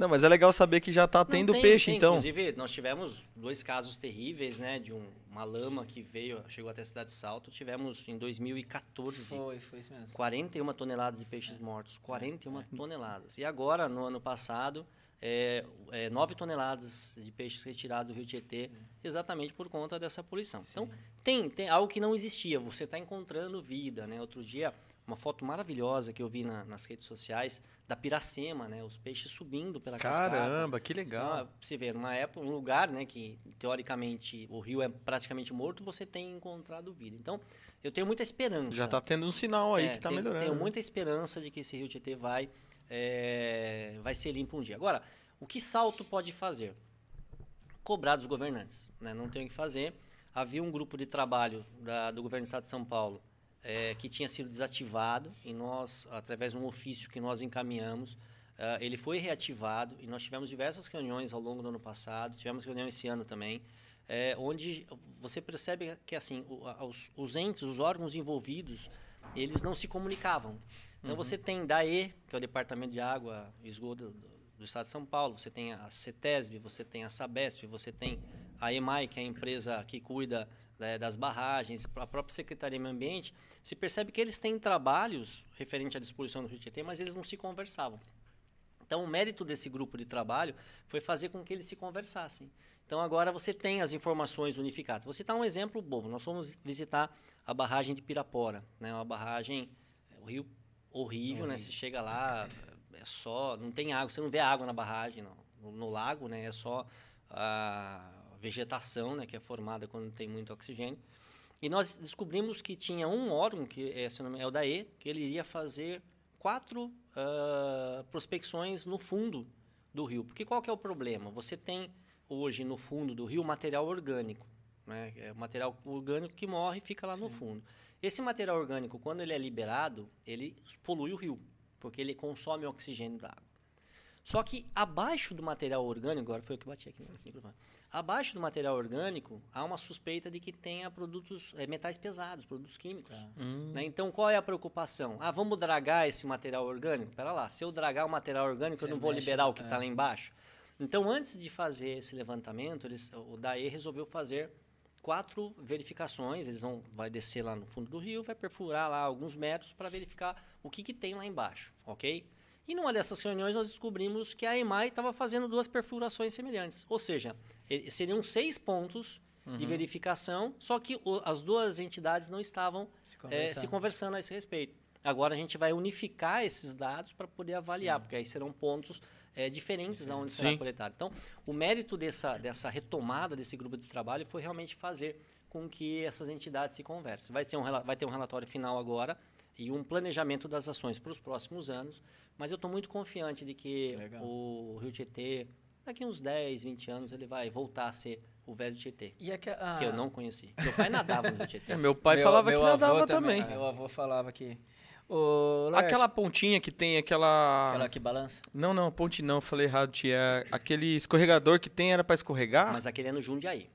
Não, mas é legal saber que já tá Não, tendo tem, peixe, tem. então. Inclusive, nós tivemos dois casos terríveis, né? De um- uma lama que veio, chegou até a cidade de Salto. Tivemos em 2014 Foi, foi isso mesmo. 41 toneladas de peixes mortos. 41 toneladas. E agora, no ano passado, é, é, 9 toneladas de peixes retirados do rio Tietê, exatamente por conta dessa poluição. Então, tem, tem algo que não existia. Você está encontrando vida, né? Outro dia, uma foto maravilhosa que eu vi na- nas redes sociais da piracema, né? Os peixes subindo pela cascata. Caramba, que Então, legal. pra você ver, numa época, um lugar, né, que teoricamente o rio é praticamente morto, você tem encontrado vida. Então, eu tenho muita esperança. Já tá tendo um sinal aí É, que tá tenho, melhorando. Tenho muita esperança de que esse rio Tietê vai, é, vai ser limpo um dia. Agora, o que Salto pode fazer? Cobrar dos governantes. Né? Não tem o que fazer. Havia um grupo de trabalho da- do governo do estado de São Paulo é, que tinha sido desativado e nós, através de um ofício que nós encaminhamos, ah, ele foi reativado e nós tivemos diversas reuniões ao longo do ano passado, tivemos reunião esse ano também, é, onde você percebe que assim os, os entes, os órgãos envolvidos, eles não se comunicavam. Então você tem DAE, que é o Departamento de Água e Esgoto do, do Estado de São Paulo, você tem a CETESB, você tem a SABESP, você tem a EMAI, que é a empresa que cuida né, das barragens, a própria Secretaria de Meio Ambiente, se percebe que eles têm trabalhos referente à disposição do Rio Tietê, mas eles não se conversavam. Então, o mérito desse grupo de trabalho foi fazer com que eles se conversassem. Então, agora você tem as informações unificadas. Vou citar um exemplo bobo. Nós fomos visitar a barragem de Pirapora, né? Uma barragem, o rio horrível, né? Você chega lá, é só, não tem água, você não vê água na barragem, não. No, no lago, né? É só a vegetação, né? Que é formada quando tem muito oxigênio. E nós descobrimos que tinha um órgão, que é, se não me- é o DAE, que ele iria fazer quatro ah, prospecções no fundo do rio. Porque qual que é o problema? Você tem hoje no fundo do rio material orgânico. Né? É material orgânico que morre e fica lá no fundo. Esse material orgânico, quando ele é liberado, ele polui o rio, porque ele consome o oxigênio da água. Só que abaixo do material orgânico, agora foi eu que bati aqui no microfone. Abaixo do material orgânico, há uma suspeita de que tenha produtos, eh, metais pesados, produtos químicos. né? Então, qual é a preocupação? Ah, vamos dragar esse material orgânico? Pera lá, se eu dragar o material orgânico, eu Você não vou mexe, liberar o que é. está lá embaixo? Então, antes de fazer esse levantamento, eles, o DAE resolveu fazer quatro verificações. Eles vão vai descer lá no fundo do rio, vai perfurar lá alguns metros para verificar o que, que tem lá embaixo, ok? E numa dessas reuniões nós descobrimos que a EMAI estava fazendo duas perfurações semelhantes. Ou seja, seriam seis pontos de verificação, só que o- as duas entidades não estavam Se eh, conversando. se conversando a esse respeito. Agora a gente vai unificar esses dados para poder avaliar, porque aí serão pontos eh, diferentes aonde será Sim. coletado. Então, o mérito dessa, dessa retomada desse grupo de trabalho foi realmente fazer com que essas entidades se conversem. Vai ter um, vai ter um relatório final agora e um planejamento das ações para os próximos anos, mas eu estou muito confiante de que Legal. o Rio Tietê, daqui uns 10, 20 anos, ele vai voltar a ser o velho Tietê, E aqui, ah, que eu não conheci. Meu pai nadava no Rio Tietê. É, meu pai meu- falava meu que nadava também. Meu avô falava que. Ô, Aquela pontinha que tem aquela. aquela que balança? Não, não, ponte não, falei errado, tia. Aquele escorregador que tem era pra escorregar. Mas aquele é no Jundiaí.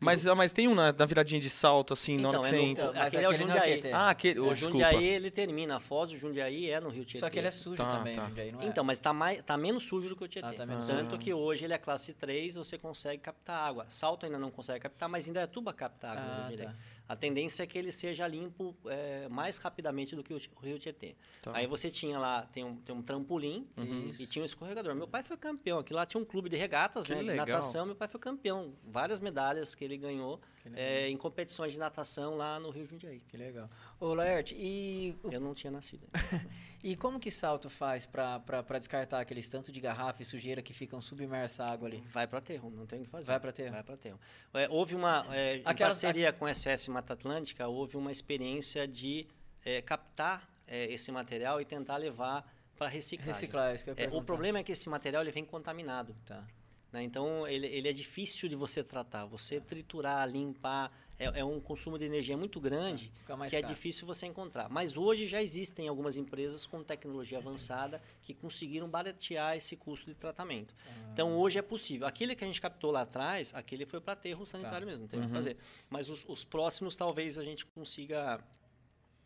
Mas, ah, mas tem um na, na viradinha de salto, assim, na hora Então, que é você no- entra. Então, mas aquele é o aquele Jundiaí. Ah, aquele. O Oh, desculpa. Jundiaí, ele termina. A Foz do Jundiaí é no Rio Tietê. Só que ele é sujo Tá, também, tá. Jundiaí, não é? Então, mas tá, mais, tá menos sujo do que o Tietê. Ah, tá menos Tanto sujo. que hoje ele é classe 3, você consegue captar água. Salto ainda não consegue captar, mas ainda é tuba captar água. Ah, no Rio tá. A tendência é que ele seja limpo é, mais rapidamente do que o, o Rio Tietê. Tá. Aí você tinha lá, tem um, tem um trampolim Isso. e tinha um escorregador. Meu pai foi campeão. Aqui lá tinha um clube de regatas, Que né, de natação. Meu pai foi campeão. Várias medalhas que ele ganhou. É, em competições de natação lá no Rio Jundiaí. Que legal. Ô, Laerte, e, Eu não tinha nascido. e como que Salto faz pra descartar aqueles tanto de garrafa e sujeira que ficam submersa a água ali? Vai para aterro, não tem o que fazer. Vai pra aterro. Vai para aterro. É, houve uma, é, em Aquelas- parceria com a SOS Mata Atlântica, houve uma experiência de é, captar é, esse material e tentar levar para reciclagem. Reciclar, isso que eu ia É, o problema é que esse material ele vem contaminado. Tá. Né? Então, ele, ele é difícil de você tratar. Você triturar, limpar, é, é um consumo de energia muito grande mais que é caro. difícil você encontrar. Mas hoje já existem algumas empresas com tecnologia avançada que conseguiram baratear esse custo de tratamento. Então, hoje é possível. Aquele que a gente captou lá atrás, aquele foi para aterro sanitário mesmo, não tem o que fazer. Mas os, os próximos, talvez a gente consiga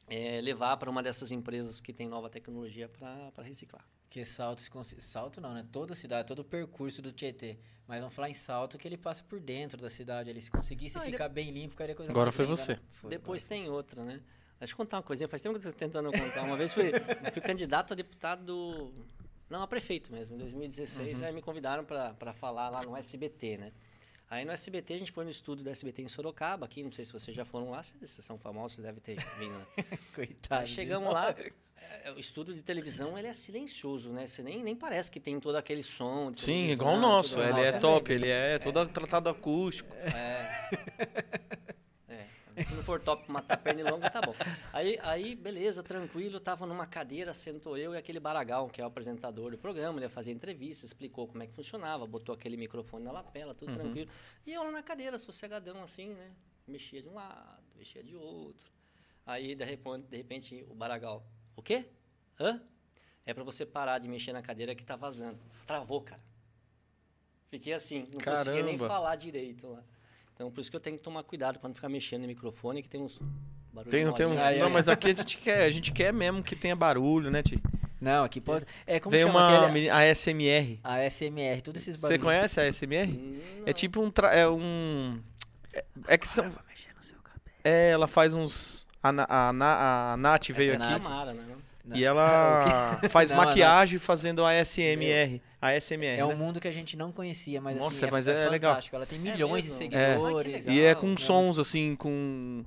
é, levar para uma dessas empresas que tem nova tecnologia para reciclar. Porque salto, se salto não, né? Toda cidade, todo o percurso do Tietê. Mas vamos falar em salto que ele passa por dentro da cidade. Ele se conseguisse Não, ele- ficar bem limpo, ficaria coisa Agora mais foi você. né? Foi, Depois tem outra, né? Deixa eu contar uma coisinha. Faz tempo que eu tô tentando contar. Uma vez fui, eu fui candidato a deputado... Não, a prefeito mesmo, em 2016. Aí me convidaram para falar lá no SBT, né? Aí no SBT, a gente foi no estúdio do SBT em Sorocaba, aqui. Não sei se vocês já foram lá. Vocês são famosos, vocês devem ter vindo, né? Coitado. Aí chegamos lá, é, o estúdio de televisão ele é silencioso, né? Você nem, nem parece que tem todo aquele som. Sim, igual o nosso. Ele é top, ele é todo tratado acústico. É, se não for top pra matar pernilongo, tá bom. Aí, aí, beleza, tranquilo, tava numa cadeira, sentou eu e aquele Baragal, que é o apresentador do programa, ele ia fazer entrevista, explicou como é que funcionava, botou aquele microfone na lapela, tudo tranquilo. E eu na cadeira, sossegadão assim, né? Mexia de um lado, mexia de outro. Aí, de repente, de repente o Baragal, o quê? Hã? É pra você parar de mexer na cadeira que tá vazando. Travou, cara. Fiquei assim, não conseguia nem Caramba. falar direito lá. Então, por isso que eu tenho que tomar cuidado para não ficar mexendo no microfone, que tem uns barulhos. Tem, tem uns. Aí, não, aí. mas aqui a gente quer, a gente quer mesmo que tenha barulho, né, Ti? Não, aqui pode... É como Vem chama uma aquele... meni- a SMR. A SMR, todos esses Você barulhos. conhece a SMR? Hum, É tipo um. tra- É um. É, é que são. É, ela faz uns. A, Na- a, Na- a Nath veio essa é a aqui. Samara, né? Não. E ela faz Não, maquiagem fazendo a SMR. A SMR. É um né? mundo que a gente não conhecia, mas Nossa, assim, mas é, é legal. fantástico. Ela tem milhões de mesmo? seguidores. É. E é legal, com né? sons assim, com.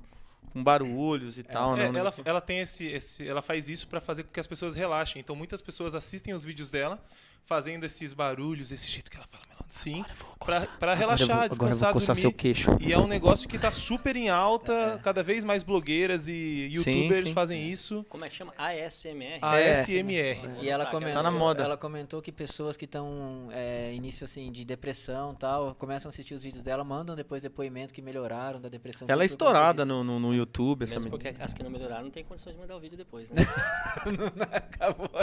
com barulhos e tal, É, né? Um ela, ela tem esse, esse- ela faz isso pra fazer com que as pessoas relaxem. Então muitas pessoas assistem os vídeos dela fazendo esses barulhos, esse jeito que ela fala, sim, pra, pra relaxar, descansar, dormir. queixo. E é um negócio que tá super em alta, cada vez mais blogueiras e Sim, youtubers sim. fazem isso. Como é que chama? ASMR? ASMR. E ela Tá, comentou, Tá na moda. ela comentou que pessoas que estão é, início assim de depressão tal, começam a assistir os vídeos dela, mandam depois depoimento que melhoraram da depressão. Ela é estourada no, no, no YouTube, essa Mesmo menina. porque as que não melhoraram não tem condições de mandar o vídeo depois, né? Acabou.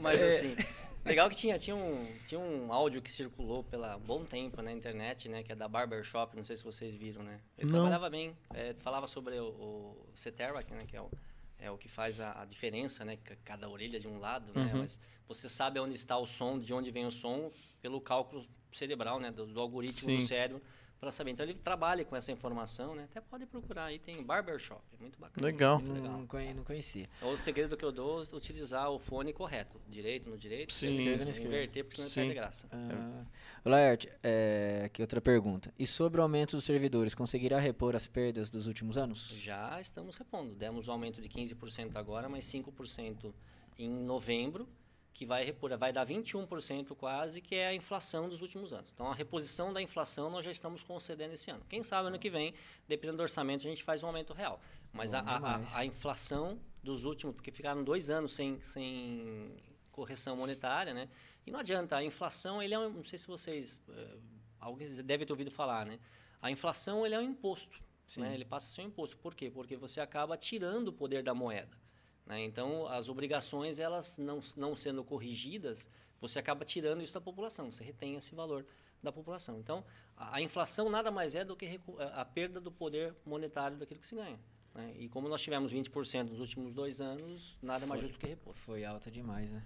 Mas assim, legal que tinha, tinha, um, tinha um áudio que circulou pela bom tempo na internet, né? Que é da Barbershop, não sei se vocês viram, né? Ele Não. trabalhava bem, é, falava sobre o, o Ceterac, né? Que é o, é o que faz a, a diferença, né? ca- Cada orelha de um lado, né? Uhum. Mas você sabe onde está o som, de onde vem o som, pelo cálculo cerebral, né? Do, do algoritmo Sim. do cérebro. Para saber. Então ele trabalha com essa informação, né? Até pode procurar aí, tem Barbershop, é muito bacana. Legal. Muito legal. Não, não conhecia. O segredo que eu dou é utilizar o fone correto. Direito no direito, Sim. Esquerda no não esquerdo. inverter, porque senão Sim. perde graça. Ah. Laerte, é, que outra pergunta. E sobre o aumento dos servidores, conseguirá repor as perdas dos últimos anos? Já estamos repondo. Demos um aumento de 15% agora, mais 5% em novembro, que vai repor, vai dar 21% quase, que é a inflação dos últimos anos. Então, a reposição da inflação nós já estamos concedendo esse ano. Quem sabe ano que vem, dependendo do orçamento, a gente faz um aumento real. Mas a, a- a- inflação dos últimos, porque ficaram dois anos sem, sem correção monetária, né? E não adianta, a inflação, ele é um, não sei se vocês, eh, alguém deve ter ouvido falar, né? A inflação, ele é um imposto, né? Ele passa a ser um imposto. Por quê? Porque você acaba tirando o poder da moeda. Né? Então, as obrigações, elas não, não sendo corrigidas, você acaba tirando isso da população, você retém esse valor da população. Então, a, a inflação nada mais é do que a, perda do poder monetário daquilo que se ganha. né? E como nós tivemos 20% nos últimos dois anos, nada mais justo que repor. Foi alta demais, né?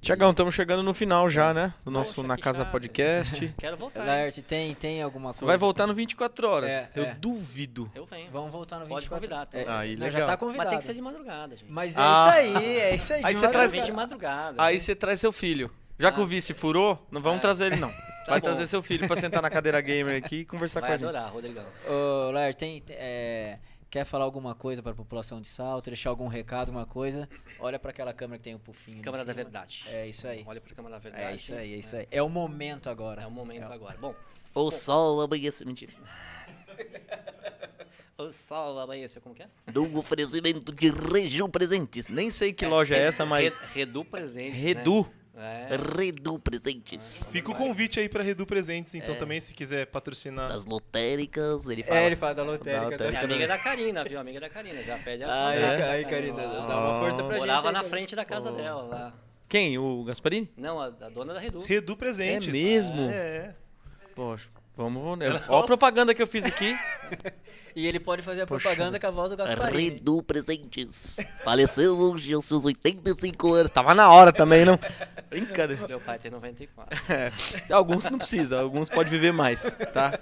Tiagão, estamos chegando no final já, né? Do nosso Poxa, Na Casa chato. Podcast. Quero voltar. Laerte, tem, tem alguma Você coisa? vai voltar no 24 horas. É, Eu é. duvido. Eu venho. Vamos voltar no Pode 24. convidar, tô É. Aí, legal. já tá convidado. Mas tem que ser de madrugada, gente. Mas é Ah. isso aí, é isso aí. Aí você traz- de madrugada. Aí né? você traz seu filho. Já que o vice furou, não vamos É. trazer ele, não. Vai bom. trazer seu filho pra sentar na cadeira gamer aqui e conversar Vai com a gente. adorar, Rodrigão. Ô, Laerte, tem, tem, é, quer falar alguma coisa para a população de Salto, deixar algum recado, alguma coisa? Olha para aquela câmera que tem o pufinho. ali em Câmara da. Verdade. É isso aí. Olha pra câmera da verdade. É isso aí, é isso aí. É o momento agora. É o momento agora. Bom, O sol amanhece. Mentira. o sol amanheceu, como que é? Do oferecimento de Reju Presentes. Nem sei que loja é essa, mas. Re- Redu presente. Redu. É. Redu Presentes. Fica o convite aí pra Redu Presentes, então É. também se quiser patrocinar. Das lotéricas, ele fala. É, ele fala da lotérica. Da É lotérica. amiga da Karina, viu? Amiga da Karina. Já pede a Aí, contato. aí, Karina, dá uma força pra gente. Morava aí, na Karina. frente da casa dela lá. Quem? O Gasparini? Não, a, a dona da Redu. Redu Presentes. É mesmo? É. Poxa, vamos. Olha a propaganda que eu fiz aqui. E ele pode fazer a Poxa. propaganda com a voz do Gasparini. Redu Presentes. Faleceu hoje aos seus 85 anos. Tava na hora também, não? Brincadeira. Meu pai tem 94. É, alguns não precisa, alguns pode viver mais, tá?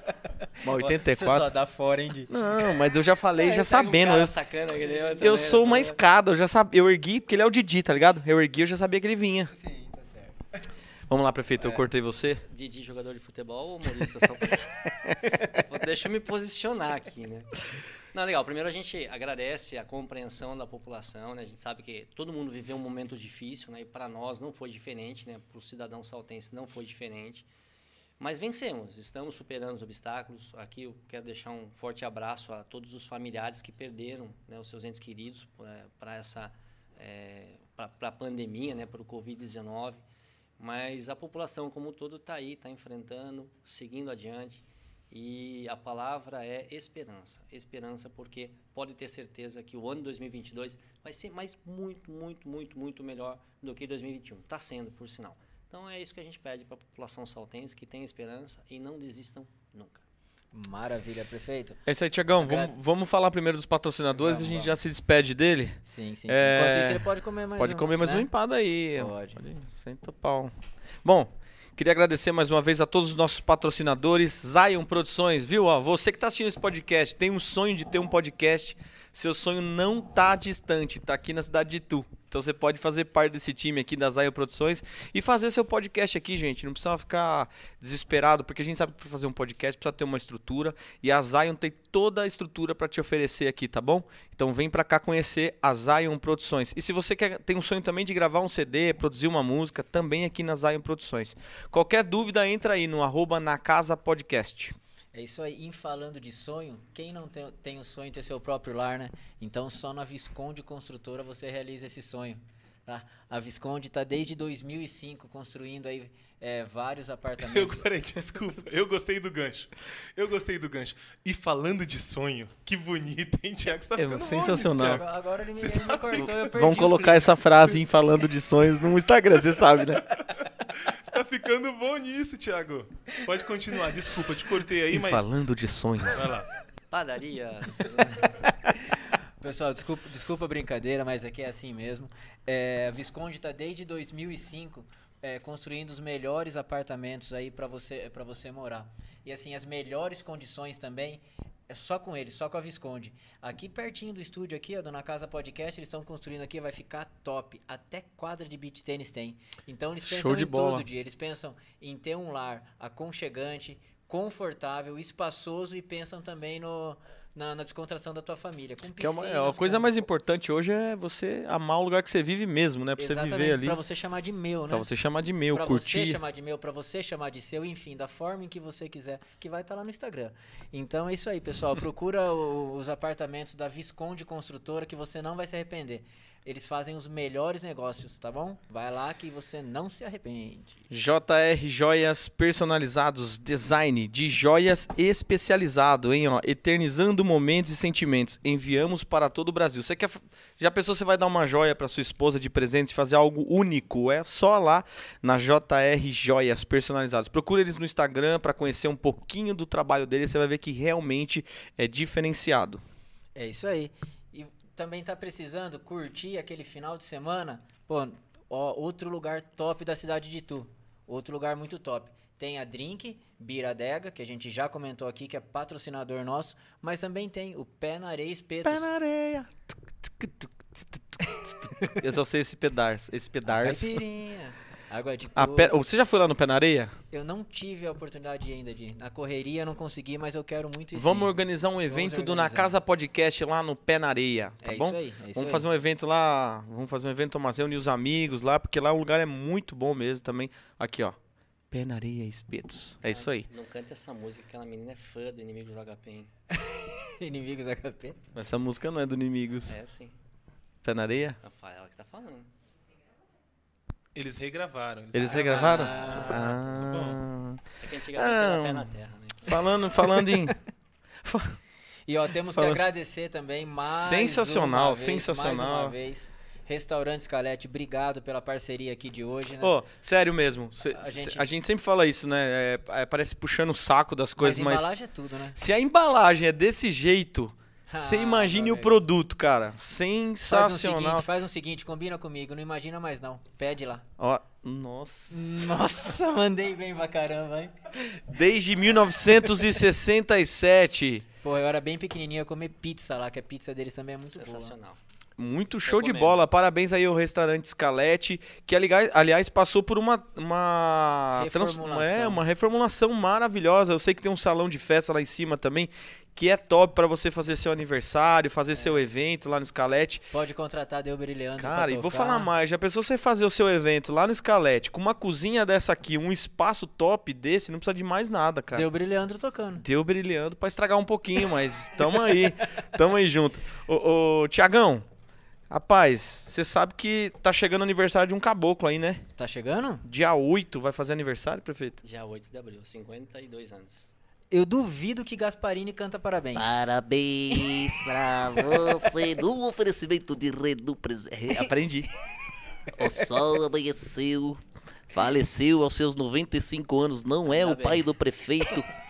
Mas Você só 84. dá fora, hein, Di? Não, mas eu já falei, já Pega um sabendo. cara Eu, sacana eu eu sou uma escada, eu já sabia. Eu ergui, porque ele é o Didi, tá ligado? Eu ergui, eu já sabia que ele vinha. Sim. Vamos lá, prefeito, eu cortei você. Didi, jogador de futebol ou humorista? Só pra... Deixa eu me posicionar aqui, né? Não, legal. Primeiro a gente agradece a compreensão da população, né? A gente sabe que todo mundo viveu um momento difícil, né? E para nós não foi diferente, né? Para o cidadão saltense não foi diferente. Mas vencemos, estamos superando os obstáculos. Aqui eu quero deixar um forte abraço a todos os familiares que perderam né, os seus entes queridos para essa para a pandemia, né, para o Covid-19. Mas a população como um todo está aí, está enfrentando, seguindo adiante. E a palavra é esperança. Esperança porque pode ter certeza que o ano 2022 vai ser mais muito, muito, muito, muito melhor do que 2021. Está sendo, por sinal. Então é isso que a gente pede para a população saltense, que tenha esperança e não desistam nunca. Maravilha, prefeito. É isso aí, Tiagão. Agrade- Vamos, vamos falar primeiro dos patrocinadores e a gente vamos. já se despede dele. Sim, sim, sim. É, Enquanto isso, ele pode comer mais Pode um, comer mais né? uma empada aí. Pode. Senta o pau. Bom, queria agradecer mais uma vez a todos os nossos patrocinadores. Zion Produções, viu? Ó, você que está assistindo esse podcast, tem um sonho de ter um podcast. Seu sonho não tá distante, tá aqui na cidade de Tu. Então você pode fazer parte desse time aqui da Zion Produções e fazer seu podcast aqui, gente. Não precisa ficar desesperado, porque a gente sabe que para fazer um podcast precisa ter uma estrutura e a Zion tem toda a estrutura para te oferecer aqui, tá bom? Então vem para cá conhecer a Zion Produções. E se você quer tem um sonho também de gravar um CD, produzir uma música, também aqui na Zion Produções. Qualquer dúvida entra aí no arroba na casa podcast. É isso aí. Em falando de sonho, quem não tem, tem o sonho de ter seu próprio lar, né? Então só na Visconde Construtora você realiza esse sonho. Tá? A Visconde está desde 2005 construindo aí é, vários Eu, apartamentos. peraí, desculpa. Eu gostei do gancho. Eu gostei do gancho. E falando de sonho, que bonito, hein, Tiago? Você tá É, sensacional. Thiago. Agora ele me, ele me cortou, eu perdi Vamos colocar essa frase em falando de sonhos no Instagram, você sabe, né? Você tá ficando bom nisso, Thiago. Pode continuar. Desculpa, eu te cortei aí, E mas. falando de sonhos. Vai lá. Padaria. Pessoal, desculpa, desculpa a brincadeira, mas aqui é assim mesmo. É, a Visconde está desde 2005 é, construindo os melhores apartamentos aí para você, pra você morar. E assim, as melhores condições também é só com eles, só com a Visconde. Aqui pertinho do estúdio aqui, ó, Dona Casa Podcast, eles estão construindo aqui, vai ficar top. Até quadra de beach tênis tem. Então eles pensam de em bola. tudo, dia. Eles pensam em ter um lar aconchegante, confortável, espaçoso e pensam também no, na, na descontração da tua família. Com Que é uma, é, a piscinas, coisa com- mais importante hoje é você amar o lugar que você vive mesmo, né? Pra você Exatamente, viver ali. Pra você chamar de meu, né? Pra você chamar de meu, Pra curtir. você chamar de meu, pra você chamar de seu, enfim, da forma em que você quiser, que vai estar lá no Instagram. Então é isso aí, pessoal. Procura o- os apartamentos da Visconde Construtora que você não vai se arrepender. Eles fazem os melhores negócios, tá bom? Vai lá que você não se arrepende. JR Joias Personalizados, design de joias especializado, hein? Ó, eternizando momentos e sentimentos. Enviamos para todo o Brasil. Você quer. Já pensou você vai dar uma joia para sua esposa de presente, fazer algo único? É só lá na JR Joias Personalizados. Procure eles no Instagram para conhecer um pouquinho do trabalho deles. Você vai ver que realmente é diferenciado. É isso aí. Também tá precisando curtir aquele final de semana? Pô, ó, outro lugar top da cidade de Tu. Outro lugar muito top. Tem a Drink, Biradega, que a gente já comentou aqui, que é patrocinador nosso, mas também tem o Pé na Areia Espetos. Pé na areia. Eu só sei esse pedaço. Esse pedaço. Caipirinha. Água de coco. pé- Você já foi lá no Pé na Areia? Eu não tive a oportunidade ainda de ir. Na correria eu não consegui, mas eu quero muito ir. Vamos organizar um evento do Na organizar. Casa Podcast lá no Pé na Areia, tá É bom? isso aí, é isso vamos aí. fazer um evento lá, vamos fazer um evento Tomás reunir os amigos lá, porque lá o lugar é muito bom mesmo também. Aqui, ó. Pé na Areia Espetos. É isso aí. Não canta essa música, aquela menina é fã do Inimigos do HP. hein? Inimigos HP. Essa música não é do Inimigos. É sim. Pé na Areia? Ela que tá falando. Eles regravaram. Eles regravaram? Ah, Ah. É que antigamente Ah. era pé na terra, né? Falando, falando em. E ó, temos que Falando- agradecer também mais Sensacional, uma vez, Mais sensacional. uma vez. Restaurante Scalete, obrigado pela parceria aqui de hoje, né? Pô, sério mesmo. cê- A gente- a gente sempre fala isso, né? É, é, parece puxando o saco das coisas, mas mas. embalagem é tudo, né? Se a embalagem é desse jeito, você Ah, imagine o produto, cara. Faz um Sensacional. seguinte, faz um seguinte, combina comigo, não imagina mais não. Pede lá. Ó, nossa. Nossa, mandei bem pra caramba, hein? Desde 1967. Pô, eu era bem pequenininho, eu comer pizza lá, que a pizza deles também é muito boa. Sensacional. Muito show de bola. Parabéns aí ao restaurante Scalete, que aliás, passou por uma uma trans- Reformulação. é, uma reformulação maravilhosa. Eu sei que tem um salão de festa lá em cima também, que é top pra você fazer seu aniversário, fazer É. seu evento lá no Scalete. Pode contratar Delber e Leandro Cara, e vou falar mais, já pensou você fazer o seu evento lá no Scalete, com uma cozinha dessa aqui, um espaço top desse, não precisa de mais nada, cara. Delber e Leandro tocando. Deu brilhando pra estragar um pouquinho, mas tamo aí, tamo aí junto. Ô, ô Tiagão, rapaz, você sabe que tá chegando o aniversário de um caboclo aí, né? Tá chegando? Dia 8 vai fazer aniversário, prefeito? Dia 8 de abril, 52 anos. Eu duvido que Gasparini canta parabéns. Parabéns pra você no oferecimento de Redu Presente. Aprendi. O sol amanheceu, faleceu aos seus 95 anos, não é o Ainda bem. pai do prefeito.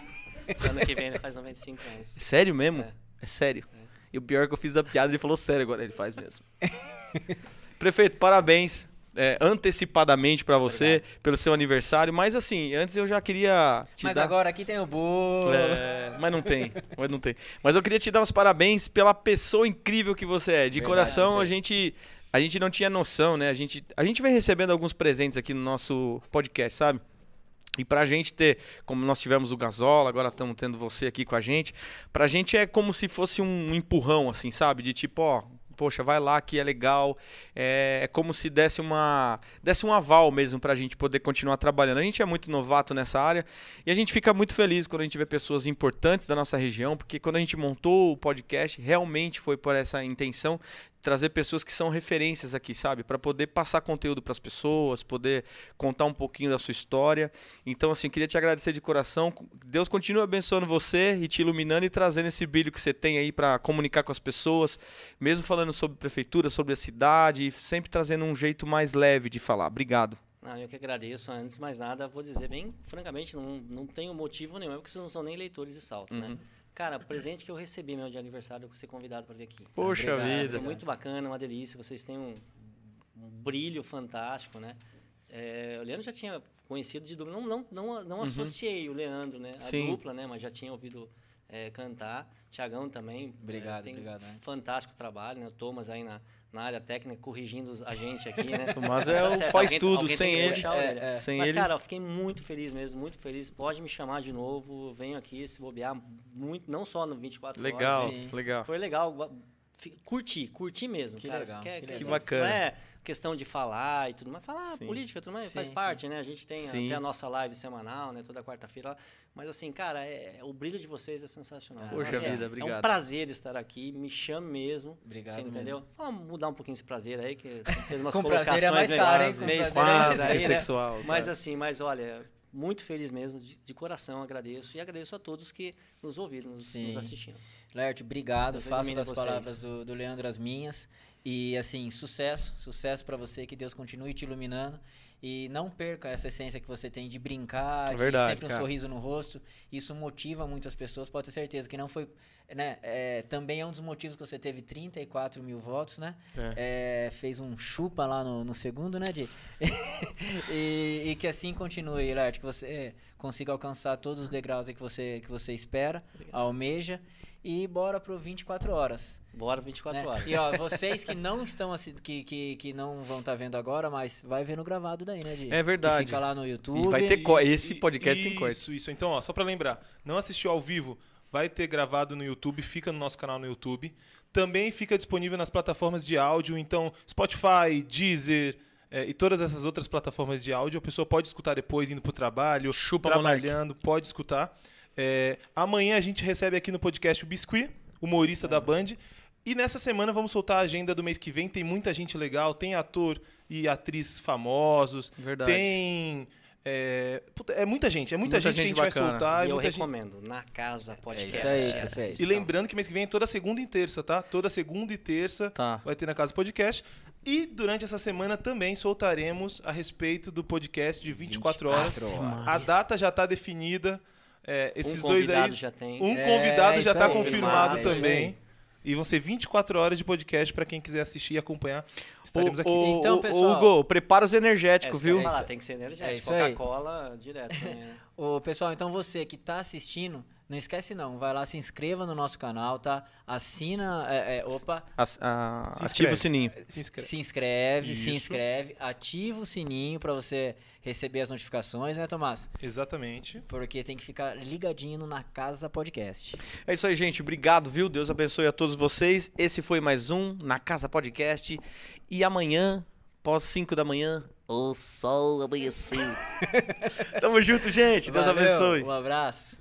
Ano que vem ele faz 95 anos. Sério mesmo? É, É. sério. E o pior é que eu fiz a piada, ele falou sério agora, ele faz mesmo. Prefeito, parabéns. é, antecipadamente pra você, pelo seu aniversário. Mas assim, antes eu já queria Mas dar... agora aqui tem o bolo. É, mas não tem, mas não tem. Mas eu queria te dar os parabéns pela pessoa incrível que você é. De Verdade, coração, a gente a gente não tinha noção, né? A gente a gente vem recebendo alguns presentes aqui no nosso podcast, sabe? E pra gente ter, como nós tivemos o Gasola, agora estamos tendo você aqui com a gente, pra gente é como se fosse um empurrão, assim, sabe? De tipo, ó, poxa, vai lá que é legal. É, é como se desse uma desse um aval mesmo pra gente poder continuar trabalhando. A gente é muito novato nessa área e a gente fica muito feliz quando a gente vê pessoas importantes da nossa região, porque quando a gente montou o podcast, realmente foi por essa intenção trazer pessoas que são referências aqui, sabe? Para poder passar conteúdo para as pessoas, poder contar um pouquinho da sua história. Então, assim, queria te agradecer de coração. Deus continue abençoando você e te iluminando e trazendo esse brilho que você tem aí para comunicar com as pessoas, mesmo falando sobre prefeitura, sobre a cidade, e sempre trazendo um jeito mais leve de falar. Obrigado. Não, eu que agradeço. Antes de mais nada, vou dizer bem francamente, não, não tenho motivo nenhum, é porque vocês não são nem leitores de salto, Uhum. né? Cara, presente que eu recebi meu de aniversário, eu ser convidado para vir aqui. Poxa Obrigado. vida. Foi muito bacana, uma delícia. Vocês têm um, um brilho fantástico, né? É, o Leandro já tinha conhecido de dupla. Não, não, não, não associei o Leandro, né? A Uhum. Sim. dupla, né? Mas já tinha ouvido é, cantar. Tiagão também. Obrigado, é, tem obrigado, né? Fantástico trabalho, né? O Thomas aí na, na área técnica corrigindo a gente aqui, né? Tomás Mas é tá certo, faz alguém- tudo, alguém sem ele. É, é. Sem Mas, ele. cara, eu fiquei muito feliz mesmo, muito feliz. Pode me chamar de novo. Venho aqui se bobear muito, não só no 24 Legal, horas. Sim. legal. Foi legal. Curti, curti mesmo. Que cara. legal, quer- que. Que bacana. Não é questão de falar e tudo mais. Falar Sim. política, tudo mais, Sim, faz sim. parte, né? A gente tem Sim. até a nossa live semanal, né? Toda quarta-feira. Mas assim, cara, é, o brilho de vocês é sensacional. Ah, Poxa Então, assim, vida, é, É obrigado. um prazer estar aqui. Me chame mesmo. Obrigado Você entendeu? Fala, mudar um pouquinho esse prazer aí, que você fez umas Com colocações prazer é mais caro, hein? Meio prazer é estranhas aí, né? sexual. Mas assim, mas olha, muito feliz mesmo, de, de coração agradeço. E agradeço a todos que nos ouviram, nos, Sim. nos assistiram. Lerte, obrigado. Faço das vocês. palavras do, do Leandro as minhas. E assim, sucesso, sucesso pra você, que Deus continue te iluminando. E não perca essa essência que você tem de brincar, de Verdade, sempre um cara. sorriso no rosto. Isso motiva muitas pessoas, pode ter certeza que não foi. Né, é, também é um dos motivos que você teve 34 mil votos, né? É, fez um chupa lá no, no segundo, né, Di? e, e que assim continue, Lerte, que você consiga alcançar todos os degraus aí que você, que você espera, almeja. E bora pro 24 horas. Bora 24 né? horas. E ó, vocês que não estão assi- que, que, que não vão estar vendo agora, mas vai ver no gravado daí, né, Di? É verdade. Que fica lá no YouTube. E vai ter co- esse E- podcast tem isso, corte. Isso, Então, ó, só pra lembrar, não assistiu ao vivo, vai ter gravado no YouTube, fica no nosso canal no YouTube. Também fica disponível nas plataformas de áudio, então Spotify, Deezer é, e todas essas outras plataformas de áudio. A pessoa pode escutar depois, indo pro trabalho, Chupa, trabalhando, pode escutar. É, amanhã a gente recebe aqui no podcast o Biscuit, humorista da Band. E nessa semana vamos soltar a agenda do mês que vem. Tem muita gente legal, tem ator e atriz famosos, Verdade. tem. É, é muita gente, é muita, Muita gente, gente que a gente vai bacana. soltar. e é eu muita gente- recomendo, na casa podcast. isso aí, Assista. perfeito. E lembrando que mês que vem é toda segunda e terça, tá? Toda segunda e terça Tá. vai ter na Casa Podcast. E durante essa semana também soltaremos a respeito do podcast de 24, horas. 24 horas. A data já está definida. É, esses um dois convidado aí. já tem. Um É, convidado já isso está confirmado é também. E vão ser 24 horas de podcast para quem quiser assistir e acompanhar. Estaremos Ô, aqui. ô, Então, pessoal- Hugo, prepara os É, energéticos, viu? falar, tem que ser energético. é. Coca-Cola direto. Né? Ô, pessoal, então você que tá assistindo, não esquece não, vai lá, se inscreva no nosso canal, tá? Assina, é, é, opa, As- a- Se ativa inscreve. o sininho. Se inscreve. se inscreve, se inscreve, ativa o sininho pra você receber as notificações, né, Tomás? Exatamente. Porque tem que ficar ligadinho no na Casa Podcast. É isso aí, gente. Obrigado, viu? Deus abençoe a todos vocês. Esse foi mais um Na Casa Podcast. E amanhã, pós 5 da manhã, O sol amanheceu. tamo junto, gente. Deus Valeu, abençoe. Um abraço.